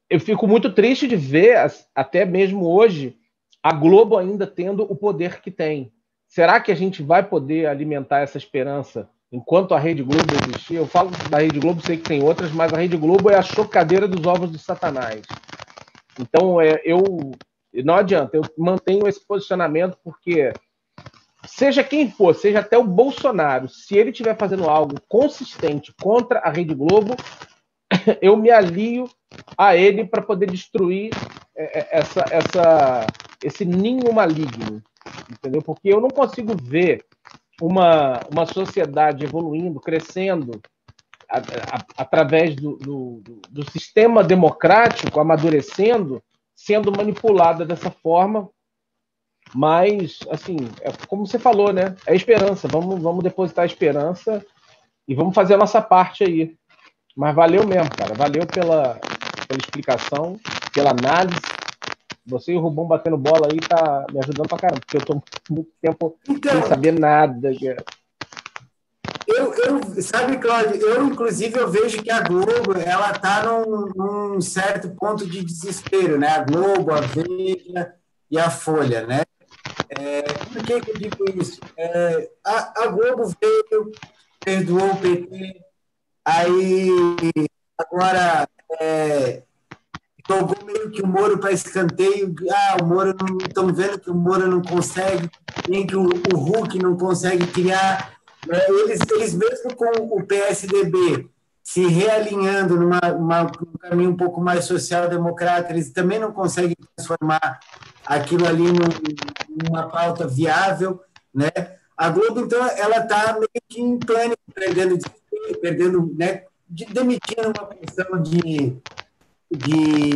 eu fico muito triste de ver, até mesmo hoje, a Globo ainda tendo o poder que tem. Será que a gente vai poder alimentar essa esperança enquanto a Rede Globo existir? Eu falo da Rede Globo, sei que tem outras, mas a Rede Globo é a chocadeira dos ovos de Satanás. Então, é, eu não adianta, eu mantenho esse posicionamento porque seja quem for, seja até o Bolsonaro, se ele estiver fazendo algo consistente contra a Rede Globo, [coughs] eu me alio a ele para poder destruir é, é, essa, essa, esse ninho maligno, entendeu? Porque eu não consigo ver uma, uma sociedade evoluindo, crescendo a, a, através do, do, do sistema democrático, amadurecendo, sendo manipulada dessa forma mas, assim, é como você falou, né? É esperança. Vamos, vamos depositar a esperança e vamos fazer a nossa parte aí. Mas valeu mesmo, cara. Valeu pela, pela explicação, pela análise. Você e o Rubão batendo bola aí tá me ajudando pra caramba, porque eu tô muito tempo então, sem saber nada. Eu, eu, sabe, Cláudio, eu inclusive eu vejo que a Globo ela tá num, num certo ponto de desespero, né? A Globo, a Veja e a Folha, né? É, por que, que eu digo isso? É, a, a, Globo veio, perdoou o PT, aí agora é, jogou meio que o Moro para escanteio. Ah, o Moro não. Estão vendo que o Moro não consegue, nem que o, o Hulk não consegue criar. É, eles, eles mesmo com o PSDB se realinhando numa, uma, um caminho um pouco mais social-democrata, eles também não conseguem transformar aquilo ali numa pauta viável, né? A Globo, então, ela está meio que em pânico, perdendo, perdendo né, de, demitindo uma porção de, de,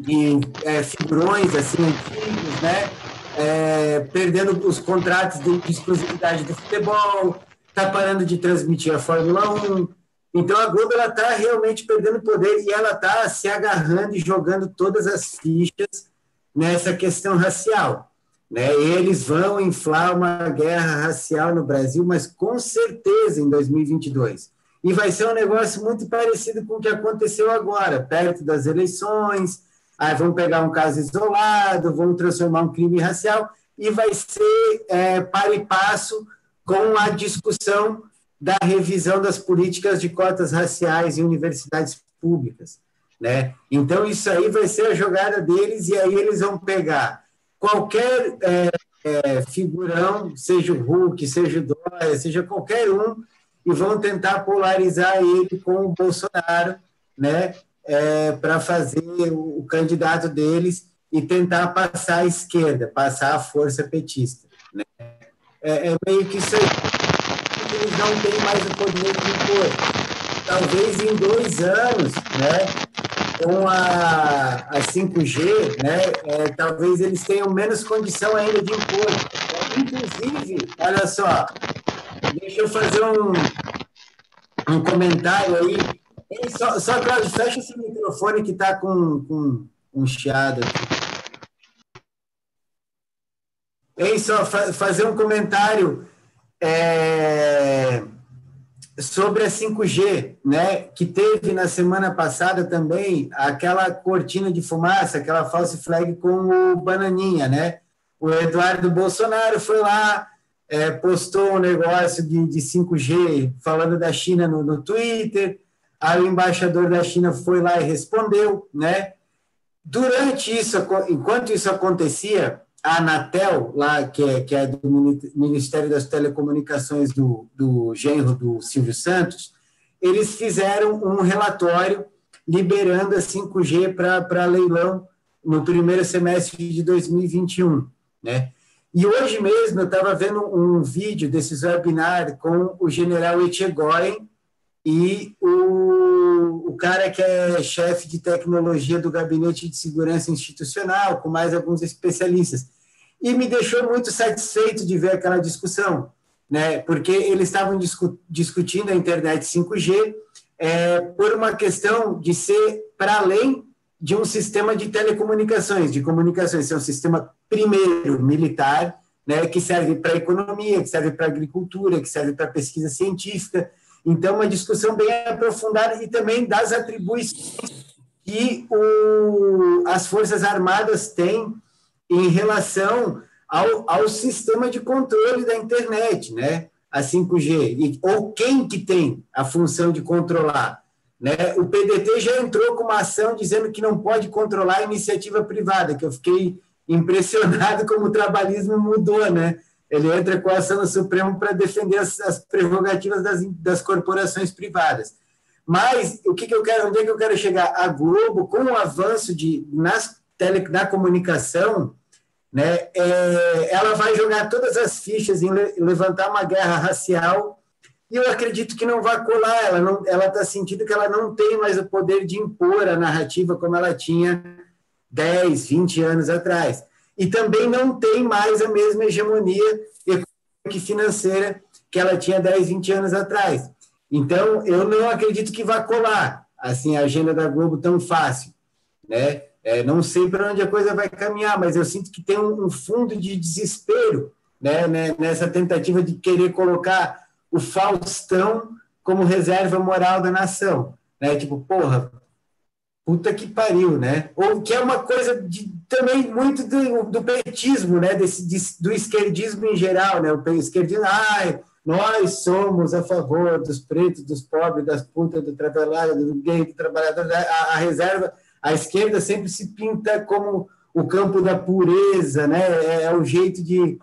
de é, figurões assim, antigos, né? É, perdendo os contratos de, de exclusividade do futebol, está parando de transmitir a Fórmula 1, então a Globo está realmente perdendo poder e ela está se agarrando e jogando todas as fichas nessa questão racial. Né? Eles vão inflar uma guerra racial no Brasil, mas com certeza em 2022. E vai ser um negócio muito parecido com o que aconteceu agora, perto das eleições. Aí vão pegar um caso isolado, vão transformar um crime racial e vai ser é, para e passo com a discussão da revisão das políticas de cotas raciais em universidades públicas. Né? Então, isso aí vai ser a jogada deles, e aí eles vão pegar qualquer é, é, figurão, seja o Hulk, seja o Dória, seja qualquer um, e vão tentar polarizar ele com o Bolsonaro, né? É, para fazer o, o candidato deles e tentar passar a esquerda, passar a força petista. Né? É, é meio que isso aí eles não têm mais o poder de impor. Talvez em dois anos, né, com a, a 5G, né, é, talvez eles tenham menos condição ainda de impor. Inclusive, olha só, deixa eu fazer um, um comentário aí. Só, só, Cláudio, fecha esse microfone que está com, com um chiado aqui. Ei, só fa fazer um comentário é, sobre a 5G, né, que teve na semana passada também aquela cortina de fumaça, aquela false flag com o Bananinha, né? O Eduardo Bolsonaro foi lá, é, postou um negócio de, de 5G falando da China no, no Twitter, aí o embaixador da China foi lá e respondeu, né? Durante isso, enquanto isso acontecia, a Anatel, lá, que é, que é do Ministério das Telecomunicações do, do genro do Silvio Santos, eles fizeram um relatório liberando a 5G para leilão no primeiro semestre de 2021, né? E hoje mesmo eu estava vendo um vídeo desses webinars com o general Etchegoyen e o, o cara que é chefe de tecnologia do Gabinete de Segurança Institucional, com mais alguns especialistas e me deixou muito satisfeito de ver aquela discussão, né? porque eles estavam discu discutindo a internet 5G é, por uma questão de ser para além de um sistema de telecomunicações, de comunicações, é um sistema, primeiro, militar, né, que serve para economia, que serve para agricultura, que serve para pesquisa científica. Então, uma discussão bem aprofundada e também das atribuições que o, as Forças Armadas têm em relação ao, ao sistema de controle da internet, né? A 5G, e, ou quem que tem a função de controlar. Né? O PDT já entrou com uma ação dizendo que não pode controlar a iniciativa privada, que eu fiquei impressionado como o trabalhismo mudou, né? Ele entra com a ação no Supremo para defender as, as prerrogativas das, das corporações privadas. Mas o que, que eu quero, onde é que eu quero chegar? A Globo, com o avanço de nas tele, na comunicação, né, é, ela vai jogar todas as fichas em le, levantar uma guerra racial e eu acredito que não vai colar. Ela não, ela está sentindo que ela não tem mais o poder de impor a narrativa como ela tinha 10, 20 anos atrás. E também não tem mais a mesma hegemonia econômica e financeira que ela tinha 10, 20 anos atrás. Então, eu não acredito que vá colar assim a agenda da Globo tão fácil, né? É, não sei para onde a coisa vai caminhar, mas eu sinto que tem um, um fundo de desespero né, né, nessa tentativa de querer colocar o Faustão como reserva moral da nação. Né? Tipo, porra, puta que pariu, né? Ou que é uma coisa de, também muito do, do petismo, né? Desse, de, do esquerdismo em geral, né? O esquerdismo, ai, nós somos a favor dos pretos, dos pobres, das putas, do trabalhador, do gay, do trabalhador. A, a, reserva, a esquerda sempre se pinta como o campo da pureza, né? É, é o jeito de,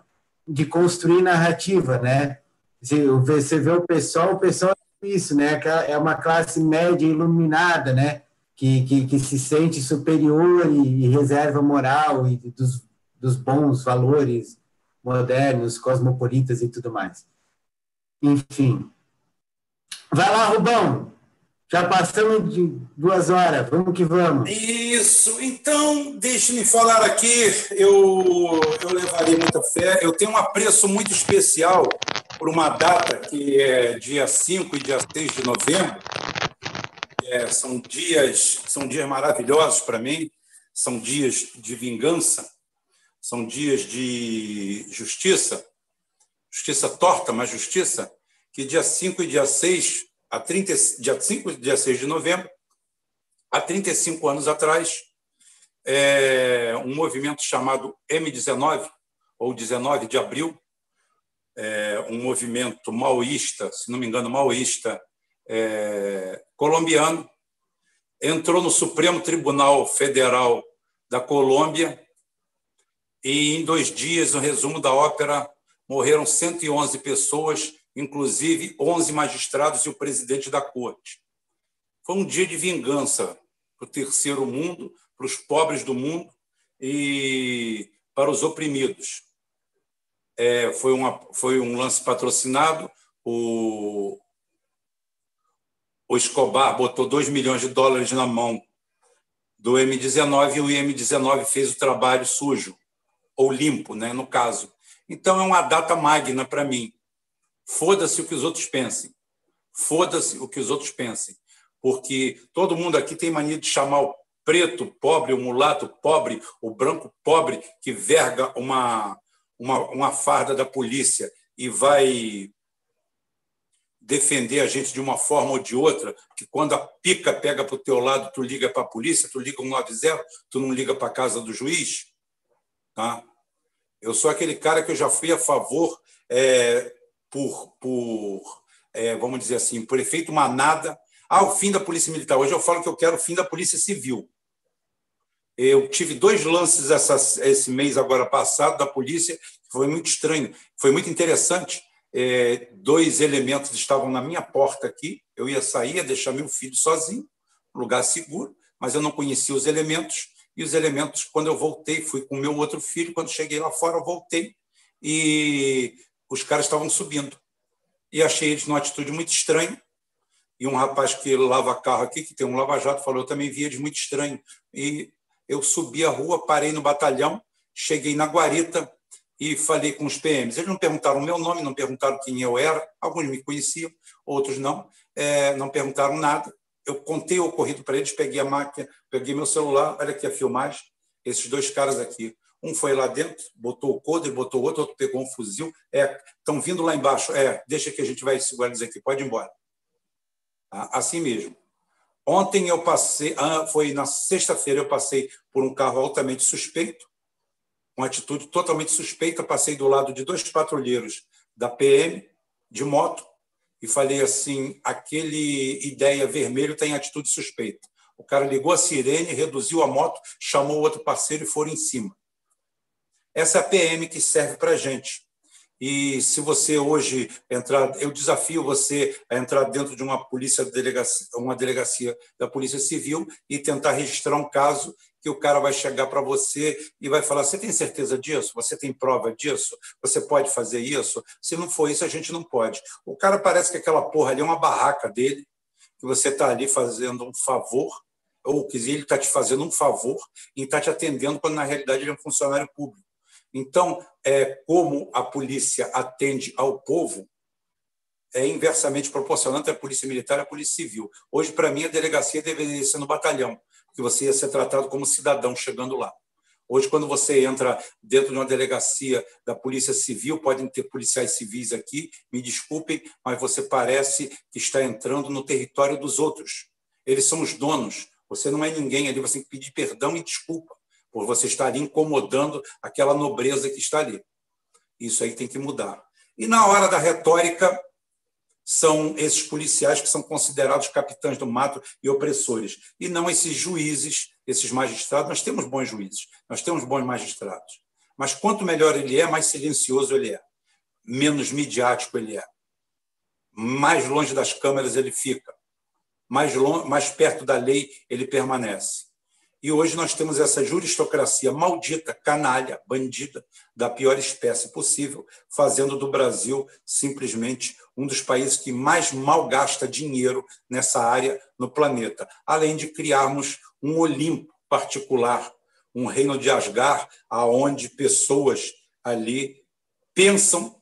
de construir narrativa, né? Você vê o pessoal, o pessoal é isso, né? É uma classe média iluminada, né? Que, que, que se sente superior e, e reserva moral e dos, dos bons valores modernos, cosmopolitas e tudo mais. Enfim. Vai lá, Rubão. Já passamos de duas horas. Vamos que vamos. Isso. Então, deixe-me falar aqui. Eu, eu levaria muita fé. Eu tenho um apreço muito especial por uma data que é dia 5 e dia 6 de novembro. É, são dias são dias maravilhosos para mim. São dias de vingança. São dias de justiça justiça torta, mas justiça, que dia 5 e dia 6, a 30, dia 5 e dia 6 de novembro, há 35 anos atrás, é, um movimento chamado M19, ou 19 de abril, é, um movimento maoísta, se não me engano, maoísta é, colombiano, entrou no Supremo Tribunal Federal da Colômbia e, em dois dias, um resumo da ópera morreram 111 pessoas, inclusive 11 magistrados e o presidente da corte. Foi um dia de vingança para o terceiro mundo, para os pobres do mundo e para os oprimidos. É, foi, uma, foi um lance patrocinado. O, o Escobar botou 2 milhões de dólares na mão do M19 e o M19 fez o trabalho sujo, ou limpo, né, no caso. Então, é uma data magna para mim. Foda-se o que os outros pensem. Foda-se o que os outros pensem. Porque todo mundo aqui tem mania de chamar o preto pobre, o mulato pobre, o branco pobre, que verga uma, uma, uma farda da polícia e vai defender a gente de uma forma ou de outra, que quando a pica pega para o teu lado, tu liga para a polícia, tu liga 190, tu não liga para a casa do juiz. Tá? Eu sou aquele cara que eu já fui a favor é, por, por é, vamos dizer assim, por efeito manada. Ah, o fim da Polícia Militar. Hoje eu falo que eu quero o fim da Polícia Civil. Eu tive dois lances essa, esse mês agora passado da polícia, foi muito estranho, foi muito interessante. É, dois elementos estavam na minha porta aqui. Eu ia sair, ia deixar meu filho sozinho, lugar seguro, mas eu não conhecia os elementos e os elementos, quando eu voltei, fui com meu outro filho, quando cheguei lá fora, eu voltei e os caras estavam subindo. E achei eles numa atitude muito estranha. E um rapaz que lava carro aqui, que tem um lava-jato, falou: eu também vi eles muito estranho. E eu subi a rua, parei no batalhão, cheguei na guarita e falei com os PMs. Eles não perguntaram o meu nome, não perguntaram quem eu era, alguns me conheciam, outros não, é, não perguntaram nada eu contei o ocorrido para eles, peguei a máquina, peguei meu celular, olha aqui a filmagem, esses dois caras aqui. Um foi lá dentro, botou o coder, botou o outro, outro pegou um fuzil. É, estão vindo lá embaixo. É, deixa que a gente vai segurar eles aqui, pode ir embora. Tá? Assim mesmo. Ontem eu passei, ah, foi na sexta-feira, eu passei por um carro altamente suspeito, uma atitude totalmente suspeita. Passei do lado de dois patrulheiros da PM de moto, e falei assim: aquele ideia vermelho tem atitude suspeita. O cara ligou a sirene, reduziu a moto, chamou outro parceiro e foram em cima. Essa é a PM que serve para a gente. E se você hoje entrar, eu desafio você a entrar dentro de uma polícia delegacia, uma delegacia da Polícia Civil e tentar registrar um caso que o cara vai chegar para você e vai falar: "Você tem certeza disso? Você tem prova disso? Você pode fazer isso?" Se não for isso, a gente não pode. O cara parece que aquela porra ali é uma barraca dele, que você está ali fazendo um favor ou que ele está te fazendo um favor e está te atendendo quando na realidade ele é um funcionário público. Então, é, como a polícia atende ao povo, é inversamente proporcional entre a polícia militar e a polícia civil. Hoje, para mim, a delegacia deveria ser no batalhão, que você ia ser tratado como cidadão chegando lá. Hoje, quando você entra dentro de uma delegacia da Polícia Civil, podem ter policiais civis aqui, me desculpem, mas você parece que está entrando no território dos outros. Eles são os donos. Você não é ninguém ali, você tem que pedir perdão e desculpa por você estar ali incomodando aquela nobreza que está ali. Isso aí tem que mudar. E na hora da retórica, são esses policiais que são considerados capitães do mato e opressores, e não esses juízes, esses magistrados. Nós temos bons juízes, nós temos bons magistrados. Mas quanto melhor ele é, mais silencioso ele é, menos midiático ele é, mais longe das câmeras ele fica, mais, longe, mais perto da lei ele permanece. E hoje nós temos essa juristocracia maldita, canalha, bandida, da pior espécie possível, fazendo do Brasil simplesmente um dos países que mais malgasta dinheiro nessa área no planeta, além de criarmos um Olimpo particular, um reino de Asgard, aonde pessoas ali pensam,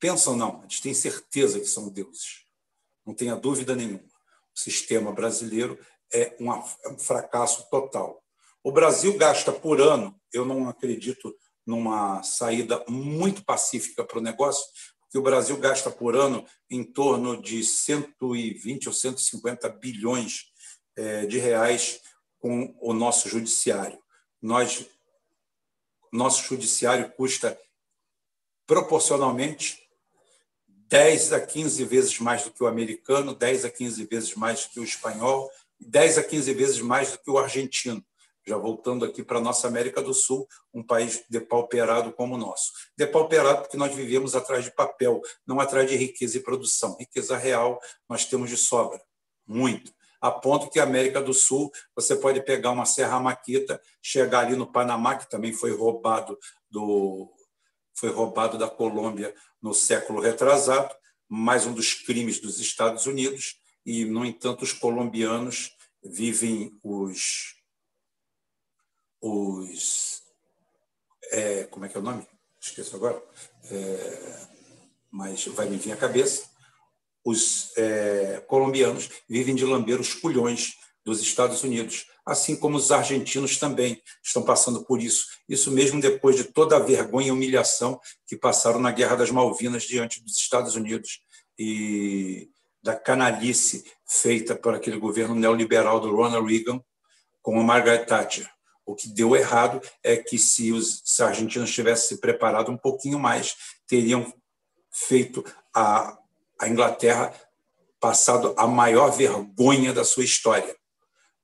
pensam não, gente tem certeza que são deuses, não tenha dúvida nenhuma. O sistema brasileiro é, é um fracasso total. O Brasil gasta por ano, eu não acredito numa saída muito pacífica para o negócio, porque o Brasil gasta por ano em torno de 120 ou 150 bilhões é, de reais com o nosso judiciário. Nós, nosso judiciário custa proporcionalmente 10 a 15 vezes mais do que o americano, 10 a 15 vezes mais do que o espanhol 10 a 15 vezes mais do que o argentino. Já voltando aqui para a nossa América do Sul, um país depauperado como o nosso. Depauperado porque nós vivemos atrás de papel, não atrás de riqueza e produção. Riqueza real nós temos de sobra, muito. A ponto que a América do Sul, você pode pegar uma Serra Maquita, chegar ali no Panamá, que também foi roubado do foi roubado da Colômbia no século retrasado, mais um dos crimes dos Estados Unidos, e, no entanto, os colombianos vivem os. os é, como é que é o nome? Esqueço agora. É, mas vai me vir à cabeça. Os é, colombianos vivem de lamber os culhões dos Estados Unidos, assim como os argentinos também estão passando por isso. Isso mesmo depois de toda a vergonha e humilhação que passaram na Guerra das Malvinas diante dos Estados Unidos. E da canalice feita por aquele governo neoliberal do Ronald Reagan com a Margaret Thatcher. O que deu errado é que, se os argentinos tivessem se preparado um pouquinho mais, teriam feito a, a Inglaterra passado a maior vergonha da sua história,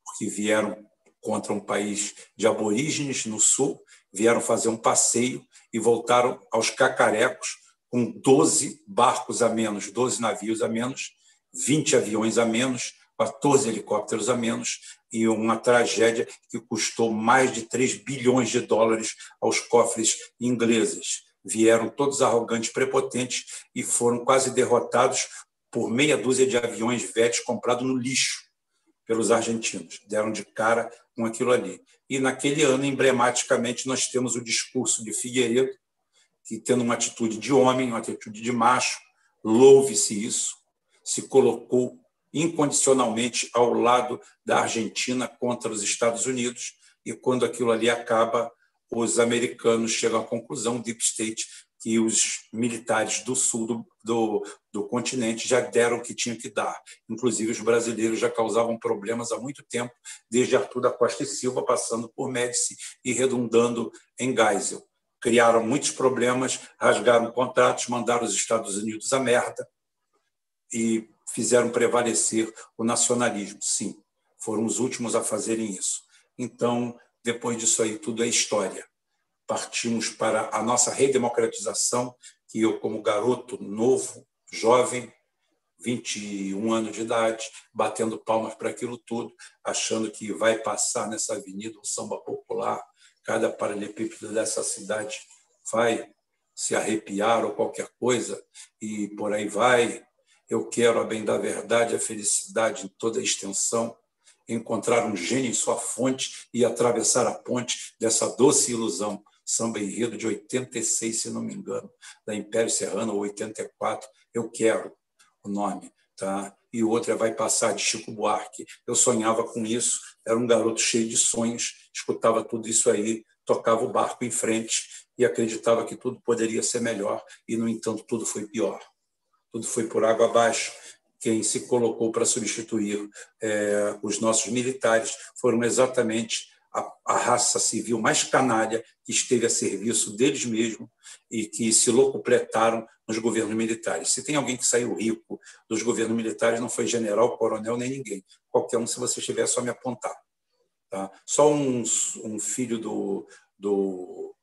porque vieram contra um país de aborígenes no sul, vieram fazer um passeio e voltaram aos cacarecos com 12 barcos a menos, 12 navios a menos, 20 aviões a menos, 14 helicópteros a menos e uma tragédia que custou mais de 3 bilhões de dólares aos cofres ingleses. Vieram todos arrogantes, prepotentes e foram quase derrotados por meia dúzia de aviões velhos comprados no lixo pelos argentinos. Deram de cara com aquilo ali. E naquele ano, emblematicamente, nós temos o discurso de Figueiredo, que, tendo uma atitude de homem, uma atitude de macho, louve-se isso, se colocou incondicionalmente ao lado da Argentina contra os Estados Unidos, e quando aquilo ali acaba, os americanos chegam à conclusão, Deep State, que os militares do sul do, do, do, continente já deram o que tinham que dar. Inclusive, os brasileiros já causavam problemas há muito tempo, desde Arthur da Costa e Silva, passando por Médici e redundando em Geisel. Criaram muitos problemas, rasgaram contratos, mandaram os Estados Unidos à merda, e fizeram prevalecer o nacionalismo. Sim, foram os últimos a fazerem isso. Então, depois disso aí, tudo é história. partimos para a nossa redemocratização, que eu, como garoto novo, jovem, 21 anos de idade, batendo palmas para aquilo tudo, achando que vai passar nessa avenida um samba popular, cada paralelepípedo dessa cidade vai se arrepiar ou qualquer coisa, e por aí vai. Eu quero, a bem da verdade, a felicidade em toda a extensão, encontrar um gênio em sua fonte e atravessar a ponte dessa doce ilusão. Samba Enredo de 86, se não me engano, da Império Serrano, 84. Eu quero o nome. Tá? E o outro é Vai Passar, de Chico Buarque. Eu sonhava com isso, era um garoto cheio de sonhos, escutava tudo isso aí, tocava o barco em frente e acreditava que tudo poderia ser melhor, e, no entanto, tudo foi pior. Tudo foi por água abaixo. Quem se colocou para substituir é, os nossos militares foram exatamente a, a, raça civil mais canalha que esteve a serviço deles mesmos e que se locupletaram nos governos militares. Se tem alguém que saiu rico dos governos militares, não foi general, coronel, nem ninguém. Qualquer um, se você estiver, é só me apontar. Tá? Só um, um filho do, do,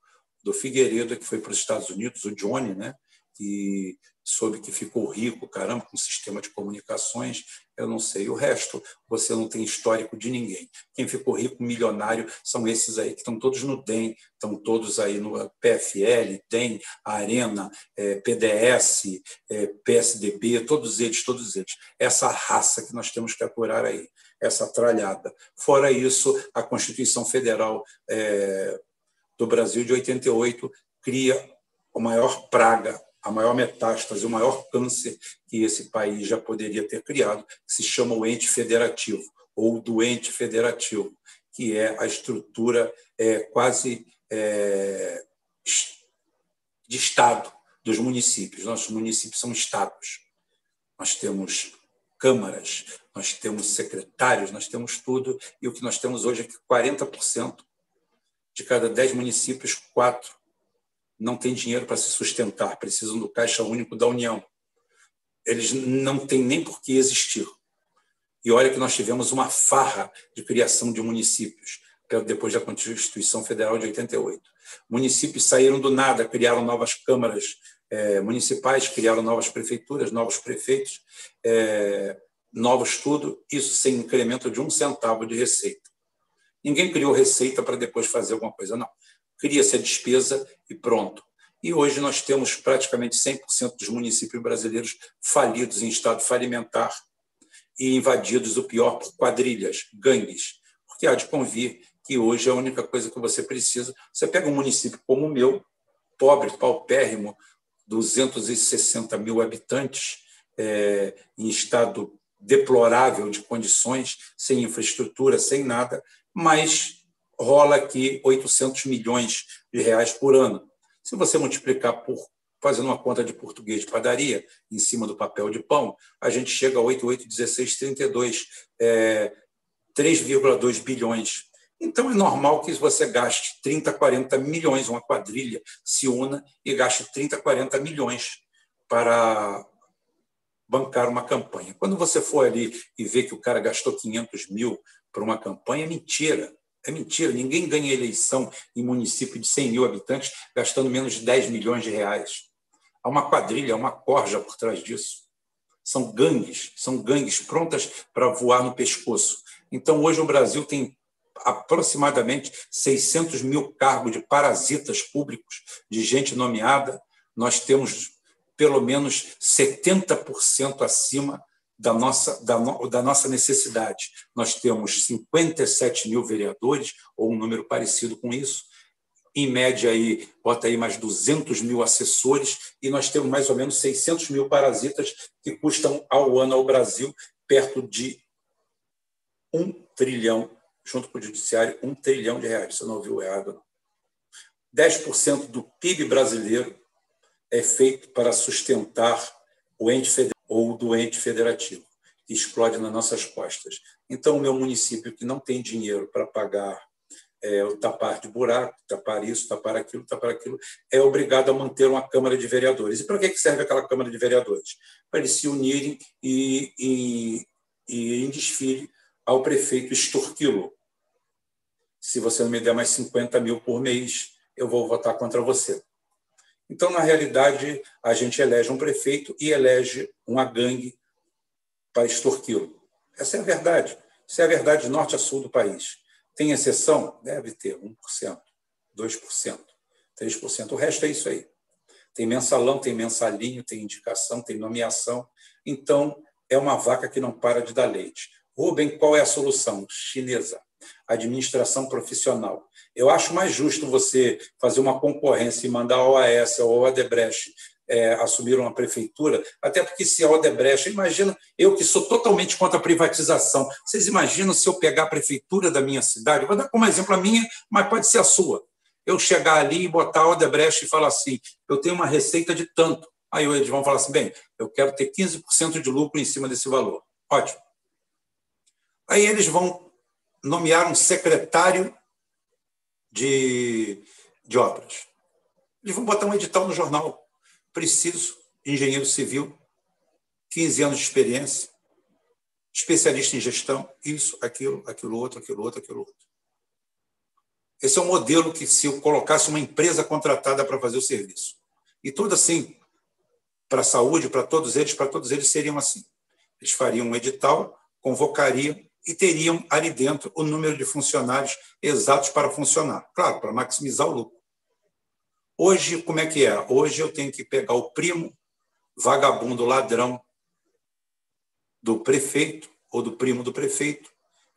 do Figueiredo, que foi para os Estados Unidos, o Johnny, né? que soube que ficou rico, caramba, com sistema de comunicações, eu não sei. O resto, você não tem histórico de ninguém. Quem ficou rico, milionário, são esses aí, que estão todos no DEM, estão todos aí no PFL, DEM, Arena, é, PDS, é, PSDB, todos eles, todos eles. Essa raça que nós temos que apurar aí, essa tralhada. Fora isso, a Constituição Federal é, do Brasil de 88 cria a maior praga a maior metástase, o maior câncer que esse país já poderia ter criado, que se chama o ente federativo, ou doente federativo, que é a estrutura é, quase é, de Estado dos municípios. Nossos municípios são estados. Nós temos câmaras, nós temos secretários, nós temos tudo, e o que nós temos hoje é que 40% de cada 10 municípios, quatro não têm dinheiro para se sustentar, precisam do Caixa Único da União. Eles não têm nem por que existir. E olha que nós tivemos uma farra de criação de municípios, depois da Constituição Federal de 88. Municípios saíram do nada, criaram novas câmaras é, municipais, criaram novas prefeituras, novos prefeitos, é, novos tudo, isso sem incremento de um centavo de receita. Ninguém criou receita para depois fazer alguma coisa, não cria-se a despesa e pronto. E hoje nós temos praticamente 100% dos municípios brasileiros falidos em estado falimentar e invadidos, o pior, por quadrilhas, gangues. Porque há de convir que hoje a única coisa que você precisa. Você pega um município como o meu, pobre, paupérrimo, 260 mil habitantes, é, em estado deplorável de condições, sem infraestrutura, sem nada, mas rola aqui 800 milhões de reais por ano. Se você multiplicar por, fazendo uma conta de português de padaria, em cima do papel de pão, a gente chega a 8, 8, 16, 32, é, 3,2 bilhões. Então, é normal que você gaste 30, 40 milhões, uma quadrilha se una e gaste 30, 40 milhões para bancar uma campanha. Quando você for ali e vê que o cara gastou 500 mil para uma campanha, é mentira. É mentira, ninguém ganha eleição em município de 100 mil habitantes gastando menos de 10 milhões de reais. Há uma quadrilha, há uma corja por trás disso. São gangues, são gangues prontas para voar no pescoço. Então, hoje o Brasil tem aproximadamente 600 mil cargos de parasitas públicos, de gente nomeada. Nós temos pelo menos 70% acima da nossa, da, da, nossa necessidade. Nós temos 57 mil vereadores, ou um número parecido com isso, em média, aí, bota aí mais 200 mil assessores, e nós temos mais ou menos 600 mil parasitas que custam ao ano ao Brasil perto de um trilhão, junto com o Judiciário, um trilhão de reais. Você não ouviu errado, não. 10% do PIB brasileiro é feito para sustentar o ente federal ou do ente federativo, que explode nas nossas costas. Então, o meu município que não tem dinheiro para pagar é, o tapar de buraco, tapar isso, tapar aquilo, tapar aquilo, é obrigado a manter uma Câmara de Vereadores. E para que serve aquela Câmara de Vereadores? Para eles se unirem e, e, e em desfile ao prefeito extorquilo. Se você não me der mais 50 mil por mês, eu vou votar contra você. Então, na realidade, a gente elege um prefeito e elege uma gangue para extorquí-lo. Essa é a verdade. Essa é a verdade de norte a sul do país. Tem exceção? Deve ter 1%, 2%, 3%. O resto é isso aí. Tem mensalão, tem mensalinho, tem indicação, tem nomeação. Então, é uma vaca que não para de dar leite. Rubem, qual é a solução? Chinesa. Administração profissional. Eu acho mais justo você fazer uma concorrência e mandar a OAS ou a Odebrecht é, assumir uma prefeitura, até porque se a Odebrecht, imagina, eu que sou totalmente contra a privatização, vocês imaginam se eu pegar a prefeitura da minha cidade, vou dar como exemplo a minha, mas pode ser a sua, eu chegar ali e botar a Odebrecht e falar assim, eu tenho uma receita de tanto, aí eles vão falar assim, bem, eu quero ter 15% de lucro em cima desse valor, ótimo. Aí eles vão nomear um secretário de, de obras. Eles vão botar um edital no jornal preciso de engenheiro civil, 15 anos de experiência, especialista em gestão, isso, aquilo, aquilo outro, aquilo outro, aquilo outro. Esse é um modelo que, se eu colocasse uma empresa contratada para fazer o serviço, e tudo assim, para a saúde, para todos eles, para todos eles seriam assim. Eles fariam um edital, convocariam e teriam ali dentro o número de funcionários exatos para funcionar. Claro, para maximizar o lucro. Hoje, como é que é? Hoje eu tenho que pegar o primo vagabundo ladrão do prefeito ou do primo do prefeito,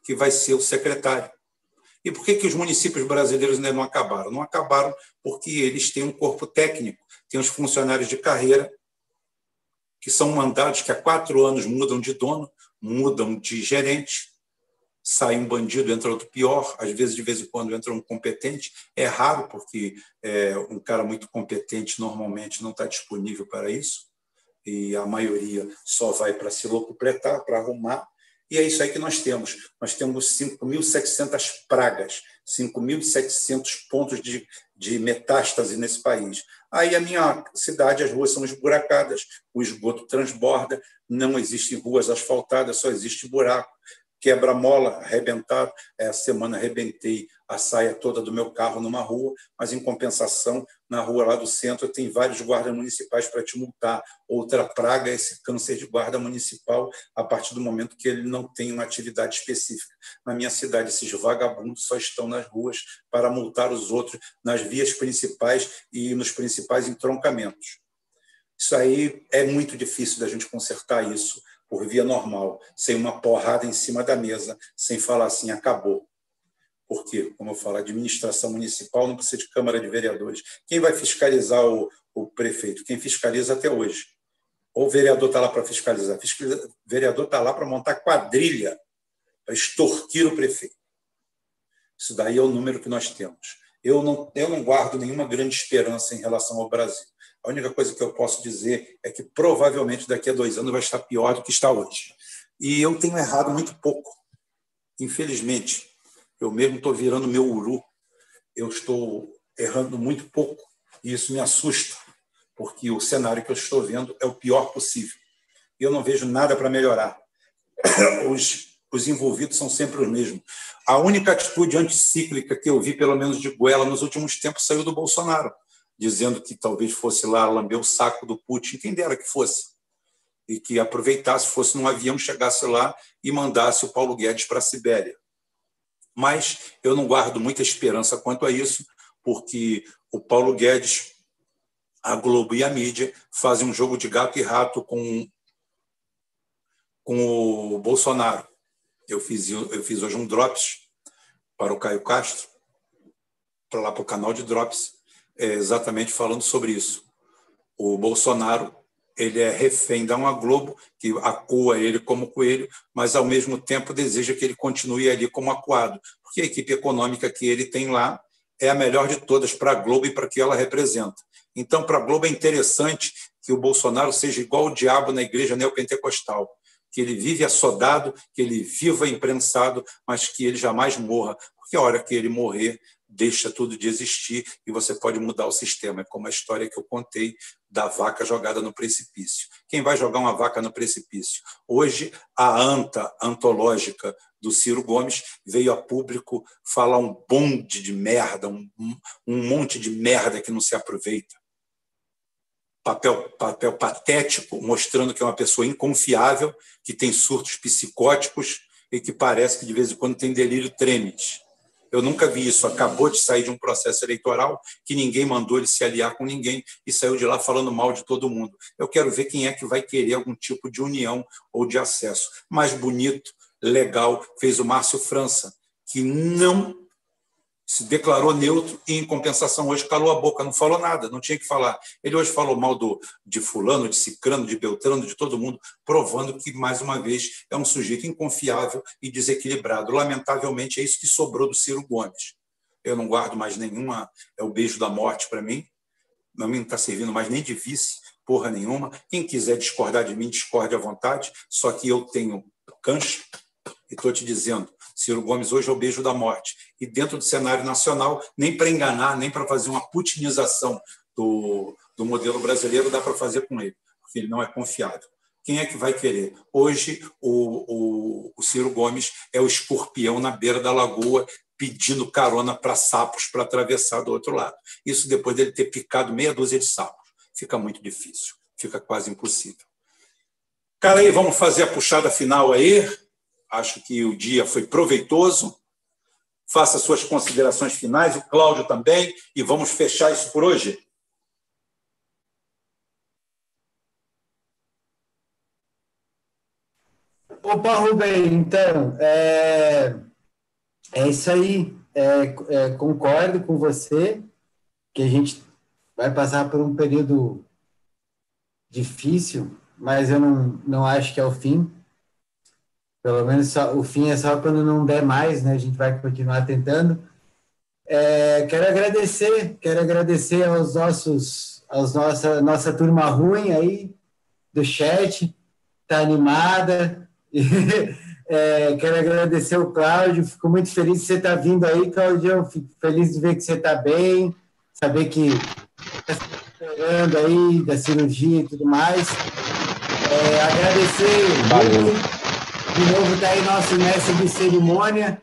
que vai ser o secretário. E por que, que os municípios brasileiros ainda não acabaram? Não acabaram porque eles têm um corpo técnico, têm os funcionários de carreira, que são mandados que há quatro anos mudam de dono, mudam de gerente, sai um bandido, entra outro pior, às vezes, de vez em quando, entra um competente. É raro, porque é, um cara muito competente normalmente não está disponível para isso, e a maioria só vai para se locupletar, para arrumar. E é isso aí que nós temos. Nós temos 5.700 pragas, 5.700 pontos de, de metástase nesse país. Aí a minha cidade, as ruas são esburacadas, o esgoto transborda, não existem ruas asfaltadas, só existe buraco quebra-mola, arrebentado. Essa semana arrebentei a saia toda do meu carro numa rua, mas, em compensação, na rua lá do centro tem vários guardas municipais para te multar. Outra praga é esse câncer de guarda municipal, a partir do momento que ele não tem uma atividade específica. Na minha cidade, esses vagabundos só estão nas ruas para multar os outros nas vias principais e nos principais entroncamentos. Isso aí é muito difícil da gente consertar isso por via normal, sem uma porrada em cima da mesa, sem falar assim, acabou. Porque, como eu falo, a administração municipal não precisa de Câmara de Vereadores. Quem vai fiscalizar o, o prefeito? Quem fiscaliza até hoje? Ou o vereador está lá para fiscalizar? O vereador está lá para montar quadrilha, para extorquir o prefeito. Isso daí é o número que nós temos. Eu não, eu não guardo nenhuma grande esperança em relação ao Brasil. A única coisa que eu posso dizer é que provavelmente daqui a dois anos vai estar pior do que está hoje. E eu tenho errado muito pouco, infelizmente. Eu mesmo estou virando meu uru. Eu estou errando muito pouco e isso me assusta, porque o cenário que eu estou vendo é o pior possível. E eu não vejo nada para melhorar. [coughs] Os, os envolvidos são sempre os mesmos. A única atitude anticíclica que eu vi, pelo menos de goela, nos últimos tempos, saiu do Bolsonaro dizendo que talvez fosse lá lamber o saco do Putin, quem dera que fosse, e que aproveitasse, fosse num avião, chegasse lá e mandasse o Paulo Guedes para a Sibéria. Mas eu não guardo muita esperança quanto a isso, porque o Paulo Guedes, a Globo e a mídia fazem um jogo de gato e rato com, com o Bolsonaro. Eu fiz, eu fiz hoje um Drops para o Caio Castro, para lá para o canal de Drops, exatamente falando sobre isso. O Bolsonaro ele é refém da uma Globo, que acua ele como coelho, mas, ao mesmo tempo, deseja que ele continue ali como acuado, porque a equipe econômica que ele tem lá é a melhor de todas para a Globo e para que ela representa. Então, para a Globo é interessante que o Bolsonaro seja igual o diabo na igreja neopentecostal, que ele vive assodado, que ele viva imprensado, mas que ele jamais morra, porque a hora que ele morrer, deixa tudo de existir e você pode mudar o sistema. É como a história que eu contei da vaca jogada no precipício. Quem vai jogar uma vaca no precipício? Hoje, a anta antológica do Ciro Gomes veio a público falar um bonde de merda, um, um monte de merda que não se aproveita. Papel, papel patético, mostrando que é uma pessoa inconfiável, que tem surtos psicóticos e que parece que de vez em quando tem delírio tremens. Eu nunca vi isso. Acabou de sair de um processo eleitoral que ninguém mandou ele se aliar com ninguém e saiu de lá falando mal de todo mundo. Eu quero ver quem é que vai querer algum tipo de união ou de acesso. Mais bonito, legal, fez o Márcio França, que não se declarou neutro e, em compensação, hoje calou a boca, não falou nada, não tinha que falar. Ele hoje falou mal do, de Fulano, de Cicrano, de Beltrano, de todo mundo, provando que, mais uma vez, é um sujeito inconfiável e desequilibrado. Lamentavelmente, é isso que sobrou do Ciro Gomes. Eu não guardo mais nenhuma, é o beijo da morte para mim. Não me está servindo mais nem de vice, porra nenhuma. Quem quiser discordar de mim, discorde à vontade, só que eu tenho cancha e estou te dizendo, Ciro Gomes hoje é o beijo da morte. E dentro do cenário nacional, nem para enganar, nem para fazer uma putinização do, do modelo brasileiro dá para fazer com ele, porque ele não é confiável. Quem é que vai querer? Hoje, o, o, o Ciro Gomes é o escorpião na beira da lagoa, pedindo carona para sapos para atravessar do outro lado. Isso depois dele ter picado meia dúzia de sapos. Fica muito difícil, fica quase impossível. Cara, aí, vamos fazer a puxada final aí. Acho que o dia foi proveitoso. Faça suas considerações finais, o Cláudio também, e vamos fechar isso por hoje. Opa, Rubem, então, é, é isso aí. É, é, concordo com você que a gente vai passar por um período difícil, mas eu não, não acho que é o fim. Pelo menos só, o fim é só quando não der mais, né? A gente vai continuar tentando. É, quero agradecer, quero agradecer aos nossos, aos nossa nossa turma ruim aí do chat, tá animada. [laughs] é, quero agradecer o Cláudio, fico muito feliz de você estar tá vindo aí, Cláudio. Fico feliz de ver que você está bem, saber que está se aí da cirurgia e tudo mais. É, agradecer. Valeu. De novo está aí nosso mestre de cerimônia,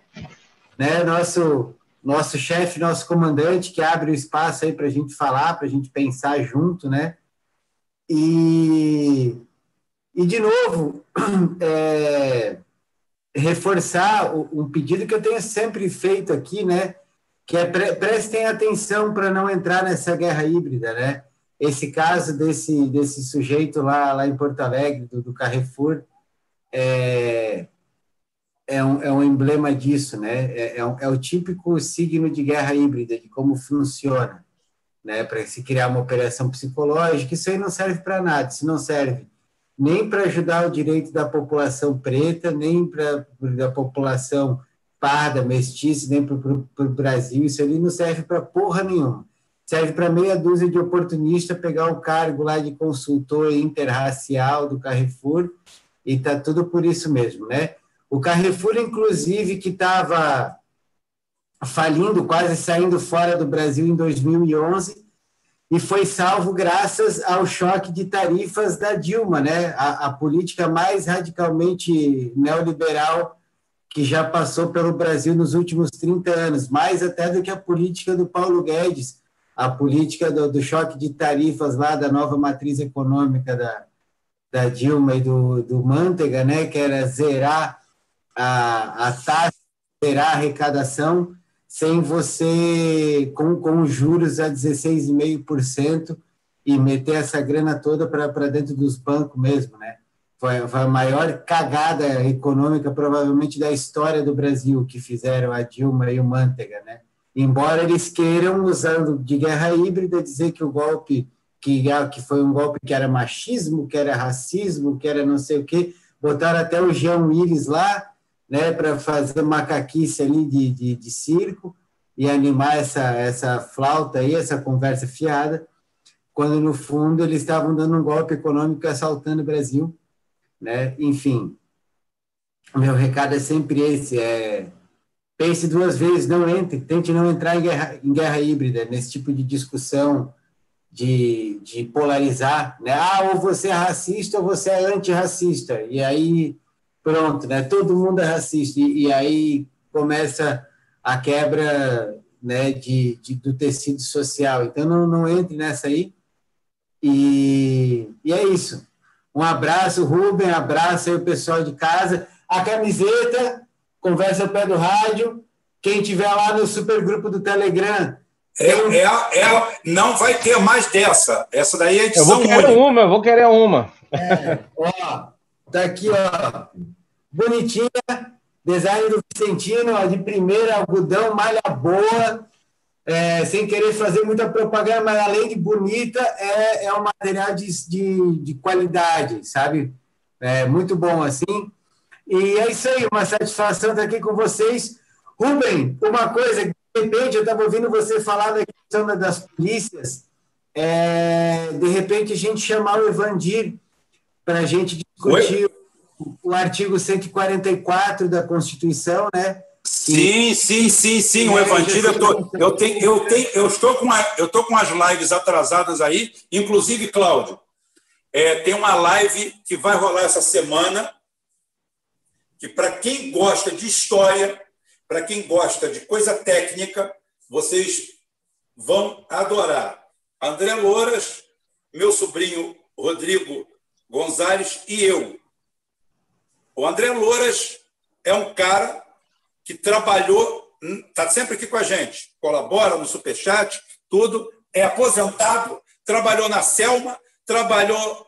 né? nosso, nosso chefe, nosso comandante, que abre o espaço aí para a gente falar, para a gente pensar junto, né? E, e de novo, [clears throat] é, reforçar um pedido que eu tenho sempre feito aqui, né? Que é pre prestem atenção para não entrar nessa guerra híbrida, né? Esse caso desse, desse sujeito lá, lá em Porto Alegre, do, do Carrefour, é, é, um, é um emblema disso, né? É, é, é, o típico signo de guerra híbrida, de como funciona, né? Para se criar uma operação psicológica, isso aí não serve para nada, isso não serve nem para ajudar o direito da população preta, nem para a população parda, mestiça, nem para o Brasil, isso ali não serve para porra nenhuma. Serve para meia dúzia de oportunistas pegar o cargo lá de consultor interracial do Carrefour e está tudo por isso mesmo, né? O Carrefour, inclusive, que estava falindo, quase saindo fora do Brasil em 2011, e foi salvo graças ao choque de tarifas da Dilma, né? A, a, política mais radicalmente neoliberal que já passou pelo Brasil nos últimos 30 anos, mais até do que a política do Paulo Guedes, a política do, do choque de tarifas lá da nova matriz econômica da, da Dilma e do, do Mantega, né, que era zerar a, a taxa, zerar a arrecadação, sem você, com, com juros a 16,5%, e meter essa grana toda para dentro dos bancos mesmo, né? Foi, foi, a maior cagada econômica, provavelmente, da história do Brasil, que fizeram a Dilma e o Mantega, né? Embora eles queiram, usando de guerra híbrida, dizer que o golpe que, que foi um golpe que era machismo, que era racismo, que era não sei o quê. Botaram até o Jean Willis lá, né, para fazer macaquice ali de, de, de, circo e animar essa, essa flauta aí, essa conversa fiada, quando no fundo eles estavam dando um golpe econômico assaltando o Brasil, né? Enfim, meu recado é sempre esse, é pense duas vezes, não entre, tente não entrar em guerra, em guerra híbrida, nesse tipo de discussão de, de polarizar, né? Ah, ou você é racista ou você é antirracista. E aí, pronto, né? Todo mundo é racista. E, e aí começa a quebra né, de, de, do tecido social. Então, não, não entre nessa aí. E, e é isso. Um abraço, Rubem, abraço aí o pessoal de casa. A camiseta, conversa ao pé do rádio. Quem tiver lá no supergrupo do Telegram. É, é, é, não vai ter mais dessa. Essa daí é edição Eu vou querer única. uma, eu vou querer uma. É, ó, tá aqui, ó. Bonitinha. Design do Vicentino, ó, de primeira, algodão, malha boa é, sem querer fazer muita propaganda, mas além de bonita, é, é um material de, de, de qualidade, sabe? É muito bom assim. E é isso aí, uma satisfação estar aqui com vocês. Rubem, uma coisa, repente eu estava ouvindo você falar da questão das polícias, é, de repente a gente chamar o Evandir para a gente discutir o, o artigo 144 da Constituição, né? Sim, sim, sim, sim. O Evangelho, eu, tô, eu, tenho, eu, tenho, eu estou com a, eu estou com as lives atrasadas aí, inclusive, Cláudio. É, tem uma live que vai rolar essa semana, que para quem gosta de história, para quem gosta de coisa técnica, vocês vão adorar. André Louras, meu sobrinho Rodrigo Gonzalez e eu. O André Louras é um cara que trabalhou, está sempre aqui com a gente, colabora no Superchat, tudo, é aposentado, trabalhou na Selma, trabalhou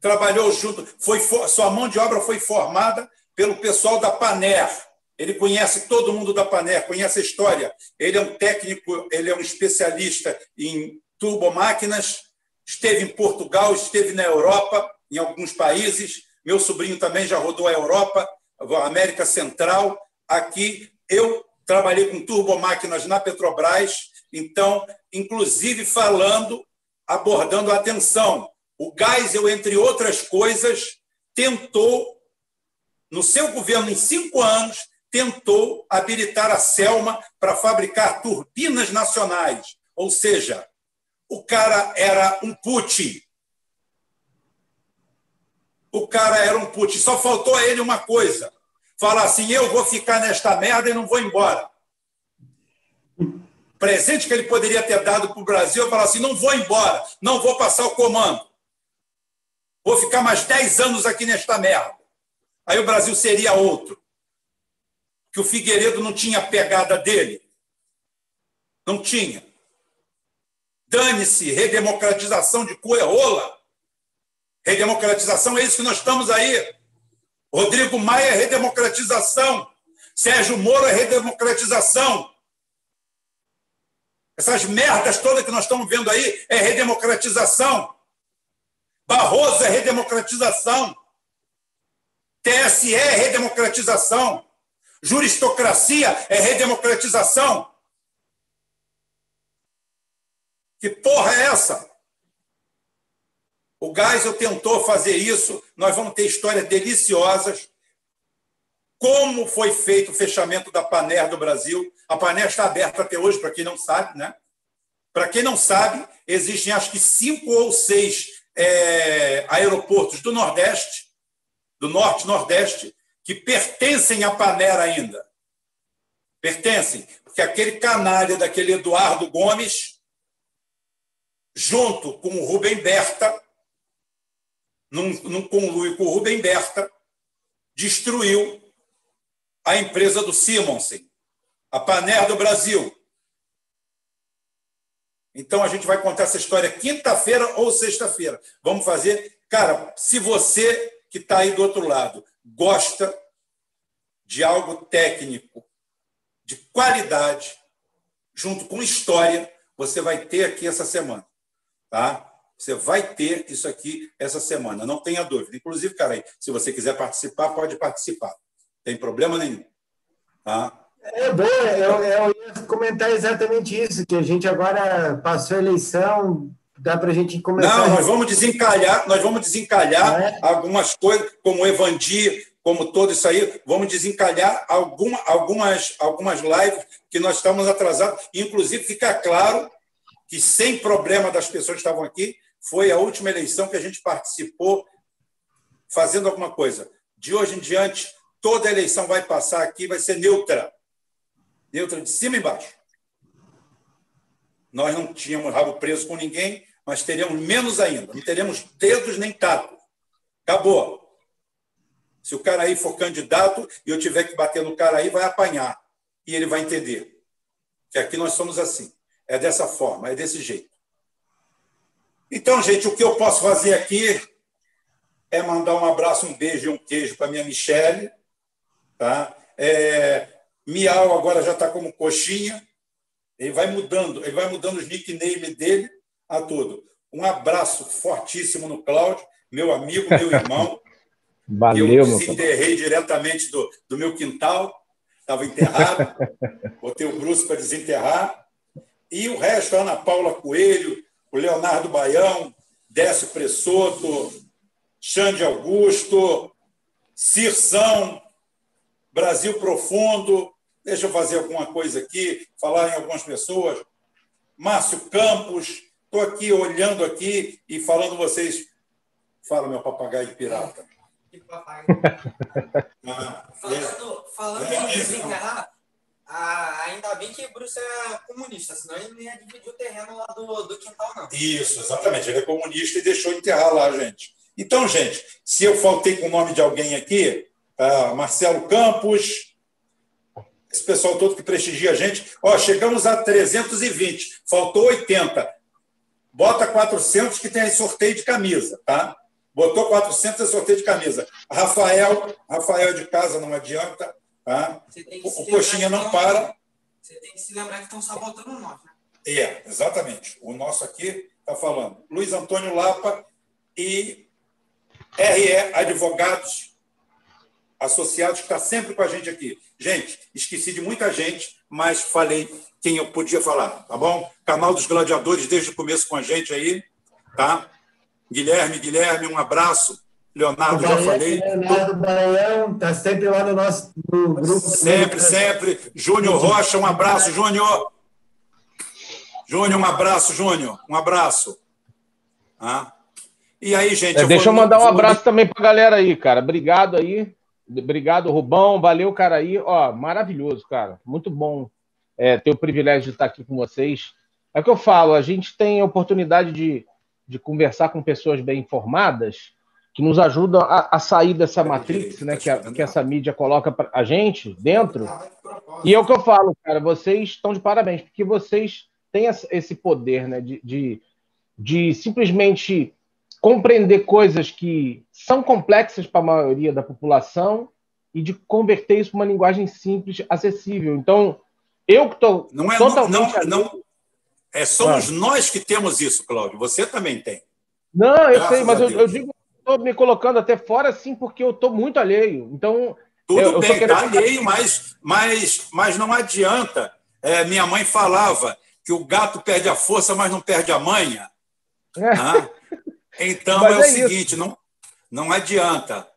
trabalhou junto, foi sua mão de obra foi formada pelo pessoal da Paner. Ele conhece todo mundo da Paner, conhece a história. Ele é um técnico, ele é um especialista em turbomáquinas, esteve em Portugal, esteve na Europa, em alguns países. Meu sobrinho também já rodou a Europa, a América Central, aqui eu trabalhei com turbomáquinas na Petrobras, então, inclusive falando, abordando a atenção. O Geisel, entre outras coisas, tentou, no seu governo, em cinco anos, tentou habilitar a Selma para fabricar turbinas nacionais. Ou seja, o cara era um put. O cara era um put. Só faltou a ele uma coisa: falar assim: eu vou ficar nesta merda e não vou embora. Presente que ele poderia ter dado para o Brasil, falar assim: não vou embora, não vou passar o comando. Vou ficar mais 10 anos aqui nesta merda. Aí o Brasil seria outro. Que o Figueiredo não tinha pegada dele. Não tinha. Dane-se, redemocratização de rola. Redemocratização é isso que nós estamos aí. Rodrigo Maia é redemocratização. Sérgio Moro é redemocratização. Essas merdas todas que nós estamos vendo aí é redemocratização. Barroso é redemocratização. TSE é redemocratização. Juristocracia é redemocratização. Que porra é essa? O Geisel tentou fazer isso, nós vamos ter histórias deliciosas. Como foi feito o fechamento da Paner do Brasil? A Paner está aberta até hoje, para quem não sabe, né? Para quem não sabe, existem acho que cinco ou seis é, aeroportos do Nordeste, do Norte-Nordeste, que pertencem à Paner ainda. Pertencem, porque aquele canalha daquele Eduardo Gomes, junto com o Rubem Berta, num, num conluio com o Rubem Berta, destruiu a empresa do Simonsen, a Paner do Brasil. Então a gente vai contar essa história quinta-feira ou sexta-feira. Vamos fazer. Cara, se você que está aí do outro lado gosta de algo técnico, de qualidade, junto com história, você vai ter aqui essa semana. Tá? Você vai ter isso aqui essa semana, não tenha dúvida. Inclusive, cara, aí, se você quiser participar, pode participar. Tem problema nenhum. Tá? É bom, eu, eu ia comentar exatamente isso, que a gente agora passou a eleição, dá para a gente começar. Não, nós vamos desencalhar, nós vamos desencalhar é. algumas coisas, como o Evandir, como todo isso aí, vamos desencalhar alguma, algumas, algumas lives que nós estamos atrasados. Inclusive, fica claro que, sem problema das pessoas que estavam aqui, foi a última eleição que a gente participou fazendo alguma coisa. De hoje em diante, toda eleição vai passar aqui, vai ser neutra. Neutra de cima e embaixo. Nós não tínhamos rabo preso com ninguém, mas teríamos menos ainda. Não teremos dedos nem tato. Acabou. Se o cara aí for candidato e eu tiver que bater no cara aí, vai apanhar. E ele vai entender que aqui nós somos assim. É dessa forma, é desse jeito. Então, gente, o que eu posso fazer aqui é mandar um abraço, um beijo e um queijo para minha Michele. Tá? É, Miau agora já está como coxinha. Ele vai mudando, ele vai mudando os nicknames dele a tudo. Um abraço fortíssimo no Cláudio, meu amigo, meu [laughs] irmão. Valeu, eu desenterrei diretamente do, do meu quintal, estava enterrado, [laughs] botei o Bruce para desenterrar. E o resto, Ana Paula Coelho, o Leonardo Baião, Décio Pressoto, Xande Augusto, Cirção, Brasil Profundo. Deixa eu fazer alguma coisa aqui, falar em algumas pessoas. Márcio Campos, estou aqui olhando aqui e falando vocês. Fala, meu papagaio pirata. [laughs] Que papagaio. ah, falando, falando é, em desenterrar, ah, ainda bem que Bruce é comunista, senão ele não ia dividir o terreno lá do, do quintal, não. Isso, exatamente. Ele é comunista e deixou enterrar lá, gente. Então, gente, se eu faltei com o nome de alguém aqui, tá? Marcelo Campos, esse pessoal todo que prestigia a gente, ó, chegamos a 320, faltou 80. Bota 400 que tem sorteio de camisa, tá? Botou 400 é sorteio de camisa. Rafael, Rafael de casa, não adianta. Tá? O coxinha não para. Você tem que se lembrar que estão sabotando nós. Né? É, exatamente. O nosso aqui está falando. Luiz Antônio Lapa e RE Advogados Associados, que está sempre com a gente aqui. Gente, esqueci de muita gente, mas falei quem eu podia falar, tá bom? Canal dos Gladiadores desde o começo com a gente aí, tá? Guilherme, Guilherme, um abraço. Leonardo, já falei. Leonardo Baião, está sempre lá no nosso no grupo. Sempre, sempre. Júnior Rocha, um abraço, Júnior. Júnior, um abraço, Júnior. Um abraço. Ah. E aí, gente. É, eu deixa vou, eu mandar um abraço também para a galera aí, cara. Obrigado aí. Obrigado, Rubão. Valeu, cara aí. Ó, maravilhoso, cara. Muito bom é, ter o privilégio de estar aqui com vocês. É o que eu falo, a gente tem a oportunidade de, de conversar com pessoas bem informadas que nos ajudam a, a sair dessa matrix, né, que, a, que essa mídia coloca para a gente dentro. E é o que eu falo, cara, vocês estão de parabéns, porque vocês têm esse poder, né, de, de, de simplesmente compreender coisas que são complexas para a maioria da população e de converter isso para uma linguagem simples, acessível. Então, eu que estou não é, totalmente... Não, não, é, somos ah. nós que temos isso, Cláudio. Você também tem. Não, eu Graças sei, mas eu, eu, digo estou me colocando até fora, sim, porque eu estou muito alheio. Então. Tudo eu, bem, está alheio, mas, mas, mas não adianta. É, minha mãe falava que o gato perde a força, mas não perde a manha. É. Ah, [laughs] então é, é, o seguinte, não, não adianta.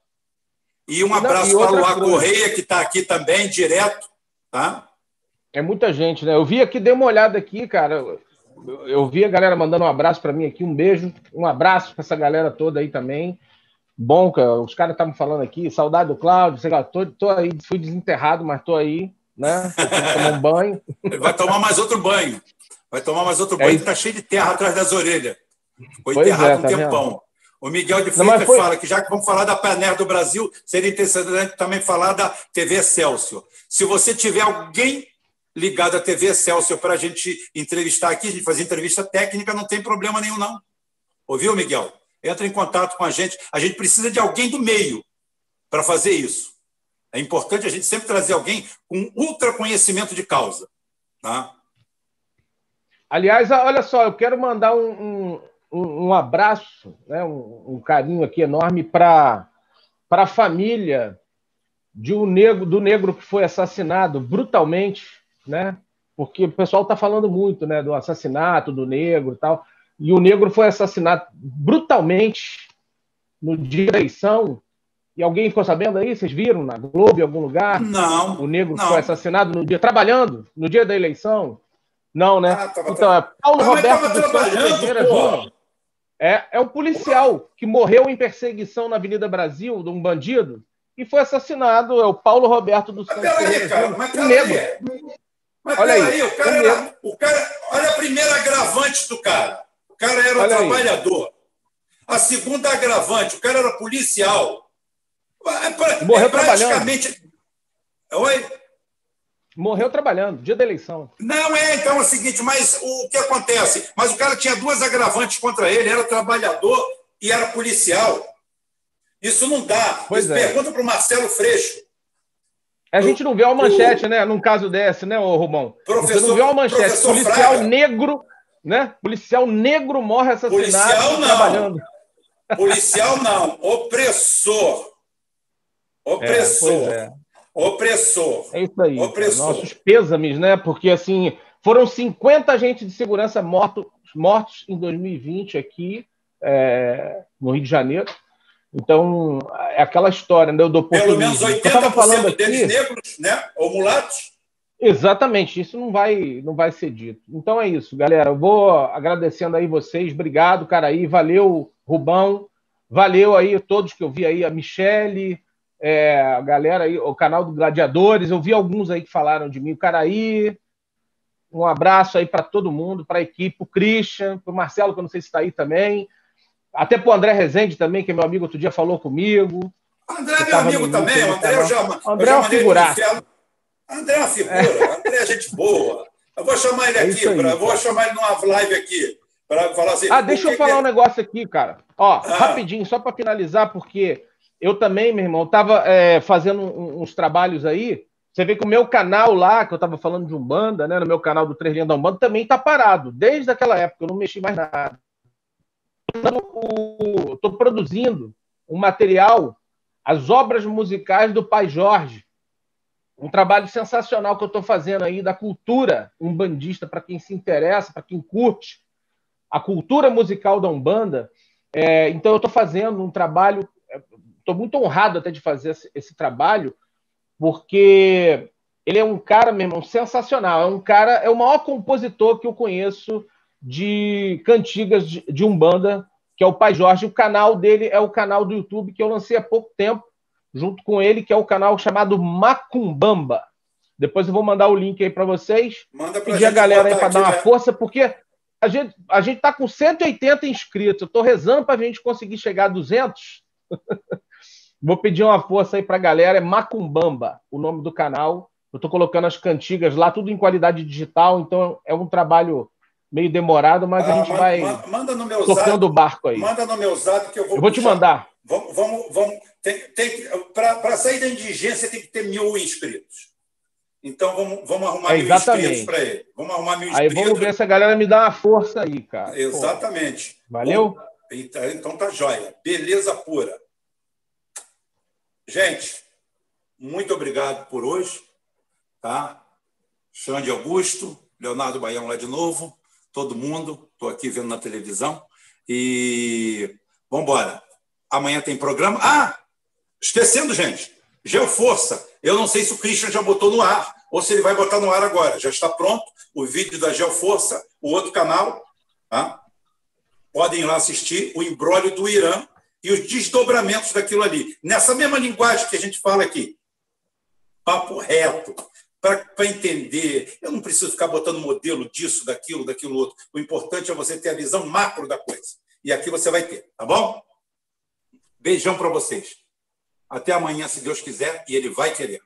E um abraço para o Luar Correia, que está aqui também, direto. Tá? É muita gente, né? Eu vi aqui, dei uma olhada aqui, cara eu vi a galera mandando um abraço para mim aqui, um beijo, um abraço para essa galera toda aí também. Bom, cara, os caras estavam falando aqui, saudade do Cláudio, sei lá, tô, tô aí, fui desenterrado, mas tô aí, né? tomar um banho. [laughs] Vai tomar mais outro banho. Vai tomar mais outro é banho, é tá cheio de terra atrás das orelhas. Foi pois enterrado é, tá um tempão. Vendo? O Miguel de Freitas foi... fala que já que vamos falar da Paner do Brasil, seria interessante também falar da TV Celso. Se você tiver alguém ligado à TV Excelsior para a gente entrevistar aqui, a gente fazer entrevista técnica, não tem problema nenhum, não. Ouviu, Miguel? Entra em contato com a gente. A gente precisa de alguém do meio para fazer isso. É importante a gente sempre trazer alguém com ultra conhecimento de causa. Tá? Aliás, olha só, eu quero mandar um, um, um abraço, né, um, um carinho aqui enorme para a família de um negro, do negro que foi assassinado brutalmente né? Porque o pessoal está falando muito, né, do assassinato do negro e tal. E o negro foi assassinado brutalmente no dia da eleição. E alguém ficou sabendo aí? Vocês viram na Globo, em algum lugar? Não. O negro não. foi assassinado no dia, trabalhando, no dia da eleição. Não, né? Ah, então, tra... é Paulo Roberto dos Santos Pereira Júnior. É, é o policial que morreu em perseguição na Avenida Brasil, de um bandido, e foi assassinado. É o Paulo Roberto dos Santos Pereira Júnior. Negro. Mas olha aí, o cara, era, o cara, olha a primeira agravante do cara. O cara era olha trabalhador. Aí. A segunda agravante, o cara era policial. É, Morreu é praticamente... trabalhando. Oi? Morreu trabalhando, dia da eleição. Não, é, então é o seguinte, mas o que acontece? Mas o cara tinha duas agravantes contra ele, era trabalhador e era policial. Isso não dá. Pois é. Pergunta para o Marcelo Freixo. A gente não vê uma manchete, né? Num caso desse, né, ô Romão? Você não vê uma manchete. Policial Fraga. negro, né? Policial negro morre assassinado Policial não. trabalhando. [laughs] Policial não. Opressor. Opressor. É, é. Opressor. É isso aí. Opressor. Nossos pêsames, né? Porque, assim, foram 50 agentes de segurança mortos, mortos em 2020 aqui é, no Rio de Janeiro. Então, é aquela história né, do Pelo menos 80% falando deles aqui, negros, né? Ou mulatos. Exatamente, isso não vai, não vai ser dito. Então é isso, galera. Eu vou agradecendo aí vocês. Obrigado, cara aí. Valeu, Rubão. Valeu aí todos que eu vi aí, a Michele, é, a galera aí, o canal do Gladiadores. Eu vi alguns aí que falaram de mim. O Caraí, um abraço aí para todo mundo, para a equipe, o Christian, para o Marcelo, que eu não sei se está aí também. Até para o André Rezende também, que é meu amigo, outro dia falou comigo. André é meu amigo também. O André eu já, André é uma figura. André é uma figura. É. André é gente boa. Eu vou chamar ele é aqui, é pra, vou chamar ele numa live aqui. Para falar assim. Ah, deixa eu falar um negócio aqui, cara. Ó, ah. rapidinho, só para finalizar, porque eu também, meu irmão, estava é, fazendo uns trabalhos aí. Você vê que o meu canal lá, que eu estava falando de Umbanda, né, no meu canal do Três Linhas da Umbanda, também está parado. Desde aquela época, eu não mexi mais nada. Estou produzindo um material, as obras musicais do Pai Jorge. Um trabalho sensacional que eu estou fazendo aí da cultura umbandista, para quem se interessa, para quem curte a cultura musical da Umbanda. É, então, eu estou fazendo um trabalho estou muito honrado até de fazer esse, esse, trabalho, porque ele é um cara, meu irmão, sensacional. É um cara, é o maior compositor que eu conheço de cantigas de, de Umbanda, que é o Pai Jorge. O canal dele é o canal do YouTube que eu lancei há pouco tempo, junto com ele, que é o canal chamado Macumbamba. Depois eu vou mandar o link aí para vocês. Manda pra Pedir a galera aí para dar uma né? força, porque a gente a gente tá com 180 inscritos. Eu estou rezando para a gente conseguir chegar a 200. [laughs] Vou pedir uma força aí para a galera. É Macumbamba, o nome do canal. Eu estou colocando as cantigas lá, tudo em qualidade digital, então é um trabalho meio demorado, mas ah, a gente manda, vai manda no meu tocando o barco aí. Manda no meu zap que eu vou. Eu vou te mandar. Vamos, vamos, vamos tem, tem, para sair da indigência tem que ter mil inscritos. Então vamos, vamos arrumar é, mil inscritos para ele. Vamos arrumar mil inscritos. Aí vamos ver se a galera me dá uma força aí, cara. Exatamente. Pô, valeu? Então, então tá jóia. Beleza pura. Gente, muito obrigado por hoje. Tá? Xande Augusto, Leonardo Baião lá de novo, todo mundo, estou aqui vendo na televisão. E vamos embora. Amanhã tem programa. Ah, esquecendo, gente, Geoforça. Eu não sei se o Christian já botou no ar ou se ele vai botar no ar agora. Já está pronto o vídeo da Geoforça, o outro canal. Tá? Podem ir lá assistir o embrólio do Irã e os desdobramentos daquilo ali. Nessa mesma linguagem que a gente fala aqui. Papo reto, para entender. Eu não preciso ficar botando modelo disso, daquilo, daquilo outro. O importante é você ter a visão macro da coisa. E aqui você vai ter, tá bom? Beijão para vocês. Até amanhã, se Deus quiser, e Ele vai querer.